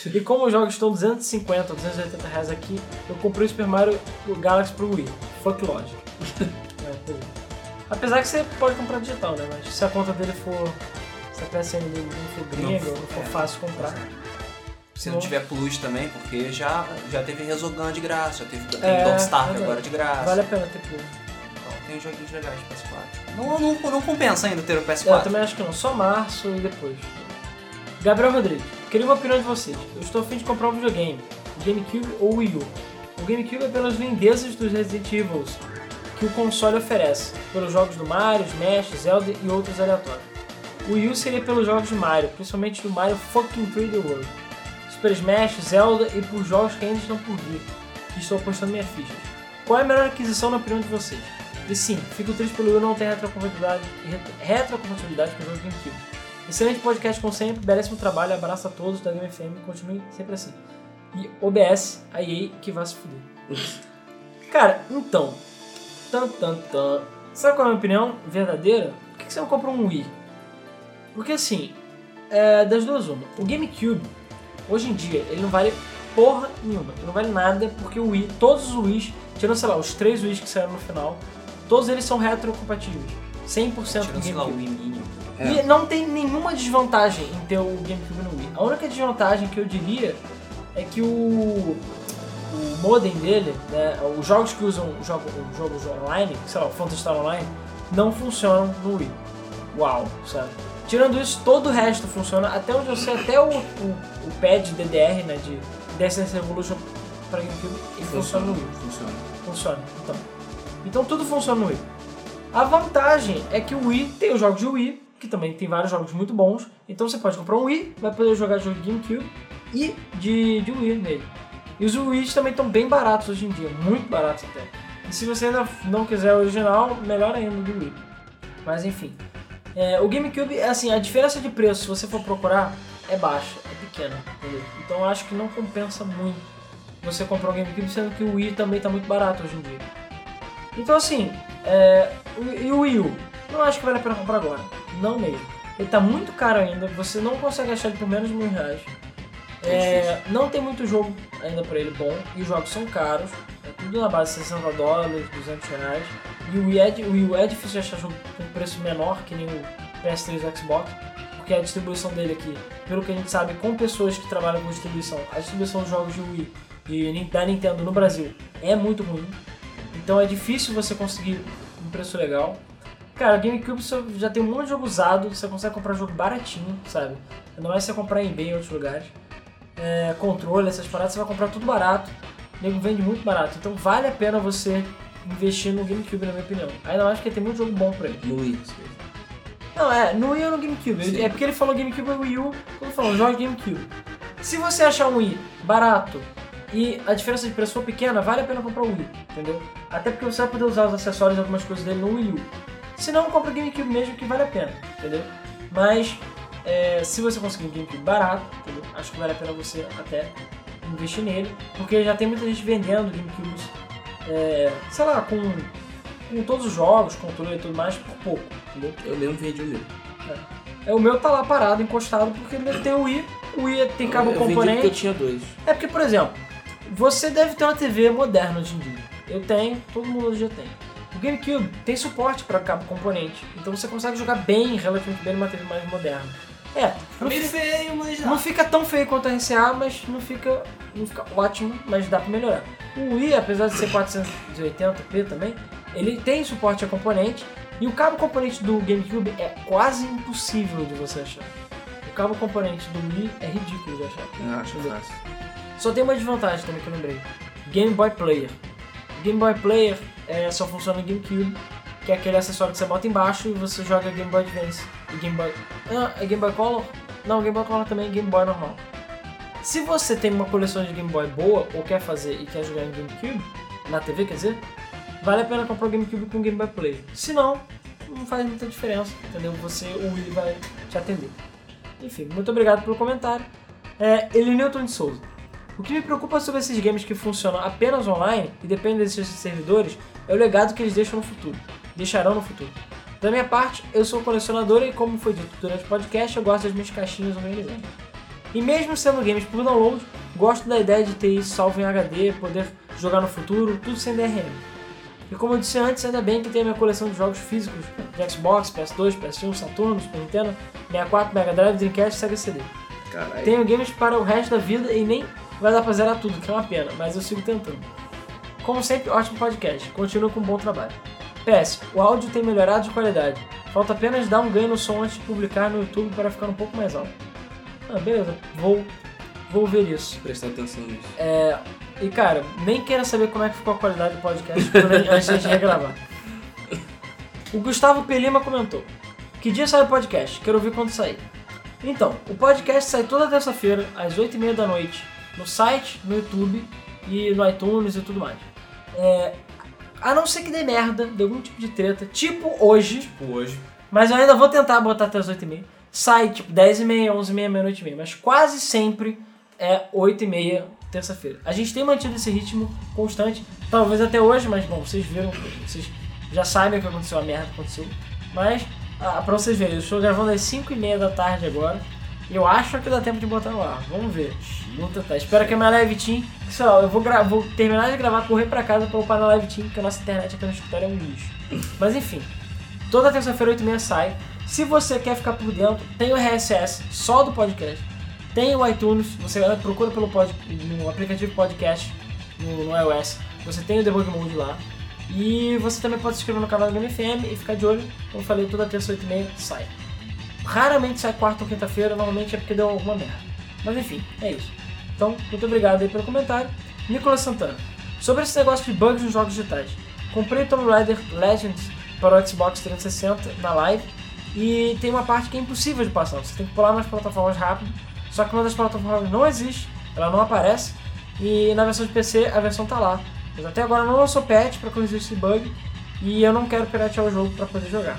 E como os jogos estão 250 ou 280 reais aqui, eu comprei o Super Mario Galaxy pro Wii. Fuck logic. É, é. Apesar que você pode comprar digital, né? Mas se a conta dele for. Se a PSN dele não for gringa, Não não for- for é. fácil comprar. Se não tiver plus também, porque já, já teve Resogun de graça, já teve tem É, Don't Starve agora de graça. Vale a pena ter plus. Então tem joguinhos legais de PS4. Não, não, não compensa ainda ter o É, eu PS4. também acho que não. Só março e depois. Gabriel Rodrigues, queria uma opinião de vocês. Eu estou a fim de comprar um videogame, o GameCube ou Wii U. O GameCube é pelas lindezas dos Resident Evil que o console oferece, pelos jogos do Mario, Smash, Zelda e outros aleatórios. O Wii U seria pelos jogos de Mario, principalmente do Mario fucking 3D World, Super Smash, Zelda e por jogos que ainda estão por vir, que estou apostando minhas fichas. Qual é a melhor aquisição na opinião de vocês? E sim, fico triste pelo Wii U não ter retrocompatibilidade, ret- retrocompatibilidade com o jogo GameCube. Excelente podcast como sempre, belíssimo trabalho, abraço a todos da Game FM, continue sempre assim. E OBS, a EA que vai se fuder. Cara, então, tan, tan, tan. sabe qual é a minha opinião verdadeira? Por que que você não compra um Wii? Porque assim, é, das duas uma, o GameCube, hoje em dia, ele não vale porra nenhuma, ele não vale nada, porque o Wii, todos os Wii's, tirando, sei lá, os três Wii's que saíram no final, todos eles são retrocompatíveis. 100% do Tirando, sei lá, o GameCube. Wii Mini. É. E não tem nenhuma desvantagem em ter o GameCube no Wii. A única desvantagem que eu diria é que o, o modem dele, né, os jogos que usam jogo, jogos online, sei lá, o Phantasy Star Online, não funcionam no Wii. Uau, sabe? Tirando isso, todo o resto funciona, até onde eu sei, até o, o, o pad DDR, né, de Dance Dance Revolution para GameCube, ele funciona no Wii Funciona. funciona. Então, então tudo funciona no Wii. A vantagem é que o Wii tem os jogos de Wii, que também tem vários jogos muito bons. Então você pode comprar um Wii, vai poder jogar jogo de GameCube e de, de Wii nele. E os Wii também estão bem baratos hoje em dia, muito baratos até. E se você ainda não quiser o original, melhor ainda do Wii. Mas enfim. É, o GameCube, assim, a diferença de preço, se você for procurar, é baixa, é pequena. entendeu? Então eu acho que não compensa muito você comprar um GameCube, sendo que o Wii também está muito barato hoje em dia. Então assim, é, e o Wii U? não acho que vale a pena comprar agora. Não mesmo. Ele tá muito caro ainda, você não consegue achar ele por menos de mil reais. É, não tem muito jogo ainda pra ele bom, e os jogos são caros, é tudo na base de 60 dólares, 200 reais. E o Wii é, difícil de achar jogo com preço menor que nem o PS3 e o Xbox, porque a distribuição dele aqui, pelo que a gente sabe, com pessoas que trabalham com distribuição, a distribuição dos jogos de Wii e da Nintendo no Brasil é muito ruim. Então é difícil você conseguir um preço legal. Cara, GameCube já tem um monte de jogo usado, você consegue comprar jogo baratinho, sabe? Não é você comprar em bem em outros lugares. É, controle, essas paradas, você vai comprar tudo barato. O nego vende muito barato. Então vale a pena você investir no GameCube, na minha opinião. Ainda mais porque tem muito jogo bom pra ele. No Wii. Não, é, no Wii ou no GameCube. Sim. É porque ele falou GameCube ou Wii U, quando falou, joga GameCube. Se você achar um Wii barato e a diferença de preço for pequena, vale a pena comprar o Wii, entendeu? Até porque você vai poder usar os acessórios e algumas coisas dele no Wii U. Se não, compra o GameCube mesmo que vale a pena, entendeu? Mas é, se você conseguir um GameCube barato, entendeu? acho que vale a pena você até investir nele, porque já tem muita gente vendendo GameCubes, é, sei lá, com, com todos os jogos, controle e tudo mais, por pouco, entendeu? Eu mesmo vendi o meu. É, o meu tá lá parado, encostado, porque ele tem o Wii, o Wii tem cabo eu vendi componente. porque eu tinha dois. É porque, por exemplo, você deve ter uma TV moderna hoje em dia. Eu tenho, todo mundo hoje já tem. O GameCube tem suporte para cabo componente, então você consegue jogar bem, relativamente bem numa TV mais moderna. É, não, fi- feio, mas não fica tão feio quanto a RCA, mas não fica, não fica ótimo, mas dá pra melhorar. O Wii, apesar de ser 480p também, ele tem suporte a componente e o cabo componente do GameCube é quase impossível de você achar. O cabo componente do Wii é ridículo de achar. Eu acho fácil. Só tem uma desvantagem também que eu lembrei. Game Boy Player. Game Boy Player é, só funciona no GameCube, que é aquele acessório que você bota embaixo e você joga Game Boy Advance e Game Boy... Ah, é Game Boy Color? Não, Game Boy Color também é Game Boy normal. Se você tem uma coleção de Game Boy boa, ou quer fazer e quer jogar em GameCube, na TV quer dizer, vale a pena comprar o GameCube com Game Boy Player. Se não, não faz muita diferença, entendeu? Você, o Wii vai te atender. Enfim, muito obrigado pelo comentário. É, Elinilton de Souza. O que me preocupa sobre esses games que funcionam apenas online e dependem desses servidores é o legado que eles deixam no futuro. Deixarão no futuro. Da minha parte, eu sou colecionador e, como foi dito durante o podcast, eu gosto das minhas caixinhas organizadas. E mesmo sendo games por download, gosto da ideia de ter isso salvo em HD, poder jogar no futuro, tudo sem DRM. E como eu disse antes, ainda bem que tem a minha coleção de jogos físicos de Xbox, PS2, PS1, Saturno, Super Nintendo, 64, Mega Drive, Dreamcast e Sega CD. Caralho. Tenho games para o resto da vida e nem vai dar pra zerar tudo, que é uma pena, mas eu sigo tentando. Como sempre, ótimo podcast. Continua com um bom trabalho. PS, o áudio tem melhorado de qualidade. Falta apenas dar um ganho no som antes de publicar no YouTube para ficar um pouco mais alto. Ah, beleza, vou, vou ver isso. Prestar atenção nisso. É, e cara, nem quero saber como é que ficou a qualidade do podcast antes de gente regravar. O Gustavo Pelima comentou: Que dia sai o podcast? Quero ouvir quando sair. Então, o podcast sai toda terça-feira, às 8h30 da noite, no site, no YouTube e no iTunes e tudo mais. É, a não ser que dê merda, dê algum tipo de treta, tipo hoje, Tipo, hoje. mas eu ainda vou tentar botar até as 8h30. Sai tipo 10h30, 11h30, meia-noite e meia. Mas quase sempre é 8h30, terça-feira. A gente tem mantido esse ritmo constante. Talvez até hoje, mas bom, vocês viram, vocês já sabem o que aconteceu, a merda que aconteceu. Mas, ah, pra vocês verem, eu estou gravando às 5h30 da tarde agora. E eu acho que dá tempo de botar no ar. Vamos ver. Vamos tentar. Espero que a minha live team. Sei lá, eu vou, vou terminar de gravar, correr pra casa pra upar na live team, porque a nossa internet aqui no escritório é um lixo. Mas enfim. Toda terça-feira, 8h30 sai. Se você quer ficar por dentro, tem o RSS só do podcast. Tem o iTunes, você procura pelo pod, no aplicativo podcast no, no iOS. Você tem o Debug Mode lá. E você também pode se inscrever no canal do Game FM e ficar de olho. Como eu falei, toda terça, 8h30 sai. Raramente sai quarta ou quinta-feira, normalmente é porque deu alguma merda. Mas enfim, é isso. Então, muito obrigado aí pelo comentário. Nicolas Santana. Sobre esse negócio de bugs nos jogos digitais. Comprei Tomb Raider Legends para o Xbox 360 na live e tem uma parte que é impossível de passar. Você tem que pular nas plataformas rápido, só que uma das plataformas não existe, ela não aparece e na versão de PC a versão tá lá. Mas até agora não lançou patch para corrigir esse bug e eu não quero piratear o jogo para poder jogar.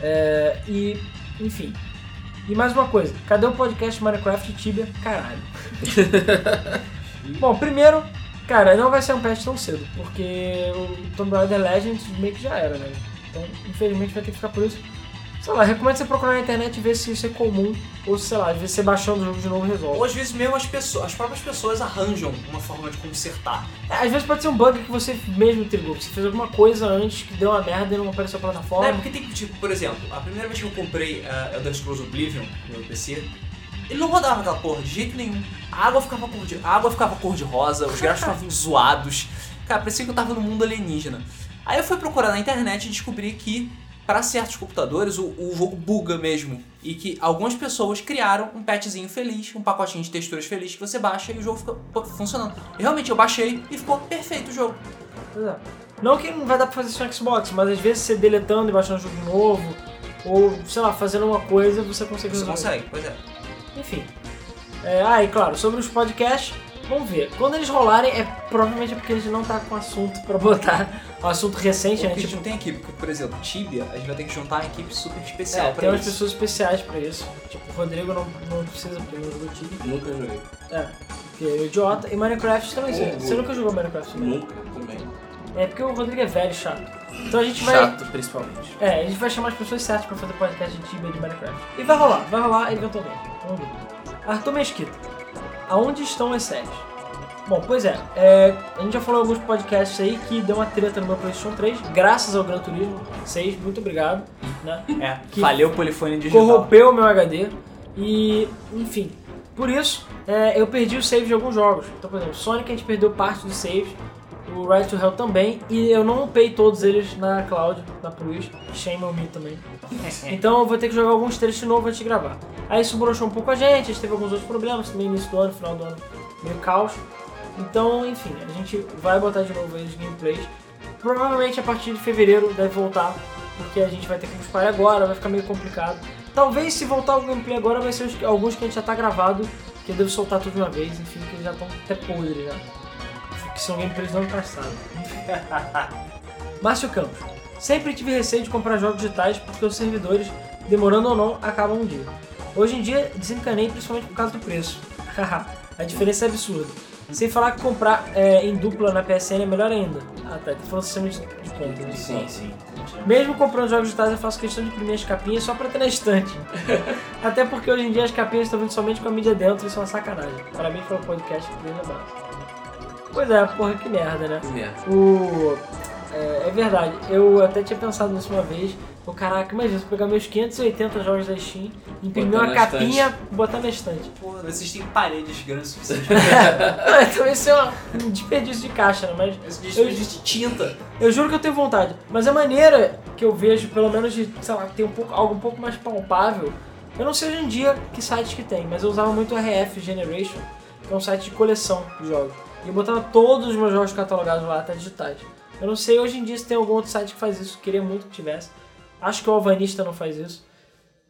É, e, enfim. E mais uma coisa, cadê o podcast Minecraft Tibia? Caralho. Bom, primeiro, cara, não vai ser um patch tão cedo, porque o Tomb Raider Legends meio que já era, né? Então, infelizmente, vai ter que ficar por isso. Sei lá, recomendo você procurar na internet e ver se isso é comum. Ou, sei lá, às vezes você baixando o jogo de novo resolve. Ou às vezes mesmo as, pessoas, as próprias pessoas arranjam uma forma de consertar. É, Às vezes pode ser um bug que você mesmo trigou. Você fez alguma coisa antes que deu uma merda e não apareceu a É, plataforma. porque tem, tipo, por exemplo, a primeira vez que eu comprei uh, Elder Scrolls Oblivion no PC, ele não rodava aquela porra de jeito nenhum. A água ficava cor de, a água ficava cor de rosa, os gráficos ficavam zoados. Cara, parecia que eu tava no mundo alienígena. Aí eu fui procurar na internet e descobri que para certos computadores o, o jogo buga mesmo. E que algumas pessoas criaram um patchzinho feliz, um pacotinho de texturas feliz que você baixa e o jogo fica funcionando. E realmente eu baixei e ficou perfeito o jogo. É. Não que não vai dar pra fazer isso no Xbox, mas às vezes você deletando e baixando o jogo de novo, ou sei lá, fazendo uma coisa, você consegue Você resolver. consegue, pois é. Enfim. É, ah, e claro, sobre os podcasts, vamos ver. Quando eles rolarem, é provavelmente é porque a gente não tá com assunto pra botar. Um assunto recente, Porque né? a gente Tipo, não tem equipe, porque, por exemplo, Tibia, a gente vai ter que juntar uma equipe super especial é, pra tem umas isso. pessoas especiais pra isso. Tipo, o Rodrigo não, não precisa, porque ele não jogou Tibia. Nunca joguei. É, porque ele é idiota. E Minecraft também. Você, Oh, você nunca jogou Minecraft também? Nunca também. É porque o Rodrigo é velho e chato. Então a gente vai. Chato, principalmente. É, a gente vai chamar as pessoas certas pra fazer podcast de Tibia de Minecraft. E vai rolar, vai rolar eventualmente. Vamos ver. Arthur Mesquita. Aonde estão as séries? Bom, pois é, é, a gente já falou em alguns podcasts aí que deu uma treta no meu PlayStation 3, graças ao Gran Turismo 6, muito obrigado, né? É, Que falhou o polifone digital. Corrompeu o meu HD e, enfim, por isso é, eu perdi o save de alguns jogos. Então, por exemplo, Sonic a gente perdeu parte dos saves, o Rise to Hell também, e eu não upei todos eles na cloud, na Plus, shame on me também. Então eu vou ter que jogar alguns trechos de novo antes de gravar. Aí isso broxou um pouco a gente, a gente teve alguns outros problemas também no início do ano, final do ano, meio caos. Então, enfim, a gente vai botar de novo aí os gameplays. Provavelmente a partir de fevereiro deve voltar, porque a gente vai ter que disparar agora, vai ficar meio complicado. Talvez se voltar o gameplay agora vai ser os- alguns que a gente já tá gravado, que eu devo soltar tudo de uma vez, enfim, que eles já estão até podres já. Que são gameplays do ano passado. Márcio Campos. Sempre tive receio de comprar jogos digitais porque os servidores, demorando ou não, acabam um dia. Hoje em dia desencanei principalmente por causa do preço. a diferença é absurda. Sem falar que comprar é, em dupla na PSN é melhor ainda. Ah tá, tu falou sistema de, de conta. né? Sim, sim. Mesmo comprando jogos digitais, eu faço questão de imprimir as capinhas só pra ter na estante. Até porque hoje em dia as capinhas estão vindo somente com a mídia dentro isso é uma sacanagem. Parabéns pelo podcast, grande abraço. Pois é, porra, que merda, né? Que merda. O. É, é verdade, eu até tinha pensado nisso uma vez. O caraca, imagina, se eu pegar meus 580 jogos da Steam, imprimir Botar uma capinha e botar na estante. Pô, vocês têm paredes grandes o suficiente. Não, então isso é um desperdício de caixa, né? Mas Esse desperdício de tinta. eu juro que eu tenho vontade. Mas a maneira que eu vejo, pelo menos de, sei lá, ter um pouco, algo um pouco mais palpável, eu não sei hoje em dia que sites que tem, mas eu usava muito o RF Generation, que é um site de coleção de jogos. E eu botava todos os meus jogos catalogados lá, até digitais. Eu não sei hoje em dia se tem algum outro site que faz isso, queria muito que tivesse. Acho que o Alvanista não faz isso.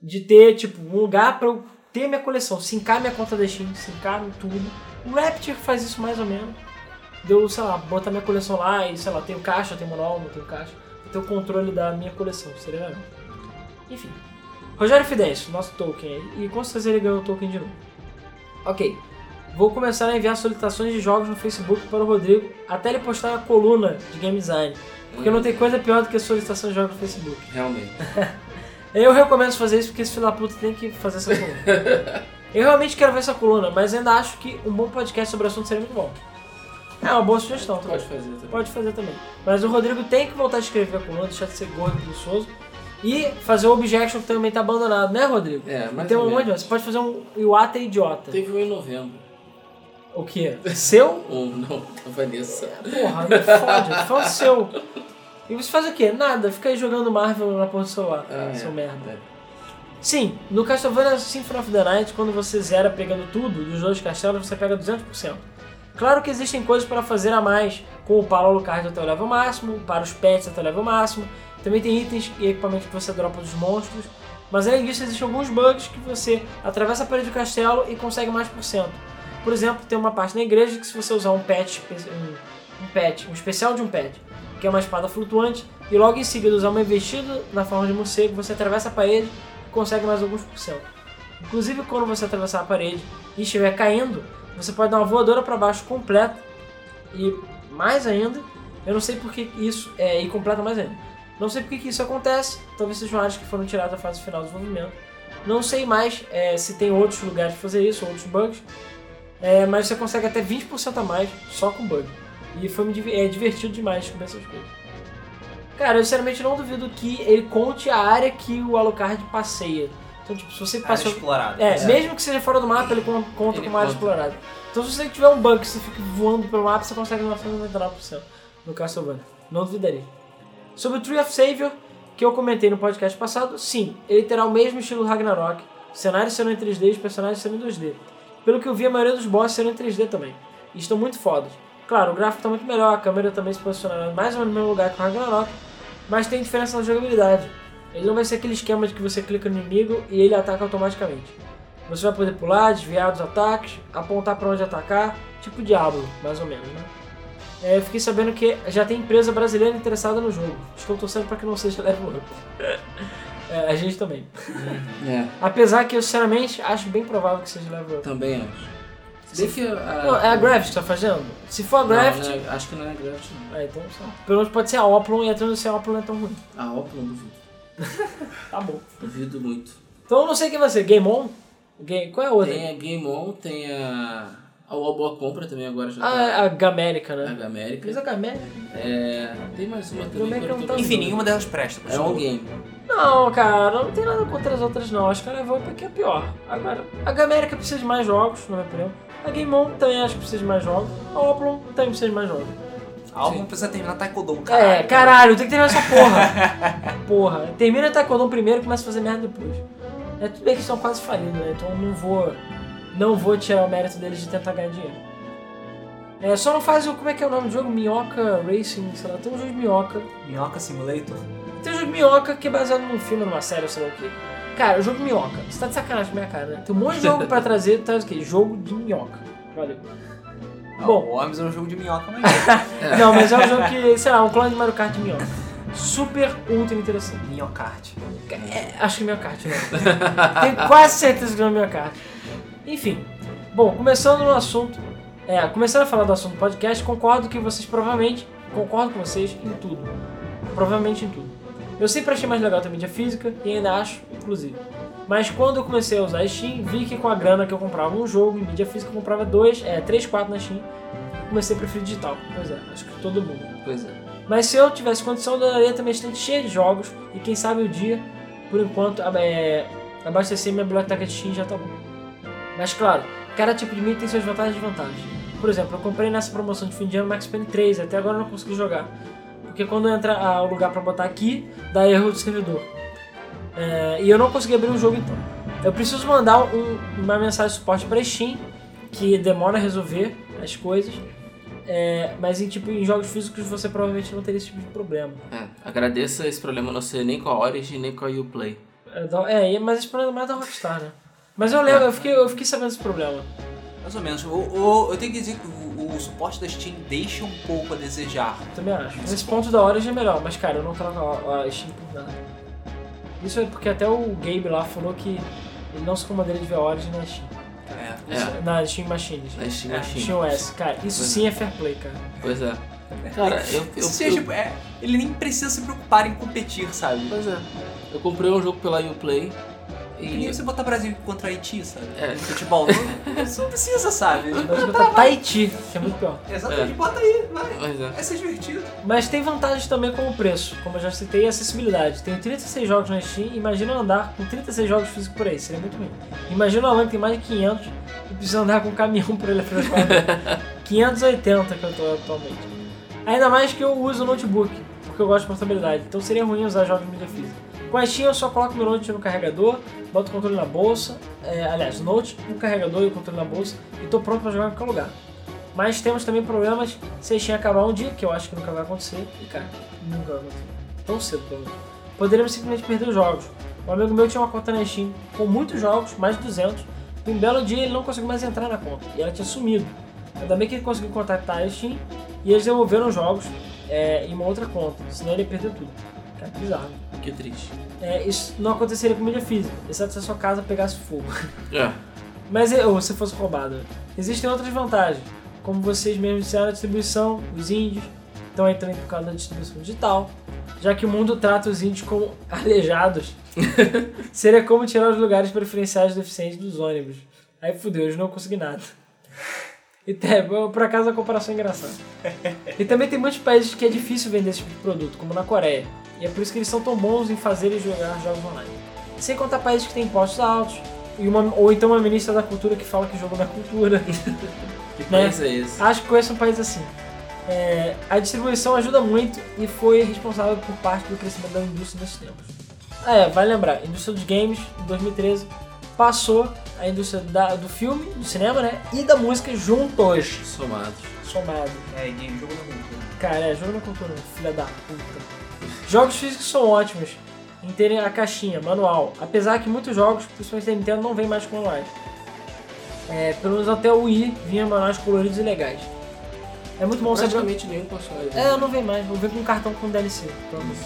De ter, tipo, um lugar pra eu ter minha coleção, sincar minha conta da Steam, sincar tudo. O Rapture faz isso mais ou menos. Deu, sei lá, botar minha coleção lá e, sei lá, tenho caixa, tenho não tenho caixa. Tenho o controle da minha coleção, seria legal. Enfim. Rogério Fidêncio, nosso token. E com certeza ele ganhou o token de novo. Ok. Vou começar a enviar solicitações de jogos no Facebook para o Rodrigo até ele postar na coluna de game design. Porque não tem coisa pior do que solicitação de jogos no Facebook. Realmente. Eu recomendo fazer isso porque esse filho da puta tem que fazer essa coluna. Eu realmente quero ver essa coluna, mas ainda acho que um bom podcast sobre o assunto seria muito bom. É uma boa sugestão também. Pode fazer também. Pode fazer também. Mas o Rodrigo tem que voltar a escrever a coluna, deixar de ser gordo e preguiçoso. E fazer o Objection que também tá abandonado, né, Rodrigo? É, mas Tem um monte, você pode fazer um Iwata idiota. Teve um em novembro. O quê? Seu? Um, não, da Vanessa. Porra, não fode, fala seu. E você faz o quê? Nada, fica aí jogando Marvel na porra do celular, Ah, seu é. merda. É. Sim, no Castlevania Symphony of the Night, quando você zera pegando tudo dos dois castelos, você pega 200%. Claro que existem coisas para fazer a mais, para o Alucard até o level máximo, para os pets até o level máximo, também tem itens e equipamentos que você dropa dos monstros, mas além disso existem alguns bugs que você atravessa a parede do castelo e consegue mais por cento. Por exemplo, tem uma parte na igreja que se você usar um pet, um, pet, um especial de um pet, que é uma espada flutuante, e logo em seguida usar uma investida na forma de morcego, você atravessa a parede e consegue mais alguns por cento. Inclusive quando você atravessar a parede e estiver caindo, você pode dar uma voadora para baixo completa e mais ainda, eu não sei porque isso é e completa mais ainda. Não sei por que isso acontece, talvez sejam áreas que foram tiradas da fase final do desenvolvimento. Não sei mais é, se tem outros lugares de fazer isso, outros bugs, é, mas você consegue até 20% a mais só com bug. E foi é divertido demais descobrir essas coisas. Cara, eu sinceramente não duvido que ele conte a área que o Alucard passeia. Então, tipo, se você passou. explorada. É, mesmo que seja fora do mapa, ele con- conta Ele como área explorada. Então, se você tiver um bug que você fica voando pelo mapa, você consegue 99% no Castlevania. Não duvidaria. Sobre o Tree of Savior, que eu comentei no podcast passado, sim, ele terá o mesmo estilo do Ragnarok. Cenários serão em 3D e os personagens serão em 2D. Pelo que eu vi, a maioria dos bosses serão em 3D também. E estão muito fodas. Claro, o gráfico está muito melhor, a câmera também se posicionará mais ou menos no mesmo lugar que o Ragnarok, mas tem diferença na jogabilidade. Ele não vai ser aquele esquema de que você clica no inimigo e ele ataca automaticamente. Você vai poder pular, desviar dos ataques, apontar para onde atacar, tipo Diablo, mais ou menos, né? É, fiquei sabendo que já tem empresa brasileira interessada no jogo. Estou torcendo para que não seja level up. É, a gente também. É, Apesar que eu, sinceramente, acho bem provável que seja level up. também acho. Se que a, Não, é a Gravity que tá fazendo? Se for a Não, Gravity... não é- acho que não é a Gravity, não. Ah, então só. Pelo menos pode ser a Oplon e a transição a Oplon não é tão ruim. A não duvido. Tá bom. Duvido muito. Então eu não sei quem vai ser. Game On? Game... Qual é a outra? Tem a Game On, tem a. A Boa Compra também agora já Ah, tá. a Gamérica, A né? Gamérica. Mas a Gamérica... É. Tem mais uma também. Gamérica que não tá- Enfim, nenhuma delas presta. É um game. Não, cara, não tem nada contra as outras não. Acho que a Level aqui é pior. Agora, a Gamérica precisa de mais jogos, na minha opinião. A Game On também acho que precisa de mais jogos. A Oplon também precisa de mais jogos. A álbum precisa terminar Taekwondo, É, caralho. tem que terminar essa porra. porra. Termina Taekwondo primeiro e começa a fazer merda depois. É tudo bem que eles estão quase falindo, né? Então eu não vou. Não vou tirar o mérito deles de tentar ganhar dinheiro. É, só não faz o. Como é que é o nome do jogo? Minhoca Racing, sei lá. Tem um jogo de minhoca. Minhoca Simulator. Tem um jogo de minhoca que é baseado num filme, numa série, sei lá o quê. Cara, o jogo de minhoca. Você tá de sacanagem com a minha cara, né? Tem um monte de jogo pra trazer, traz o quê? Jogo de minhoca. Valeu. Não, Bom. o Worms é um jogo de minhoca, mas Não, mas é um jogo que, sei lá, um clone de Mario Kart de minhoca. Super, ultra interessante. minhocart. É, acho que é minha carta, não. Tenho quase certeza que não é minha carta. Enfim. Bom, começando no assunto. É, começando a falar do assunto do podcast, concordo que vocês provavelmente. Concordo com vocês em tudo. Provavelmente em tudo. Eu sempre achei mais legal ter mídia física e ainda acho, inclusive. Mas quando eu comecei a usar a Steam, vi que com a grana que eu comprava um jogo em mídia física, eu comprava dois, é, três, quatro na Steam. E comecei a preferir digital. Pois é, acho que todo mundo. Pois é. Mas se eu tivesse condição, eu daria também estante cheia de jogos e quem sabe o dia, por enquanto, é, abastecer minha biblioteca de Steam já tá bom. Mas claro, cada tipo de mídia tem suas vantagens e desvantagens. Por exemplo, eu comprei nessa promoção de fim de ano Max Payne 3, até agora eu não consegui jogar. Porque quando entra ah, o lugar pra botar aqui, dá erro do servidor. É, e eu não consegui abrir o jogo então. Eu preciso mandar um- uma mensagem de suporte para Steam, que demora a resolver as coisas. É, mas em, tipo, em jogos físicos você provavelmente não teria esse tipo de problema. É, agradeça esse problema não ser nem com a Origin nem com a Uplay. É, É, mas esse problema é mais da Rockstar, né? Mas eu lembro, eu fiquei, eu fiquei sabendo desse problema. Mais ou menos. O, o- eu tenho que dizer que o, o suporte da Steam deixa um pouco a desejar. Eu também acho. Nesse ponto da Origin é melhor, mas cara, eu não troco a, a Steam por nada. Isso é porque até o Gabe lá falou que ele não se incomodaria de ver a Origin na Steam. É. É. Na Steam Machines. Na Steam É, Machine. Steam OS. Cara, isso Pois sim é fair play, cara. Pois é. Cara, eu, eu, seja, tipo, é, ele nem precisa se preocupar em competir, sabe? Pois é. Eu comprei um jogo pela Uplay Que nem e. você botar Brasil contra Haiti, sabe? É. Futebol. Não, você não precisa, sabe? Mas botar Tahiti, que é muito pior. Exatamente, É. bota aí, vai. É. Vai ser divertido. Mas tem vantagens também com o preço, como eu já citei, e acessibilidade. Tenho 36 jogos na Steam, imagina eu andar com 36 jogos físicos por aí, seria muito ruim. Imagina o Alan que tem mais de 500 e precisa andar com um caminhão por ele atrás das quadras. 580 que eu tô atualmente. Ainda mais que eu uso notebook, porque eu gosto de portabilidade, então seria ruim usar jogos de mídia física. Com a Steam eu só coloco meu note no carregador, boto o controle na bolsa, é, aliás, o note, o carregador e o controle na bolsa, e tô pronto para jogar em qualquer lugar. Mas temos também problemas se a Steam acabar um dia, que eu acho que nunca vai acontecer, e cara, nunca vai acontecer. Tão cedo, pelo menos. Poderíamos simplesmente perder os jogos. Um amigo meu tinha uma conta na Steam com muitos jogos, mais de 200, e um belo dia ele não conseguiu mais entrar na conta, e ela tinha sumido. Ainda bem que ele conseguiu contactar a Steam, e eles devolveram os jogos é, em uma outra conta, senão ele ia perder tudo. Cara, bizarro. Que triste. É, isso não aconteceria com mídia física, exceto se a sua casa pegasse fogo. É. Mas é, ou se fosse roubado. Existem outras vantagens, como vocês mesmos disseram, a distribuição, os indies. estão também por causa da distribuição digital, já que o mundo trata os índios como aleijados. Seria como tirar os lugares preferenciais deficientes dos ônibus. Aí fudeu, eu não consegui nada. E tem, por acaso a comparação é engraçada. E também tem muitos países que é difícil vender esse tipo de produto, como na Coreia. E é por isso que eles são tão bons em fazer e jogar jogos online. Sem contar países que têm impostos altos, e uma, ou então uma ministra da cultura que fala que jogo não é cultura. Que Né? país é esse? Acho que conheço um país assim. É, a distribuição ajuda muito e foi responsável por parte do crescimento da indústria nesses tempos. Ah, é, vale lembrar, indústria dos games, em 2013, passou a indústria da- do filme, do cinema, né? E da música juntos, Somados. somado. É, game jogo não cultura. Cara, é, jogo na cultura, filha da puta. Jogos físicos são ótimos em terem a caixinha, manual. Apesar que muitos jogos, principalmente da Nintendo, não vêm mais com manuais. É, pelo menos até o Wii vinha manuais coloridos e legais. É muito bom saber. Praticamente nenhum console. É, não vem mais, vou ver com um cartão com DLC. pelo menos.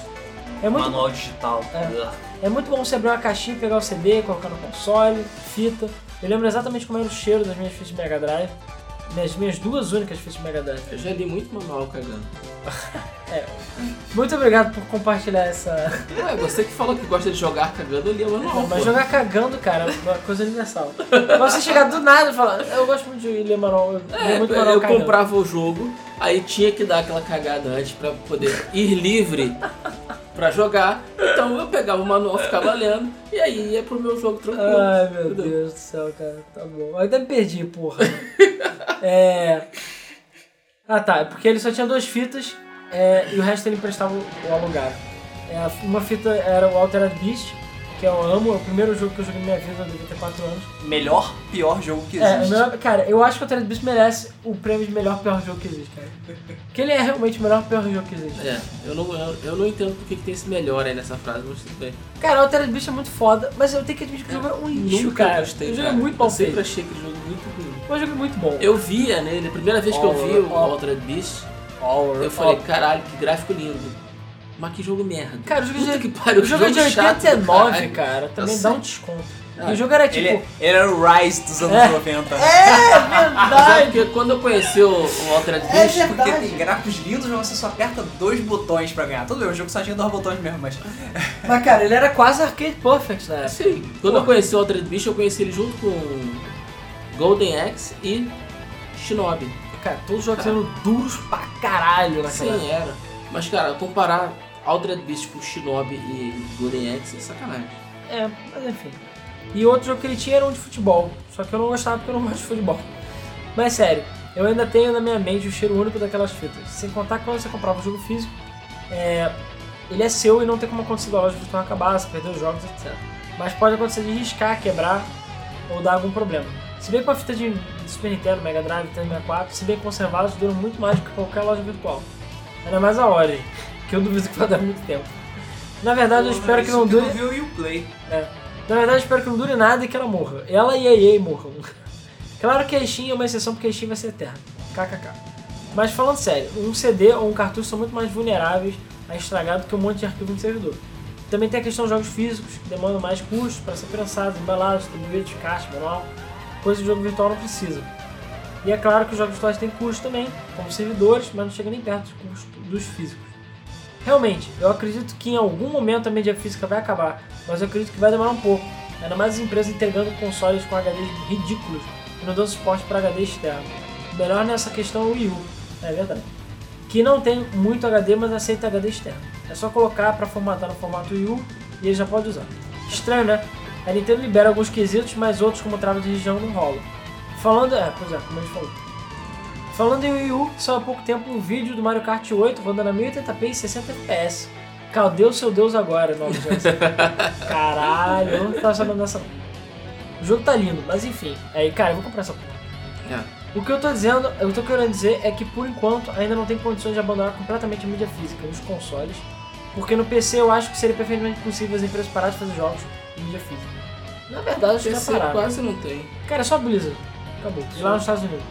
É muito, Manual digital. É. é muito bom você abrir uma caixinha, pegar o CD, colocar no console, fita. Eu lembro exatamente como era o cheiro das minhas fitas de Mega Drive. Minhas, minhas duas únicas fitas de Mega Drive. Eu já li muito manual cagando. Muito obrigado por compartilhar essa. Ué, você que falou que gosta de jogar cagando, eu li o manual. Mas pô. jogar cagando, cara, é uma coisa universal. Você chegar do nada e falar, eu gosto muito de ler manual, eu É, muito manual eu cagando. comprava o jogo, aí tinha que dar aquela cagada antes pra poder ir livre pra jogar. Então eu pegava o manual, ficava lendo, e aí ia pro meu jogo tranquilo. Ai, meu Entendeu? Deus do céu, cara. Tá bom. Eu ainda me perdi, porra. é. Ah, tá. É porque ele só tinha duas fitas é, e o resto ele emprestava ou alugava. É, uma fita era o Altered Beast, que eu amo. É o primeiro jogo que eu joguei na minha vida, eu devia ter 4 anos. Melhor, pior jogo que É, existe. o melhor- cara, eu acho que o Altered Beast merece o prêmio de melhor pior jogo que existe, cara. Porque ele é realmente o melhor pior jogo que existe. É, eu não, eu, eu não entendo porque que tem esse melhor aí nessa frase, mas tudo bem. Cara, o Altered Beast é muito foda, mas eu tenho que admitir que o jogo é um lixo, Nunca cara. gostei, o jogo cara. é muito mal Eu sempre feito. achei aquele jogo muito ruim. O jogo é muito bom. Eu via nele, a primeira vez que eu vi o Ó, ó. Altered Beast, Ó, eu falei, caralho, que gráfico lindo. Mas que jogo merda. Cara, o jogo Puta de- que pariu, o jogo é de chato do 89, caralho. cara. Também dá um desconto. Ah, e o jogo era tipo. Ele, ele era o Rise dos anos É. 90. É é verdade! porque quando eu conheci o, o Altered É Beast, verdade. Porque tem gráficos lindos, mas você só aperta dois botões pra ganhar. Tudo bem, o jogo só tinha dois botões mesmo, mas. Mas cara, ele era quase arcade perfect na época. Sim. Quando eu conheci o Altered Beast, eu conheci ele junto com Golden Axe e Shinobi. Cara, todos os jogos eram duros pra caralho naquela. Sim, era. Mas, cara, comparar Altered Beast com Shinobi e Golden Axe é sacanagem. É, mas enfim. E outro jogo que ele tinha era um de futebol. Só que eu não gostava porque eu não gosto de futebol. Mas sério, eu ainda tenho na minha mente o cheiro único daquelas fitas. Sem contar que quando você comprava o jogo físico, é, ele é seu e não tem como acontecer da loja virtual acabar, você perder os jogos, etc. Mas pode acontecer de riscar, quebrar ou dar algum problema. Se bem que uma fita de Super Nintendo, Mega Drive, Nintendo 64, se bem conservadas, duram muito mais do que qualquer loja virtual. Ainda mais a Origin, que eu duvido que vai dar muito tempo. Na verdade, eu espero que não dure. Eu vi o Uplay. Na verdade, eu espero que não dure nada e que ela morra. Ela e a EA morram. Claro que a Steam é uma exceção porque a Steam vai ser eterna. KKK. Mas falando sério, um CD ou um cartucho são muito mais vulneráveis a estragar do que um monte de arquivo no servidor. Também tem a questão dos jogos físicos, que demandam mais custos para ser prensados, embalados, distribuídos, caixa, manual, coisa que o jogo virtual não precisa. E é claro que os jogos virtuais têm custos também, como servidores, mas não chega nem perto dos custos dos físicos. Realmente, eu acredito que em algum momento a mídia física vai acabar, mas eu acredito que vai demorar um pouco. Ainda mais as empresas entregando consoles com HDs ridículos e não dando suporte para HD externo. Melhor nessa questão é o Wii U, é verdade. Que não tem muito HD, mas aceita HD externo. É só colocar para formatar no formato Wii U e ele já pode usar. Estranho, né? A Nintendo libera alguns quesitos, mas outros como trava de região não rola. Falando, é, pois é, como a gente falou. Falando em Wii U, só há pouco tempo um vídeo do Mario Kart 8 rodando a 1080p e 60 FPS. Cadê o seu Deus agora, nova geração? Caralho, eu não tava sabendo dessa não. O jogo tá lindo, mas enfim. Aí, cara, eu vou comprar essa porra. É. O que eu tô dizendo, eu tô querendo dizer é que por enquanto ainda não tem condições de abandonar completamente a mídia física nos consoles, porque no PC eu acho que seria perfeitamente possível as empresas pararem de fazer jogos em mídia física. Na verdade, acho que já pararam. quase não tem. Cara, é só Blizzard. Acabou. E lá nos Estados Unidos.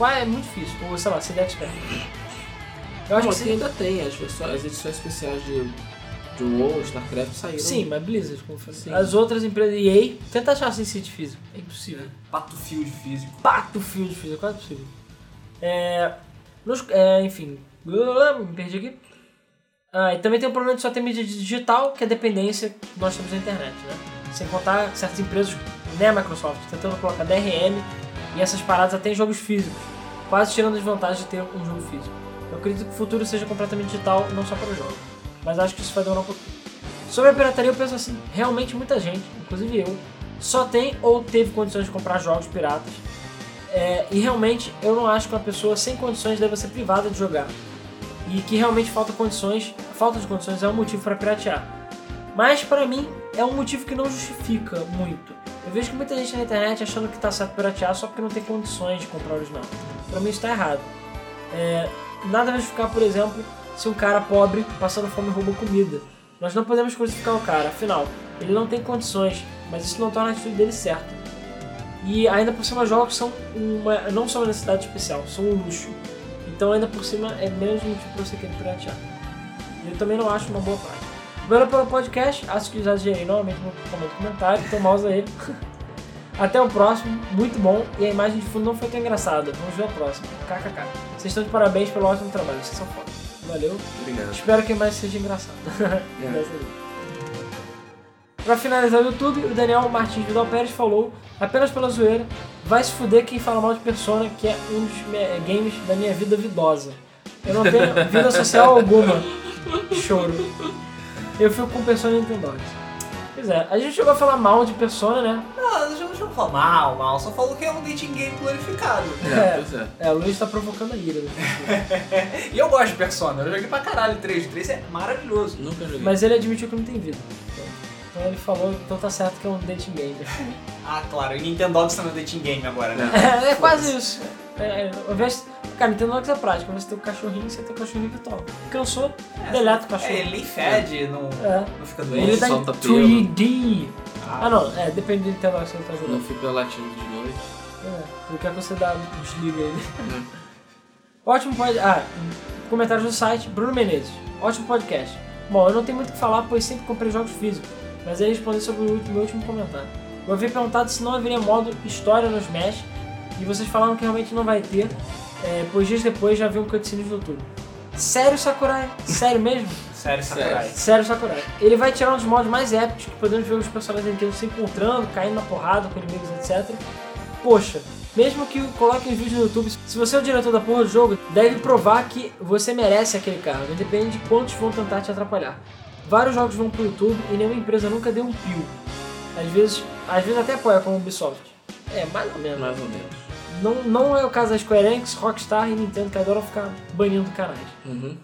Qual é muito difícil, ou sei lá, CD Expert. Eu acho que sim. ainda tem, as, versões- as edições especiais de, de WoW, StarCraft saíram. Sim, mas Blizzard, como eu falei. Sim. As outras empresas, EA, tenta achar sem City físico. É impossível. Battlefield físico. Battlefield físico, é quase possível. É, nos- é, enfim, Me perdi aqui. Ah, e também tem o problema de só ter mídia digital, que é a dependência que nós temos da internet, né? Sem contar certas empresas, né, a Microsoft, tentando colocar DRM e essas paradas até em jogos físicos, quase tirando as vantagens de ter um jogo físico. Eu acredito que o futuro seja completamente digital, não só para os jogos, mas acho que isso vai demorar um pouquinho. Sobre a pirataria, eu penso assim: realmente muita gente, inclusive eu, só tem ou teve condições de comprar jogos piratas. É, e realmente eu não acho que uma pessoa sem condições deve ser privada de jogar. E que realmente falta condições, falta de condições é um motivo para piratear. Mas para mim é um motivo que não justifica muito. Eu vejo que muita gente na internet achando que está certo piratear só porque não tem condições de comprar original. Para mim está errado. É, nada vai justificar, por exemplo, se um cara pobre passando fome rouba comida. Nós não podemos crucificar o cara, afinal, ele não tem condições, mas isso não torna a atitude dele certa. E ainda por cima, jogos são uma, não são uma necessidade especial, são um luxo. Então, ainda por cima, é menos motivo para você querer piratear. Eu também não acho uma boa prática. Valeu pelo podcast, acho que exagerei novamente no comentário, então mouse aí. Até o próximo, muito bom. E a imagem de fundo não foi tão engraçada. Vamos ver a próxima. KKK. Vocês estão de parabéns pelo ótimo trabalho, vocês são foda. Valeu. Obrigado. Espero que mais seja engraçado. É. Pra finalizar o YouTube, o Daniel Martins Vidal Pérez falou, apenas pela zoeira, vai se fuder quem fala mal de Persona, que é um dos games da minha vida vidosa. Eu não tenho vida social alguma. Choro. Eu fico com Persona Nintendo. Pois é, a gente chegou a falar mal de Persona, né? Não, a gente não falou mal, mal, só falou que é um dating game glorificado. É, pois é. É, o Luiz tá provocando a ira. Né? E eu gosto de Persona, eu joguei pra caralho 3, 3 é maravilhoso. Nunca joguei. Mas ele admitiu que não tem vida. Então ele falou, então tá certo que é um dating game. Ah, claro, e Nintendo está no dating game agora, né? É, é quase isso. É, é, ao invés, cara, Nintendo é prática, você tem o cachorrinho, você tem o cachorrinho virtual. Cansou, deleta o cachorro. É, ele fede, não, É. não fica Ele doente. tá em solta pelo. 3D. Ah não, é, depende do Nintendo que você tá Não jogando. fica latindo de noite. É, ele quer que você dá, desliga ele. Ótimo podcast. Ah, comentários do site, Bruno Menezes. Ótimo podcast. Bom, eu não tenho muito o que falar, pois sempre comprei jogos físicos, mas aí responder sobre o último, meu último comentário. Eu havia perguntado se não haveria modo história no Smash, e vocês falaram que realmente não vai ter, é, pois dias depois já vi um cutscene no YouTube. Sério, Sakurai? Sério mesmo? Sério, Sakurai. Sério, Sakurai. Ele vai tirar um dos modos mais épicos que podemos ver os personagens Nintendo se encontrando, caindo na porrada com inimigos, etc. Poxa, mesmo que coloquem vídeo no YouTube, se você é o diretor da porra do jogo, deve provar que você merece aquele cargo, independente de quantos vão tentar te atrapalhar. Vários jogos vão pro YouTube e nenhuma empresa nunca deu um pio. Às vezes, às vezes até apoia como Ubisoft. É, mais ou menos. Mais ou menos. Não, não é o caso da Square Enix, Rockstar e Nintendo que adoram ficar banindo canais. Uhum.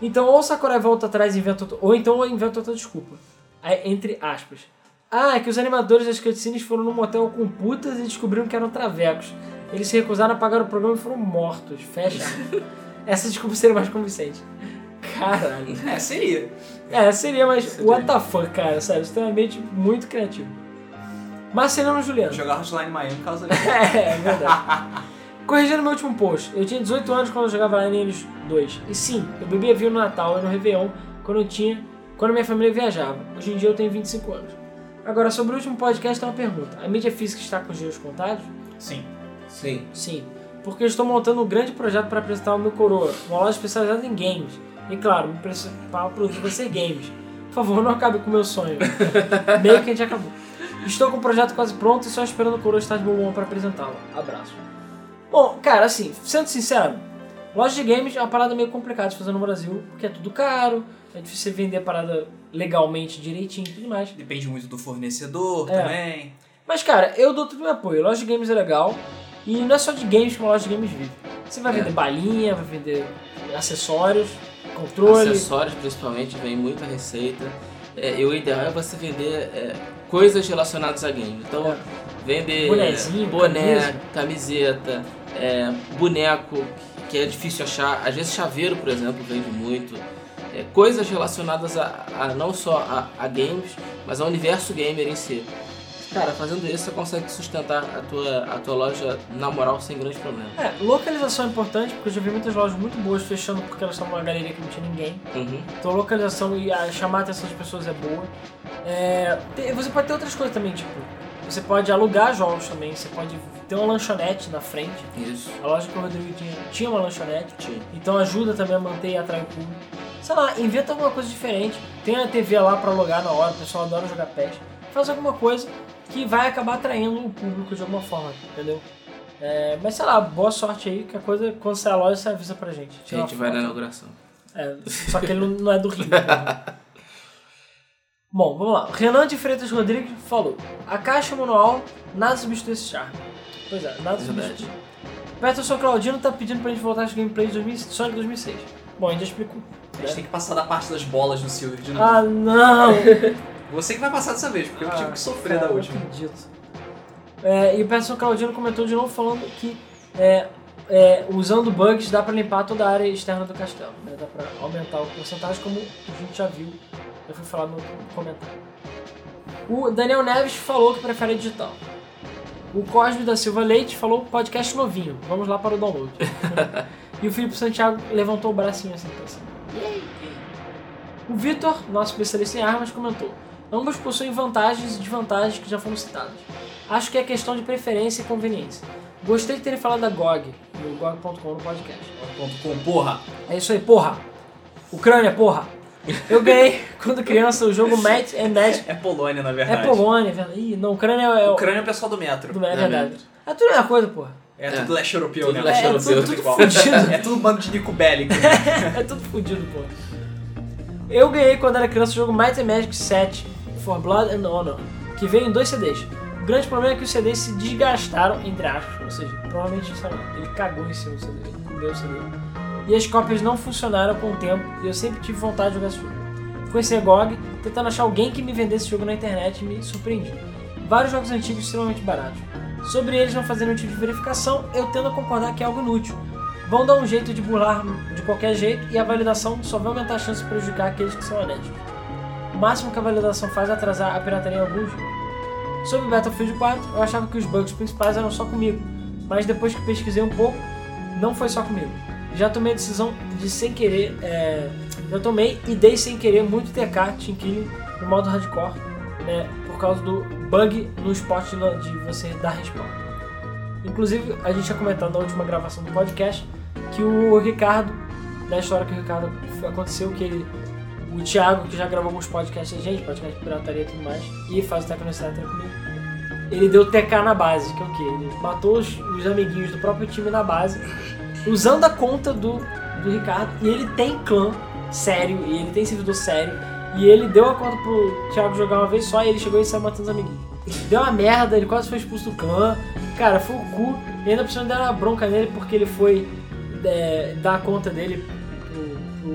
Então, ou Sakurai volta atrás e inventa outra, ou então inventa outra desculpa. Aí, entre aspas. Ah, é que os animadores das cutscenes foram num motel com putas e descobriram que eram travecos. Eles se recusaram a pagar o programa e foram mortos. Fecha. Essa desculpa seria mais convincente. Caralho. É, seria. É, seria, mas Seria. what the fuck, cara, sério, extremamente muito criativo. Marcelino Juliano. Jogar Hotline Miami causa É, é verdade. Corrigindo meu último post, eu tinha 18 anos quando eu jogava Lineage 2. E sim, eu bebia vinho no Natal e no Réveillon quando eu tinha. quando minha família viajava. Hoje em dia eu tenho 25 anos. Agora, sobre o último podcast, tem uma pergunta. A mídia física está com os dias contados? Sim. Sim. Sim. Porque eu estou montando um grande projeto para apresentar o meu coroa, uma loja especializada em games. E claro, meu principal produto vai ser games. Por favor, não acabe com o meu sonho. Meio que a gente acabou. Estou com o projeto quase pronto e só esperando o coroa estar de bom humor para apresentá-lo. Abraço. Bom, cara, assim, sendo sincero, loja de games é uma parada meio complicada de fazer no Brasil, porque é tudo caro, é difícil você vender a parada legalmente, direitinho e tudo mais. Depende muito do fornecedor É. também. Mas, cara, eu dou todo o meu apoio. Loja de games é legal. E não é só de games que uma loja de games vive. Você vai É. vender balinha, vai vender acessórios, controle. Acessórios, principalmente, vem muita receita. É, e o ideal é você vender é, coisas relacionadas a games. Então, vender Bonezinho, boné, camisa. camiseta, é, boneco, que é difícil achar. Às vezes, chaveiro, por exemplo, vende muito. É, coisas relacionadas a, a não só a, a games, mas ao universo gamer em si. Cara, fazendo isso, você consegue sustentar a tua, a tua loja na moral sem grande problema. É, localização é importante, porque eu já vi muitas lojas muito boas fechando porque elas são uma galeria que não tinha ninguém. Uhum. Então localização e a chamar a atenção das pessoas é boa. É, tem- você pode ter outras coisas também, tipo, Você pode alugar jogos também, você pode ter uma lanchonete na frente. Isso. A loja que o Rodrigo tinha, tinha uma lanchonete. Tinha. Então ajuda também a manter e atrair o público. Sei lá, inventa alguma coisa diferente. Tem a TV lá pra alugar na hora, o pessoal adora jogar PES. Faz alguma coisa que vai acabar atraindo o público de alguma forma, entendeu? É, mas sei lá, boa sorte aí, que a coisa, quando sair a loja, você avisa pra gente. A gente vai na inauguração. É, só que ele não, é do Rio. né? Bom, vamos lá. Renan de Freitas Rodrigues falou: A caixa manual nada substitui esse charme. Pois é, nada substitui. Peterson Claudino tá pedindo pra gente voltar às gameplays de 2000, Sonic 2006. Bom, a gente já explicou. A gente tem que passar da parte das bolas no Silver de novo. Ah, não! Você que vai passar dessa vez, porque eu tive Ah, que sofrer cara, da última. Não acredito. É, e o Peterson Claudino comentou de novo falando que é, é, usando bugs dá pra limpar toda a área externa do castelo. né? Dá pra aumentar o porcentagem, como a gente já viu. Já foi falado no comentário. O Daniel Neves falou que prefere digital. O Cosme da Silva Leite falou podcast novinho. Vamos lá para o download. e o Felipe Santiago levantou o bracinho assim pra cima. O Vitor, nosso especialista em armas, comentou: Ambos possuem vantagens e desvantagens que já foram citadas. Acho que é questão de preferência e conveniência. Gostei de terem falado da GOG, no GOG.com no podcast. Ponto com, porra. É isso aí, porra! Ucrânia, porra! Eu ganhei, quando criança, o jogo Might and Magic. É Polônia, na É verdade. Polônia, é verdade. Ih, não, Ucrânia é o. Ucrânia é o pessoal do metro. do- É É verdade. mesmo. É tudo a mesma coisa, porra. É, É. tudo leste europeu, Tudo né? leste É, europeu. tudo, tudo igual. fudido. É tudo bando de Nico Bellic. É tudo fudido, pô. Eu ganhei quando era criança o jogo Might and Magic 7 For Blood and Honor, que veio em dois CDs. O grande problema é que os CDs se desgastaram, entre aspas, ou seja, provavelmente, ele cagou em cima do CD, ele comeu o CD. E as cópias não funcionaram com o tempo e eu sempre tive vontade de jogar esse jogo. Conheci a GOG, tentando achar alguém que me vendesse esse jogo na internet e me surpreendi. Vários jogos antigos extremamente baratos. Sobre eles não fazendo nenhum tipo de verificação, eu tendo a concordar que é algo inútil. Vão dar um jeito de burlar de qualquer jeito e a validação só vai aumentar a chance de prejudicar aqueles que são honestos. O máximo que a validação faz é atrasar a pirataria em alguns jogos. Sobre Battlefield 4, eu achava que os bugs principais eram só comigo, mas depois que pesquisei um pouco, não foi só comigo. Já tomei a decisão de sem querer, é, eu tomei e dei sem querer muito TK, Team Killing, no modo hardcore, né, por causa do bug no spot de você dar respawn. Inclusive, a gente tinha comentado na última gravação do podcast que o Ricardo, da história que o Ricardo aconteceu, que ele, o Thiago, que já gravou alguns podcasts, a gente, podcast de pirataria e tudo mais, e faz o Tecnocidade comigo, ele deu TK na base, que é o quê? Ele matou os, os amiguinhos do próprio time na base, usando a conta do, do Ricardo, e ele tem clã sério, e ele tem servidor sério, e ele deu a conta pro Thiago jogar uma vez só, e ele chegou e saiu matando os amiguinhos. Deu uma merda, ele quase foi expulso do clã, cara, foi o cu, e ainda cima deram uma bronca nele porque ele foi é, dar a conta dele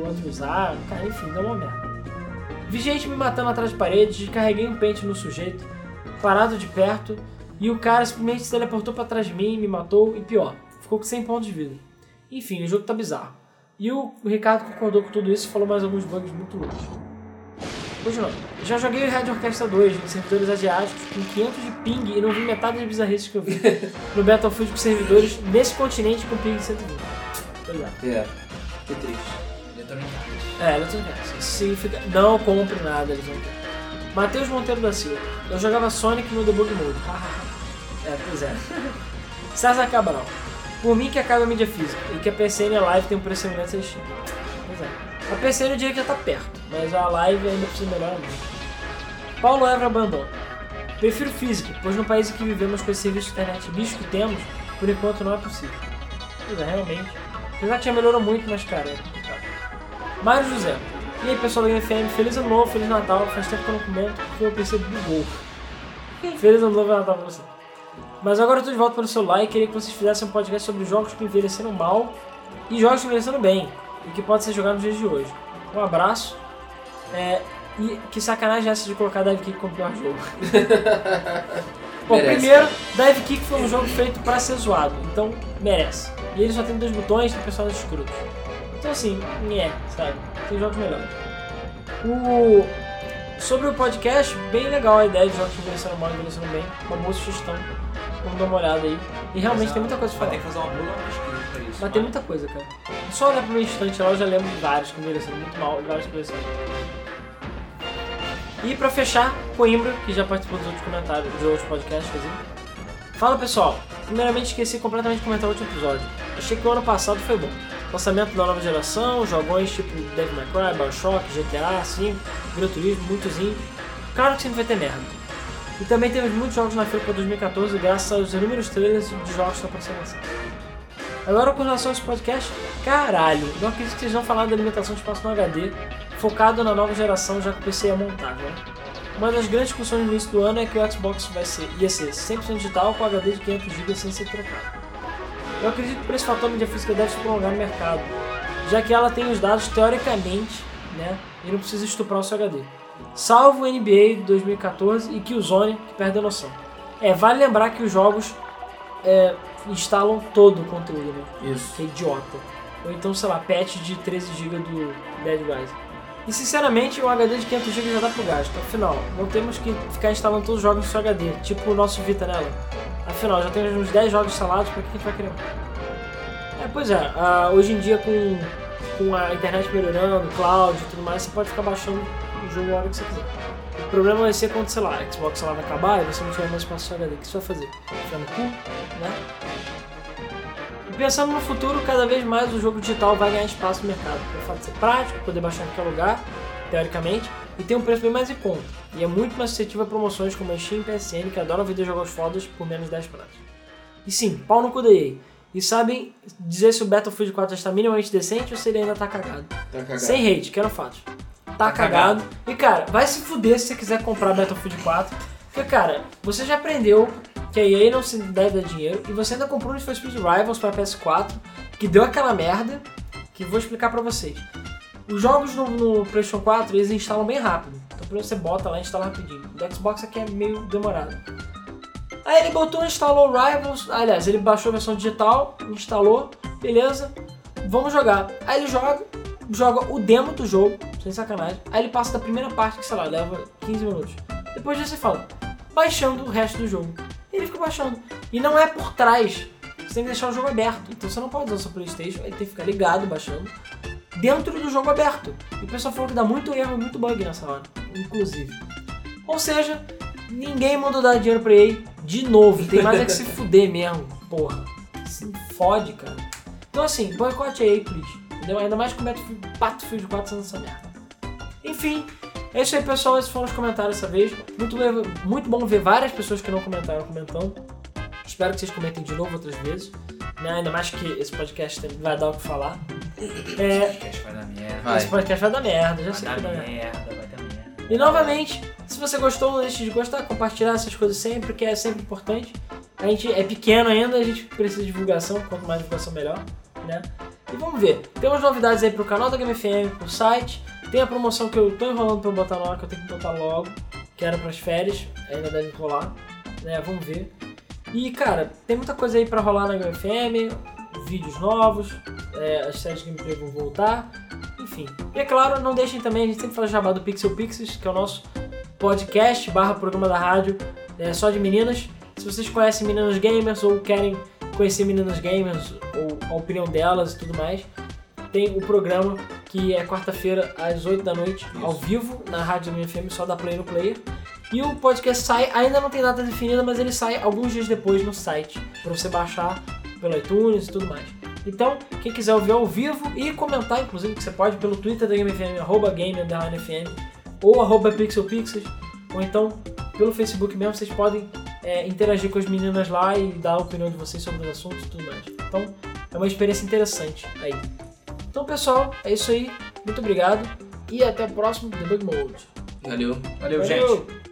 outro usar, cara, enfim, deu uma merda. Vi gente me matando atrás de parede, descarreguei um pente no sujeito, parado de perto, e o cara simplesmente se teleportou pra trás de mim, me matou, e pior, ficou com 100 pontos de vida. Enfim, o jogo tá bizarro. E o Ricardo concordou com tudo isso e falou mais alguns bugs muito loucos. Continuando. Já joguei o Red Orchestra 2 em servidores asiáticos com 500 de ping e não vi metade das bizarrices que eu vi no Battlefield com servidores nesse continente com ping de 120. Pois é. É. Que triste. É, Electronic Arts. Isso significa não compre nada, Electronic Arts. Matheus Monteiro da Silva. Eu jogava Sonic no Debug Mode. é, pois é. César Cabral. Por mim que acaba a mídia física e que a PCN Live tem um preço semelhante à Steam. Pois é. A PCN eu diria que já tá perto, mas a Live ainda precisa melhorar muito. Paulo Evra Abandon. Prefiro físico, pois no país em que vivemos com esse serviço de internet lixo que temos, por enquanto não é possível. Pois é, realmente. Apesar que já melhorou muito, mas cara, é. Mário José. E aí pessoal da Game FM, feliz ano novo, feliz Natal. Faz tempo que eu não comento porque eu PC bugou. Feliz ano novo e Natal pra você. Mas agora eu tô de volta pelo celular e queria que vocês fizessem um podcast sobre jogos que envelheceram mal e jogos que envelheceram bem e que podem ser jogados nos dias de hoje. Um abraço. É, e que sacanagem é essa de colocar Dive Kick como pior jogo? Bom, Merece, primeiro, Dive Kick foi um jogo feito pra ser zoado, então merece. E ele só tem dois botões, tem personagens escrotos. Então assim, é, sabe? Tem jogos melhores. O... Sobre o podcast, bem legal a ideia de jogos que envelheceram mal e envelheceram bem. Uma boa sugestão. Vamos dar uma olhada aí. E realmente tem muita coisa pra Vai falar. ter que fazer uma boa pesquisa pra isso. Mas tem muita coisa, cara. Só olhar pro meu instante lá, eu já lembro de vários que envelheceram muito mal e vários que envelheceram. E pra fechar, Coimbra, que já participou dos outros comentários, de outros podcasts, quer dizer. Fala pessoal, primeiramente esqueci completamente de comentar o último episódio. Achei que o ano passado foi bom. Lançamento da nova geração, jogões tipo Devil May Cry, Bioshock, GTA, 5, Gran Turismo, muitos indies. Claro que sempre vai ter merda. E também temos muitos jogos na feira para 2014 graças aos inúmeros trailers de jogos que estão lançados. Agora com relação a esse podcast, caralho, não acredito que vocês vão falar da limitação de espaço no HD, focado na nova geração já que o PC é montável. Uma das grandes discussões no início do ano é que o Xbox vai ser, ia ser 100% digital com HD de 500 GB sem ser trocado. Eu acredito que por esse fator mídia física deve se prolongar no mercado, já que ela tem os dados teoricamente, né, e não precisa estuprar o seu HD. Salvo o NBA de 2014 e Killzone, que perde a noção. É, vale lembrar que os jogos é, instalam todo o conteúdo, né? Isso. Que é idiota. Ou então, sei lá, patch de 13 GB do Dead Rising. E sinceramente, um HD de 500 GB já dá pro gasto. Afinal, não temos que ficar instalando todos os jogos no seu HD, tipo o nosso Vita nela. Afinal, já temos uns 10 jogos instalados, pra que a gente vai querer? É, pois é, ah, hoje em dia com, com a internet melhorando, cloud e tudo mais, você pode ficar baixando o jogo a hora que você quiser. O problema vai ser quando, sei lá, a Xbox lá, vai acabar e você não tiver mais espaço HD. O que você vai fazer? Ficar no cu, né? E pensando no futuro, cada vez mais o jogo digital vai ganhar espaço no mercado. Pelo fato de ser prático, poder baixar em qualquer lugar, teoricamente, e tem um preço bem mais em conta. E é muito mais suscetível a promoções como a Steam e PSN, que adoram vender jogos fodas por menos de 10 pratos. E sim, pau no cu da EA. E sabem dizer se o Battlefield 4 já está minimamente decente ou se ele ainda tá cagado. Tá cagado. Sem hate, quero fatos. Tá, cagado. E cara, vai se fuder se você quiser comprar Battlefield 4. Porque, cara, você já aprendeu que a EA não se deve dar dinheiro e você ainda comprou um Need Speed Rivals para PS4, que deu aquela merda, que vou explicar pra vocês. Os jogos no, no PlayStation 4 eles instalam bem rápido. Então você bota lá e instala rapidinho. O Xbox aqui é meio demorado. Aí ele botou, instalou Rivals. Aliás, ele baixou a versão digital, instalou, beleza. Vamos jogar. Aí ele joga, joga o demo do jogo, sem sacanagem. Aí ele passa da primeira parte, que sei lá, leva 15 minutos. Depois disso você fala, baixando o resto do jogo. E ele fica baixando. E não é por trás. Você tem que deixar o jogo aberto. Então você não pode usar o seu Playstation, ele tem que ficar ligado, baixando. Dentro do jogo aberto. E o pessoal falou que dá muito erro, muito bug nessa hora. Inclusive. Ou seja, ninguém mandou dar dinheiro pra EA de novo. Tem mais é que se fuder mesmo. Porra. Se fode, cara. Então assim, boicote a EA, please. Entendeu? Ainda mais com o Battlefield Battlefield 4 sendo essa merda. Enfim, é isso aí, pessoal. Esses foram os comentários dessa vez. Muito, muito bom ver várias pessoas que não comentaram comentando. Espero que vocês comentem de novo outras vezes. Né? Ainda mais que esse podcast vai dar o que falar. É, podcast vai dar merda. Vai. esse podcast vai dar merda, já sei Vai que dar vai dar merda. merda, vai dar merda. E novamente, se você gostou, não deixe de gostar, compartilhar essas coisas sempre, que é sempre importante. A gente é pequeno ainda, a gente precisa de divulgação, quanto mais divulgação melhor, né? E vamos ver, temos novidades aí pro canal da Game FM, pro site, tem a promoção que eu tô enrolando pra eu botar na hora, que eu tenho que botar logo, que era pras férias, ainda deve rolar, né? Vamos ver. E cara, tem muita coisa aí pra rolar na Game FM, vídeos novos, é, as séries de gameplay vão voltar, enfim. E é claro, não deixem também, a gente sempre fala jabá do Pixel Pixies, que é o nosso podcast barra programa da rádio é, só de meninas. Se vocês conhecem meninas gamers ou querem conhecer meninas gamers ou a opinião delas e tudo mais, tem o programa que é quarta-feira às 8 da noite, ao vivo, na rádio do FM, só da Play no Player. E o podcast sai, ainda não tem data definida, mas ele sai alguns dias depois no site, para você baixar pelo iTunes e tudo mais. Então, quem quiser ouvir ao vivo e comentar, inclusive, que você pode pelo Twitter da GameFM, arroba Game underline FM, ou arroba PixelPixels, ou então pelo Facebook mesmo, vocês podem é, interagir com as meninas lá e dar a opinião de vocês sobre os assuntos e tudo mais. Então, é uma experiência interessante aí. Então, pessoal, é isso aí. Muito obrigado e até o próximo Debug Mode. Valeu. Valeu, gente.